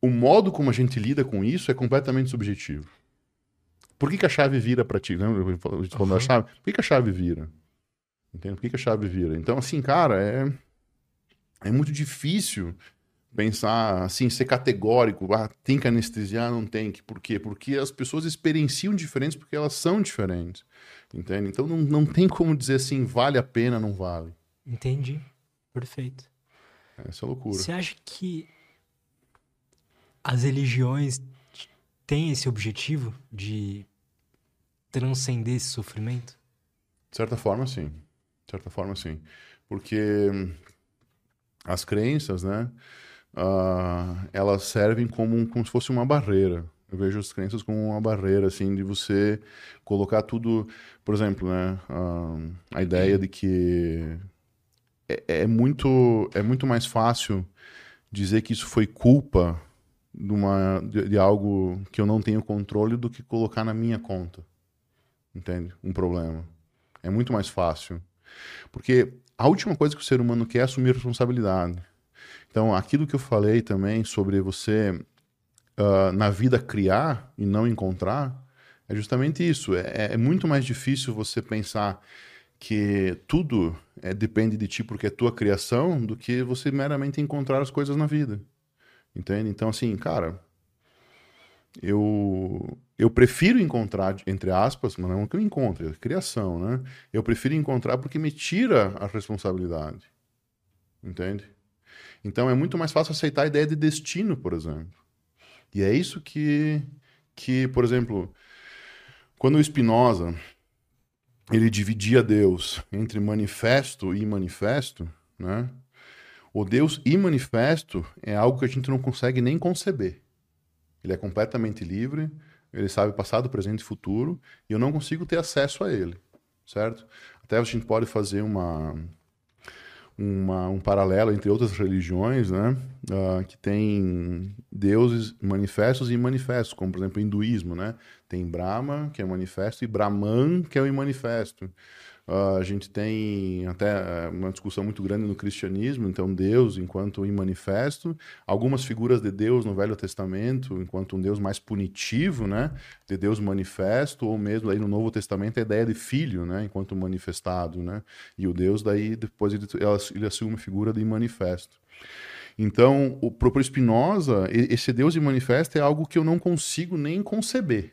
[SPEAKER 2] o modo como a gente lida com isso é completamente subjetivo. Por que, que a chave vira para ti? Lembra? A gente falando uhum. da chave. Por que, que a chave vira? Entende? Por que, que a chave vira? Então, assim, cara, é, é muito difícil pensar assim, ser categórico, ah, tem que anestesiar, não tem que. Por quê? Porque as pessoas experienciam diferentes porque elas são diferentes. Entende? Então não, não tem como dizer assim, vale a pena, não vale.
[SPEAKER 1] Entendi. Perfeito.
[SPEAKER 2] Essa é loucura.
[SPEAKER 1] Você acha que as religiões têm esse objetivo de transcender esse sofrimento?
[SPEAKER 2] De certa forma, sim. De certa forma, sim. Porque as crenças, né, uh, elas servem como, como se fosse uma barreira. Eu vejo as crenças como uma barreira, assim, de você colocar tudo... Por exemplo, né, uh, a ideia de que é, é, muito, é muito mais fácil dizer que isso foi culpa de, uma, de, de, algo que eu não tenho controle do que colocar na minha conta. Entende? Um problema. É muito mais fácil. Porque a última coisa que o ser humano quer é assumir responsabilidade. Então, aquilo que eu falei também sobre você, uh, na vida, criar e não encontrar, é justamente isso. É, é muito mais difícil você pensar que tudo é, depende de ti porque é tua criação do que você meramente encontrar as coisas na vida. Entende? Então, assim, cara, eu, eu prefiro encontrar, entre aspas, mas não é que eu encontre, é criação, né? Eu prefiro encontrar porque me tira a responsabilidade. Entende? Então é muito mais fácil aceitar a ideia de destino, por exemplo. E é isso que, que por exemplo, quando o Spinoza ele dividia Deus entre manifesto e manifesto, né? O Deus imanifesto é algo que a gente não consegue nem conceber. Ele é completamente livre, ele sabe passado, presente e futuro, e eu não consigo ter acesso a ele, certo? Até a gente pode fazer uma, uma, um paralelo entre outras religiões, né? Uh, que tem deuses manifestos e manifestos, como por exemplo o hinduísmo, né? Tem Brahma, que é manifesto, e Brahman, que é o imanifesto. Uh, a gente tem até uh, uma discussão muito grande no cristianismo, então Deus enquanto imanifesto, algumas figuras de Deus no Velho Testamento enquanto um Deus mais punitivo, né, de Deus manifesto, ou mesmo aí no Novo Testamento a ideia de filho, né, enquanto manifestado, né, e o Deus daí depois ele, ele assume uma figura de manifesto. Então, o próprio Spinoza, esse Deus manifesto é algo que eu não consigo nem conceber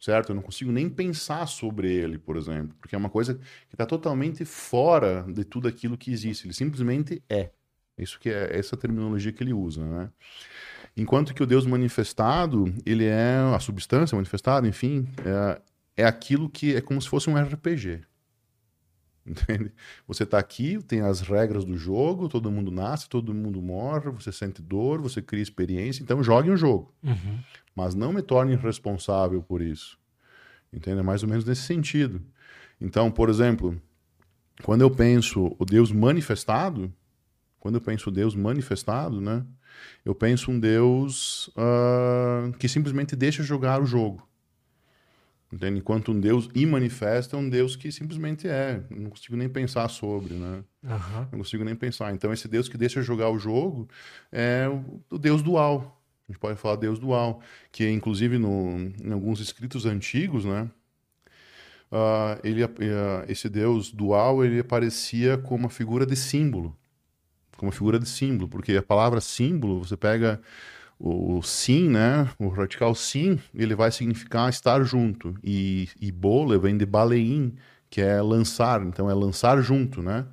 [SPEAKER 2] certo? Eu não consigo nem pensar sobre ele, por exemplo, porque é uma coisa que está totalmente fora de tudo aquilo que existe. Ele simplesmente é. Isso que é essa terminologia que ele usa, né? Enquanto que o Deus manifestado, ele é a substância manifestada, enfim, é, é aquilo que é como se fosse um RPG. Entende? Você está aqui, tem as regras do jogo, todo mundo nasce, todo mundo morre, você sente dor, você cria experiência, então jogue um jogo. Uhum. Mas não me torne responsável por isso. Entende? É mais ou menos nesse sentido. Então, por exemplo, quando eu penso o Deus manifestado, quando eu penso o Deus manifestado, né? Eu penso um Deus uh, que simplesmente deixa jogar o jogo. Entende? Enquanto um Deus imanifesta é um Deus que simplesmente é. Não consigo nem pensar sobre, né? Uhum. Não consigo nem pensar. Então, esse Deus que deixa jogar o jogo é o, o Deus dual. A gente pode falar Deus dual, que inclusive no, em alguns escritos antigos, né? Uh, ele, uh, esse Deus dual ele aparecia como uma figura de símbolo, como uma figura de símbolo, porque a palavra símbolo você pega o sim, né? O radical sim, ele vai significar estar junto. E, e bole vem de baleim, que é lançar, então é lançar junto, né?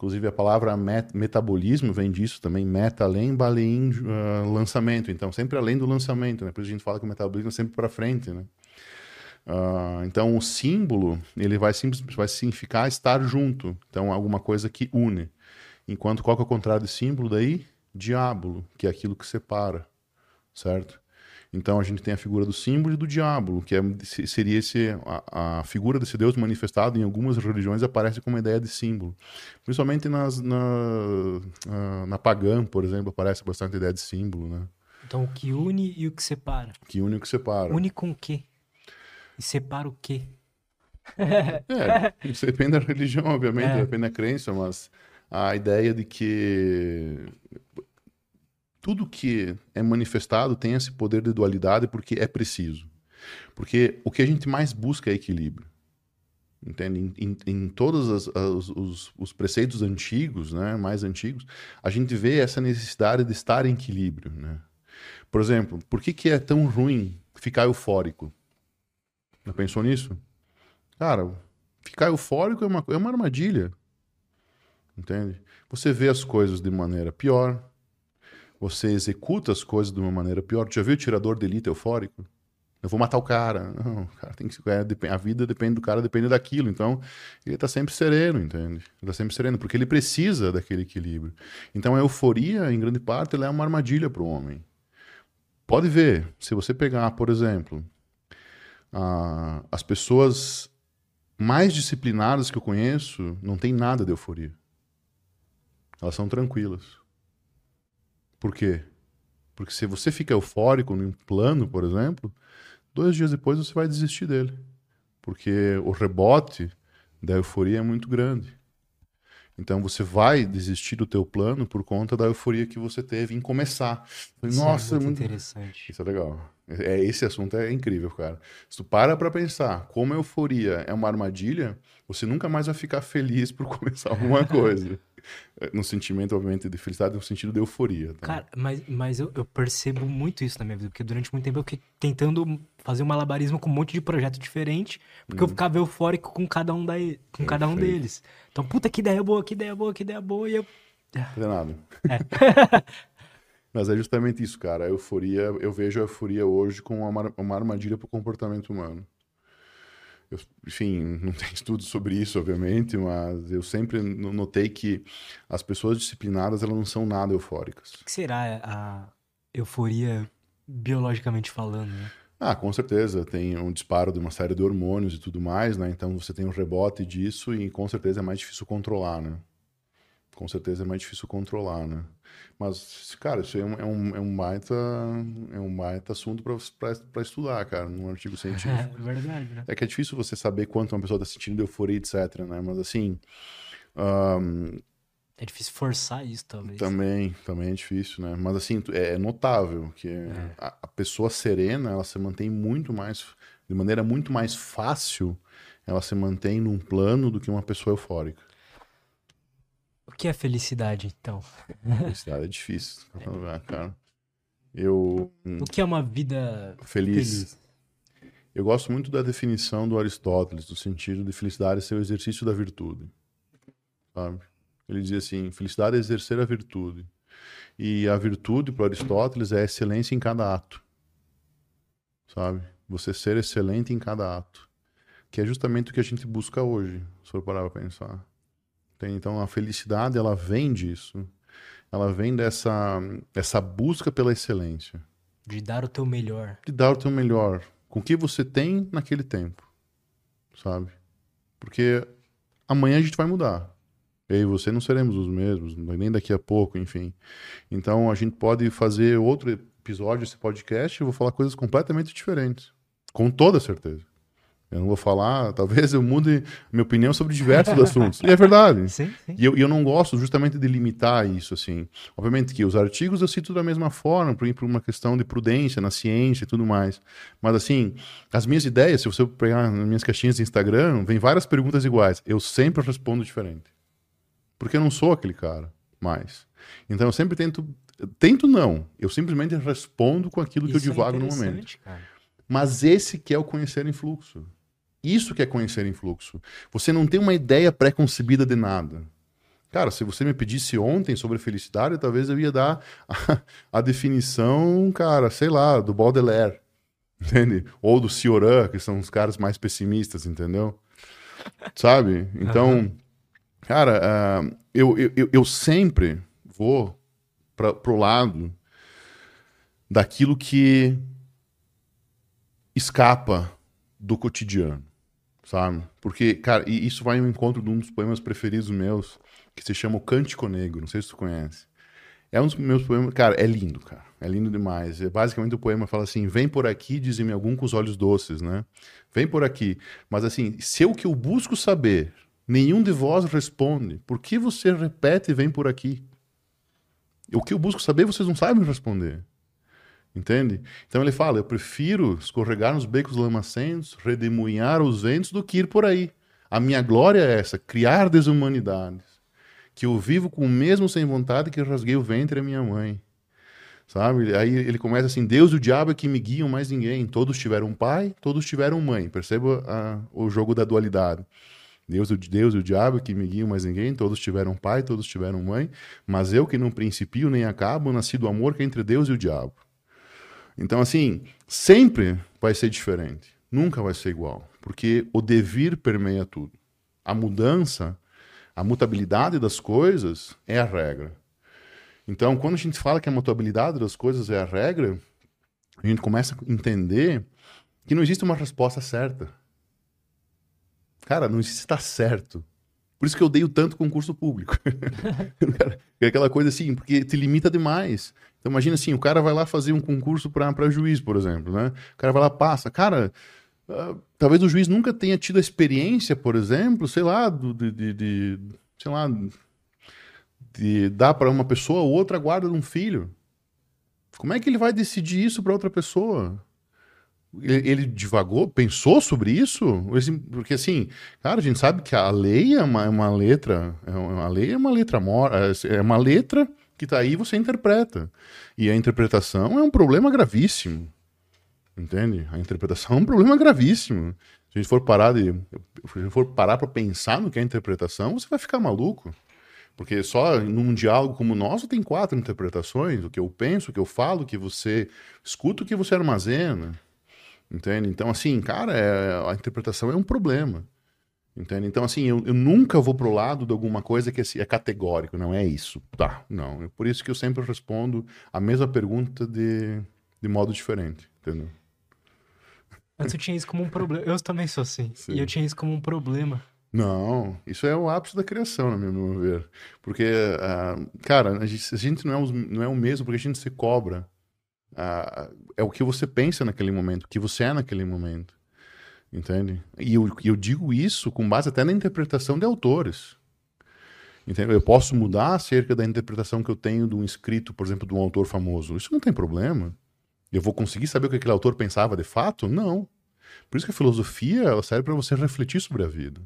[SPEAKER 2] Inclusive a palavra met metabolismo vem disso também, meta além, baleim, uh, lançamento. Então sempre além do lançamento, né? Por isso a gente fala que o metabolismo é sempre para frente, né? Uh, então o símbolo ele vai, vai significar estar junto, então alguma coisa que une. Enquanto qual que é o contrário de símbolo daí? Diábulo, que é aquilo que separa certo? Então a gente tem a figura do símbolo e do diabo, que é, seria esse, a, a, figura desse Deus manifestado em algumas religiões aparece como uma ideia de símbolo. Principalmente nas, na, na, na pagã, por exemplo, aparece bastante ideia de símbolo, né?
[SPEAKER 1] Então o que une e o que separa.
[SPEAKER 2] O que une e o que separa.
[SPEAKER 1] Une com o quê? E separa o quê?
[SPEAKER 2] é, isso depende da religião, obviamente, é. depende da crença, mas a ideia de que tudo que é manifestado tem esse poder de dualidade porque é preciso. Porque o que a gente mais busca é equilíbrio. Entende? Em, em, em todos as, as, os, os, preceitos antigos, né, mais antigos, a gente vê essa necessidade de estar em equilíbrio. Né? Por exemplo, por que, que é tão ruim ficar eufórico? Já pensou nisso? Cara, ficar eufórico é uma, é uma armadilha. Entende? Você vê as coisas de maneira pior, você executa as coisas de uma maneira pior. Já viu o tirador de elite eufórico? Eu vou matar o cara. Não, cara tem que é, a vida depende do cara, depende daquilo. Então, ele está sempre sereno, entende? Ele está sempre sereno, porque ele precisa daquele equilíbrio. Então, a euforia, em grande parte, ela é uma armadilha para o homem. Pode ver, se você pegar, por exemplo, a, as pessoas mais disciplinadas que eu conheço, não tem nada de euforia. Elas são tranquilas. Por quê? Porque se você fica eufórico num plano, por exemplo, dois dias depois você vai desistir dele. Porque o rebote da euforia é muito grande. Então você vai desistir do teu plano por conta da euforia que você teve em começar.
[SPEAKER 1] Isso é Nossa, é muito, muito interessante.
[SPEAKER 2] Isso é legal. É, esse assunto é incrível, cara. Se tu para pra pensar como a euforia é uma armadilha, você nunca mais vai ficar feliz por começar alguma coisa. no sentimento, obviamente, de felicidade, no sentido de euforia.
[SPEAKER 1] Tá? Cara, mas, mas eu, eu, percebo muito isso na minha vida, porque durante muito tempo eu fiquei tentando fazer um malabarismo com um monte de projeto diferente, porque hum. eu uhum. ficava eufórico com cada um, daí, com cada um deles. Então, puta, que ideia boa, que ideia boa, que ideia boa, e eu.
[SPEAKER 2] Não nada. É. mas é justamente isso, cara. A euforia, eu vejo a euforia hoje como uma, uma armadilha para o comportamento humano. Eu, enfim, não tem estudo sobre isso, obviamente, mas eu sempre notei que as pessoas disciplinadas elas não são nada eufóricas.
[SPEAKER 1] O que será a euforia biologicamente falando? Né?
[SPEAKER 2] Ah, com certeza. Tem um disparo de uma série de hormônios e tudo mais, né? Então você tem um rebote disso e com certeza é mais difícil controlar, né? Com certeza é mais difícil controlar, né? Mas, cara, isso é um, é um, é um baita, é um baita assunto para estudar, cara, num artigo científico.
[SPEAKER 1] É verdade, né?
[SPEAKER 2] É que é difícil você saber quanto uma pessoa está sentindo euforia, etc, né? Mas, assim... Um,
[SPEAKER 1] é difícil forçar isso, talvez.
[SPEAKER 2] Também, também é difícil, né? Mas, assim, é, é notável que é. a, a pessoa serena, ela se mantém muito mais... De maneira muito mais fácil, ela se mantém num plano do que uma pessoa eufórica.
[SPEAKER 1] Que é felicidade, então?
[SPEAKER 2] Felicidade é difícil, é. cara. Eu.
[SPEAKER 1] O que é uma vida
[SPEAKER 2] feliz? feliz? Eu gosto muito da definição do Aristóteles, no sentido de felicidade ser o exercício da virtude. Sabe? Ele dizia assim: felicidade é exercer a virtude. E a virtude, para Aristóteles, é a excelência em cada ato. Sabe? Você ser excelente em cada ato. Que é justamente o que a gente busca hoje, se for parar para pensar. Então a felicidade ela vem disso. Ela vem dessa essa busca pela excelência.
[SPEAKER 1] De dar o teu melhor.
[SPEAKER 2] De dar o teu melhor. Com o que você tem naquele tempo. Sabe? Porque amanhã a gente vai mudar. Eu e você não seremos os mesmos, nem daqui a pouco, enfim. Então a gente pode fazer outro episódio desse podcast e eu vou falar coisas completamente diferentes. Com toda certeza. Eu não vou falar, talvez eu mude minha opinião sobre diversos assuntos. E é verdade.
[SPEAKER 1] Sim, sim.
[SPEAKER 2] E eu, eu não gosto justamente de limitar isso, assim. Obviamente que os artigos eu cito da mesma forma, por, por uma questão de prudência na ciência e tudo mais. Mas, assim, as minhas ideias, se você pegar nas minhas caixinhas de Instagram, vem várias perguntas iguais. Eu sempre respondo diferente. Porque eu não sou aquele cara mais. Então eu sempre tento. Tento não. Eu simplesmente respondo com aquilo isso que eu é divago é no momento. Cara. Mas esse que é o conhecer em fluxo. Isso que é conhecer em fluxo. Você não tem uma ideia pré-concebida de nada. Cara, se você me pedisse ontem sobre felicidade, talvez eu ia dar a, a definição, cara, sei lá, do Baudelaire, entende? Ou do Cioran, que são os caras mais pessimistas, entendeu? Sabe? Então, cara, uh, eu, eu, eu sempre vou para pro lado daquilo que escapa do cotidiano, sabe? Porque, cara, e isso vai ao encontro de um dos poemas preferidos meus, que se chama O Cântico Negro, não sei se tu conhece. É um dos meus poemas, cara, é lindo, cara. É lindo demais. É, basicamente o poema fala assim: vem por aqui, dizem-me algum com os olhos doces, né? Vem por aqui. Mas assim, se eu que eu busco saber, nenhum de vós responde, por que você repete vem por aqui? O que eu busco saber, vocês não sabem responder. Entende? Então ele fala: eu prefiro escorregar nos becos lamacentos, redemoinhar os ventos, do que ir por aí. A minha glória é essa, criar desumanidades que eu vivo com o mesmo sem vontade que rasguei o ventre da minha mãe. Sabe? Aí ele começa assim: Deus e o diabo é que me guiam, mais ninguém. Todos tiveram pai, todos tiveram mãe. Perceba a, o jogo da dualidade. Deus, Deus e o diabo é que me guiam, mais ninguém. Todos tiveram pai, todos tiveram mãe. Mas eu que não principio nem acabo, nasci do amor que é entre Deus e o diabo. Então, assim, sempre vai ser diferente. Nunca vai ser igual. Porque o devir permeia tudo. A mudança a mutabilidade das coisas é a regra. Então, quando a gente fala que a mutabilidade das coisas é a regra, a gente começa a entender que não existe uma resposta certa. Cara, não existe estar certo. Por isso que eu odeio tanto concurso público. é aquela coisa assim, porque te limita demais. Então imagina assim, o cara vai lá fazer um concurso para juiz, por exemplo, né? O cara vai lá, passa. Cara, ah, talvez o juiz nunca tenha tido a experiência, por exemplo, sei lá, de, de, de sei lá, de dar para uma pessoa ou outra guarda de um filho. Como é que ele vai decidir isso para outra pessoa? Ele, ele, divagou, pensou sobre isso? Porque assim, cara, a gente sabe que a lei é uma, é uma letra, é uma, lei é uma letra é, é uma letra que está aí você interpreta. E a interpretação é um problema gravíssimo. Entende? A interpretação é um problema gravíssimo. Se a gente for parar de, se for parar para pensar no que é interpretação, você vai ficar maluco. Porque só num diálogo como o nosso tem quatro interpretações: o que eu penso, o que eu falo, o que você escuta, o que você armazena. Entende? Então, assim, cara, é, a interpretação é um problema. Entende? Então, assim, eu, eu nunca vou pro lado de alguma coisa que é, é categórico, não é isso. Tá, não. É por isso que eu sempre respondo a mesma pergunta de, de modo diferente, entendeu?
[SPEAKER 1] Antes eu tinha isso como um problema. Eu também sou assim. Sim. E eu tinha isso como um problema.
[SPEAKER 2] Não, isso é o ápice da criação, no meu ver. Porque, uh, cara, a gente, a gente, não, é o, não é o mesmo porque a gente se cobra. É o que você pensa naquele momento, o que você é naquele momento. Entende? E eu, eu digo isso com base até na interpretação de autores. Entende? Eu posso mudar acerca da interpretação que eu tenho de um escrito, por exemplo, de um autor famoso. Isso não tem problema. Eu vou conseguir saber o que aquele autor pensava de fato? Não. Por isso que a filosofia ela serve para você refletir sobre a vida.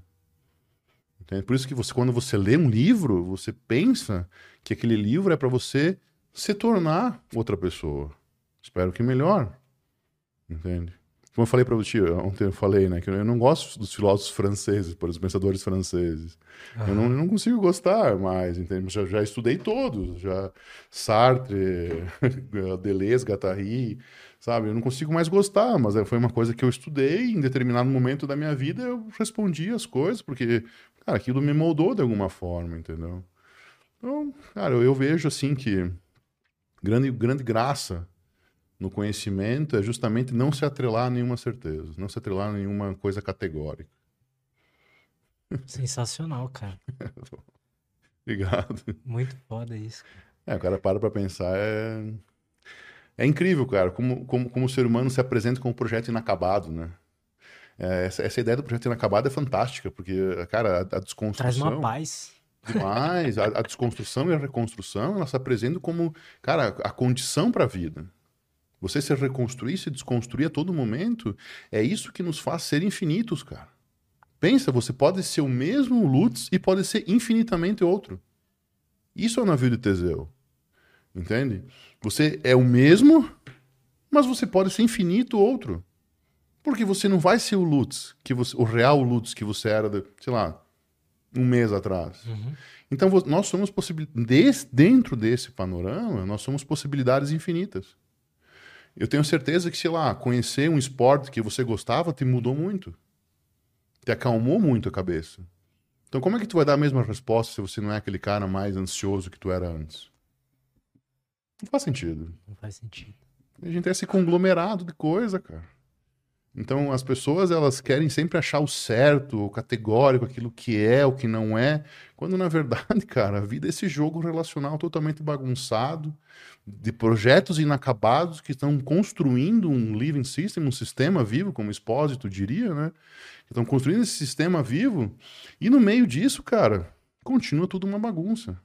[SPEAKER 2] Entende? Por isso que você, quando você lê um livro, você pensa que aquele livro é para você se tornar outra pessoa. Espero que melhor. Entende? Como eu falei para você ontem, eu falei, né, que eu não gosto dos filósofos franceses, por os pensadores franceses. Uhum. Eu, não, eu, não, consigo gostar mais, entende? Já, já estudei todos, já Sartre, Deleuze, Guattari, sabe? Eu não consigo mais gostar, mas foi uma coisa que eu estudei em determinado momento da minha vida, eu respondi as coisas, porque, cara, aquilo me moldou de alguma forma, entendeu? Então, cara, eu, eu vejo assim que grande, grande graça no conhecimento é justamente não se atrelar a nenhuma certeza, não se atrelar a nenhuma coisa categórica.
[SPEAKER 1] Sensacional, cara.
[SPEAKER 2] Obrigado.
[SPEAKER 1] Muito foda isso.
[SPEAKER 2] É, o cara para pra pensar, é... É incrível, cara, como, como, como o ser humano se apresenta como um projeto inacabado, né? É, essa, essa ideia do projeto inacabado é fantástica, porque, cara, a, a desconstrução...
[SPEAKER 1] Traz uma paz.
[SPEAKER 2] Demais. a, a desconstrução e a reconstrução, ela se apresentam como, cara, a condição para a vida. Você se reconstruir, se desconstruir a todo momento, é isso que nos faz ser infinitos, cara. Pensa, você pode ser o mesmo Lutz e pode ser infinitamente outro. Isso é o navio de Teseu. Entende? Você é o mesmo, mas você pode ser infinito outro. Porque você não vai ser o Lutz, que você, o real Lutz que você era, de, sei lá, um mês atrás. Uhum. Então nós somos possibilidades. Dentro desse panorama, nós somos possibilidades infinitas. Eu tenho certeza que, sei lá, conhecer um esporte que você gostava te mudou muito. Te acalmou muito a cabeça. Então, como é que tu vai dar a mesma resposta se você não é aquele cara mais ansioso que tu era antes? Não faz sentido.
[SPEAKER 1] Não faz sentido.
[SPEAKER 2] A gente é esse conglomerado de coisa, cara. Então, as pessoas elas querem sempre achar o certo, o categórico, aquilo que é, o que não é, quando na verdade, cara, a vida é esse jogo relacional totalmente bagunçado, de projetos inacabados que estão construindo um living system, um sistema vivo, como Expósito diria, né? Estão construindo esse sistema vivo, e no meio disso, cara, continua tudo uma bagunça.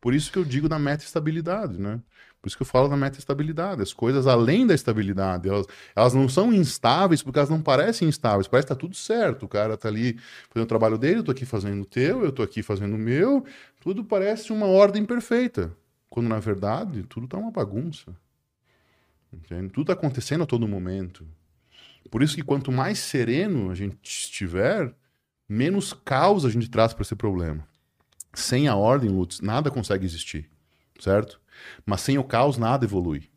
[SPEAKER 2] Por isso que eu digo da meta-estabilidade, né? Por isso que eu falo da meta-estabilidade. As coisas além da estabilidade, elas, elas não são instáveis porque elas não parecem instáveis. Parece que tá tudo certo. O cara tá ali fazendo o trabalho dele, eu tô aqui fazendo o teu, eu tô aqui fazendo o meu. Tudo parece uma ordem perfeita. Quando, na verdade, tudo tá uma bagunça. Entende? Tudo tá acontecendo a todo momento. Por isso que quanto mais sereno a gente estiver, menos causa a gente traz para esse problema. Sem a ordem, Lutz, nada consegue existir, certo? Mas sem o caos, nada evolui.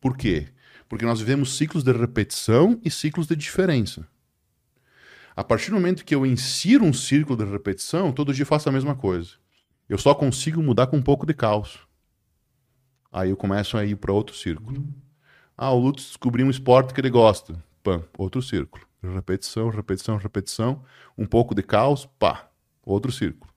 [SPEAKER 2] Por quê? Porque nós vivemos ciclos de repetição e ciclos de diferença. A partir do momento que eu insiro um círculo de repetição, todo dia faço a mesma coisa. Eu só consigo mudar com um pouco de caos. Aí eu começo a ir para outro círculo. Ah, o Lutz descobriu um esporte que ele gosta. Pã, outro círculo. Repetição, repetição, repetição. Um pouco de caos, pá, outro círculo.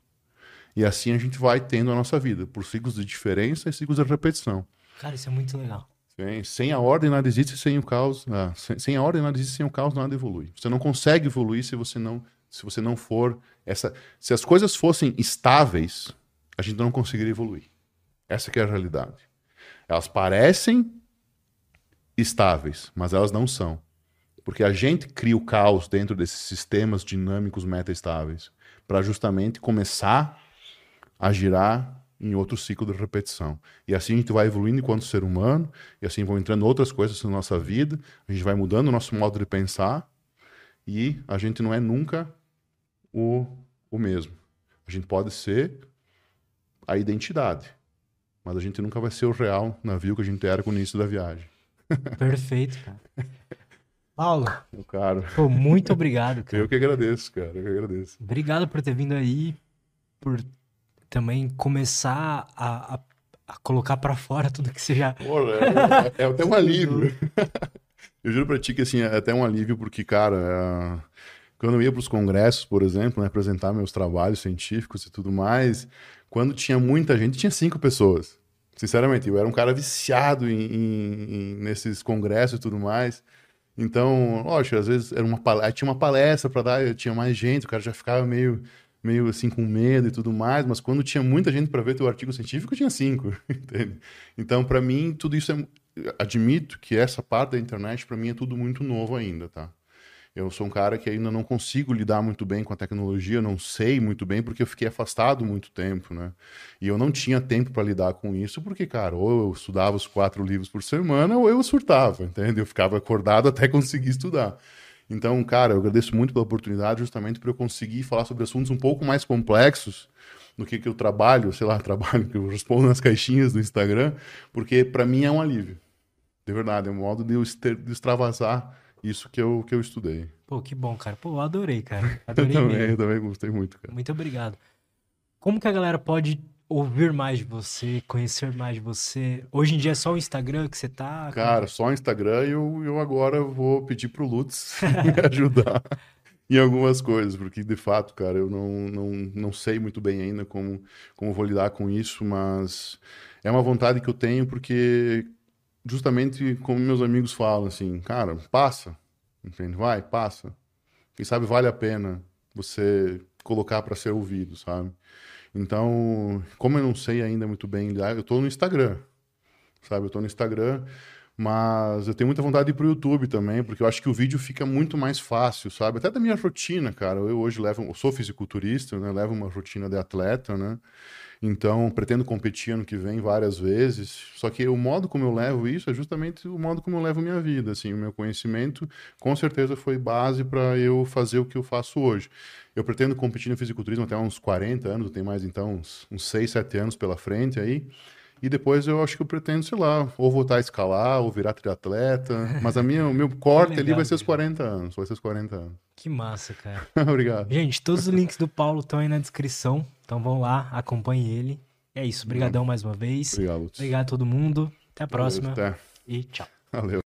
[SPEAKER 2] E assim a gente vai tendo a nossa vida, por ciclos de diferença e ciclos de repetição.
[SPEAKER 1] Cara, isso é muito legal.
[SPEAKER 2] Sem, sem a ordem nada existe, sem o caos. Ah, sem, sem, a ordem nada existe, sem o caos nada evolui. Você não consegue evoluir se você não, se você não for essa. Se as coisas fossem estáveis, a gente não conseguiria evoluir. Essa é a realidade. Elas parecem estáveis, mas elas não são. Porque a gente cria o caos dentro desses sistemas dinâmicos meta-estáveis para justamente começar a girar em outro ciclo de repetição. E assim a gente vai evoluindo enquanto ser humano, e assim vão entrando outras coisas na nossa vida, a gente vai mudando o nosso modo de pensar, e a gente não é nunca o, o mesmo. A gente pode ser a identidade, mas a gente nunca vai ser o real navio que a gente era com o início da viagem.
[SPEAKER 1] Perfeito, cara. Paulo,
[SPEAKER 2] Meu caro.
[SPEAKER 1] pô, muito obrigado, cara.
[SPEAKER 2] Eu que agradeço, cara. Eu que agradeço.
[SPEAKER 1] Obrigado por ter vindo aí, por também começar a, a, a colocar para fora tudo que você já.
[SPEAKER 2] Pô, é, é, até um alívio. eu juro pra ti que assim, é até um alívio, porque, cara, é... quando eu ia pros congressos, por exemplo, né, apresentar meus trabalhos científicos e tudo mais, quando tinha muita gente, tinha cinco pessoas. Sinceramente, eu era um cara viciado em, em, em nesses congressos e tudo mais. Então, lógico, às vezes era uma palestra, tinha uma palestra para dar, eu tinha mais gente, o cara já ficava meio meio assim com medo e tudo mais, mas quando tinha muita gente para ver teu artigo científico, tinha cinco, entende? Então, para mim, tudo isso é admito que essa parte da internet para mim é tudo muito novo ainda, tá? Eu sou um cara que ainda não consigo lidar muito bem com a tecnologia, não sei muito bem, porque eu fiquei afastado muito tempo, né? E eu não tinha tempo para lidar com isso, porque, cara, ou eu estudava os quatro livros por semana, ou eu surtava, entende? Eu ficava acordado até conseguir estudar. Então, cara, eu agradeço muito pela oportunidade, justamente para eu conseguir falar sobre assuntos um pouco mais complexos do que, que eu trabalho, sei lá, trabalho, que eu respondo nas caixinhas do Instagram, porque para mim é um alívio. De verdade, é um modo de eu de extravasar isso que eu, que eu estudei.
[SPEAKER 1] Pô, que bom, cara. Pô, eu adorei, cara. Adorei
[SPEAKER 2] eu também, mesmo. eu também gostei muito, cara.
[SPEAKER 1] Muito obrigado. Como que a galera pode ouvir mais de você, conhecer mais de você? Hoje em dia é só o Instagram que você tá?
[SPEAKER 2] Cara, só o Instagram e eu, eu agora vou pedir pro Lutz me ajudar em algumas coisas, porque de fato, cara, eu não, não, não sei muito bem ainda como, como vou lidar com isso, mas é uma vontade que eu tenho porque justamente como meus amigos falam assim, cara, passa, entende? Vai, passa. Quem sabe vale a pena você colocar para ser ouvido, sabe? Então, como eu não sei ainda muito bem eu estou no Instagram, sabe? Eu estou no Instagram, mas eu tenho muita vontade de ir pro YouTube também, porque eu acho que o vídeo fica muito mais fácil, sabe? Até da minha rotina, cara. Eu hoje levo, eu sou fisiculturista, né? Levo uma rotina de atleta, né? Então, pretendo competir ano que vem várias vezes. Só que o modo como eu levo isso é justamente o modo como eu levo minha vida. Assim, o meu conhecimento, com certeza, foi base para eu fazer o que eu faço hoje. Eu pretendo competir no fisiculturismo até uns 40 anos, tem mais então uns, uns 6, 7 anos pela frente aí. E depois eu acho que eu pretendo, sei lá, ou voltar a escalar, ou virar triatleta. Mas a minha, o meu corte ali vai ser os 40 anos. Vai ser os 40 anos.
[SPEAKER 1] Que massa, cara.
[SPEAKER 2] Obrigado.
[SPEAKER 1] Gente, todos os links do Paulo estão aí na descrição. Então vão lá, acompanhe ele. É isso. Obrigadão mais uma vez.
[SPEAKER 2] Obrigado.
[SPEAKER 1] Obrigado a todo mundo. Até a próxima.
[SPEAKER 2] Até.
[SPEAKER 1] E tchau.
[SPEAKER 2] Valeu.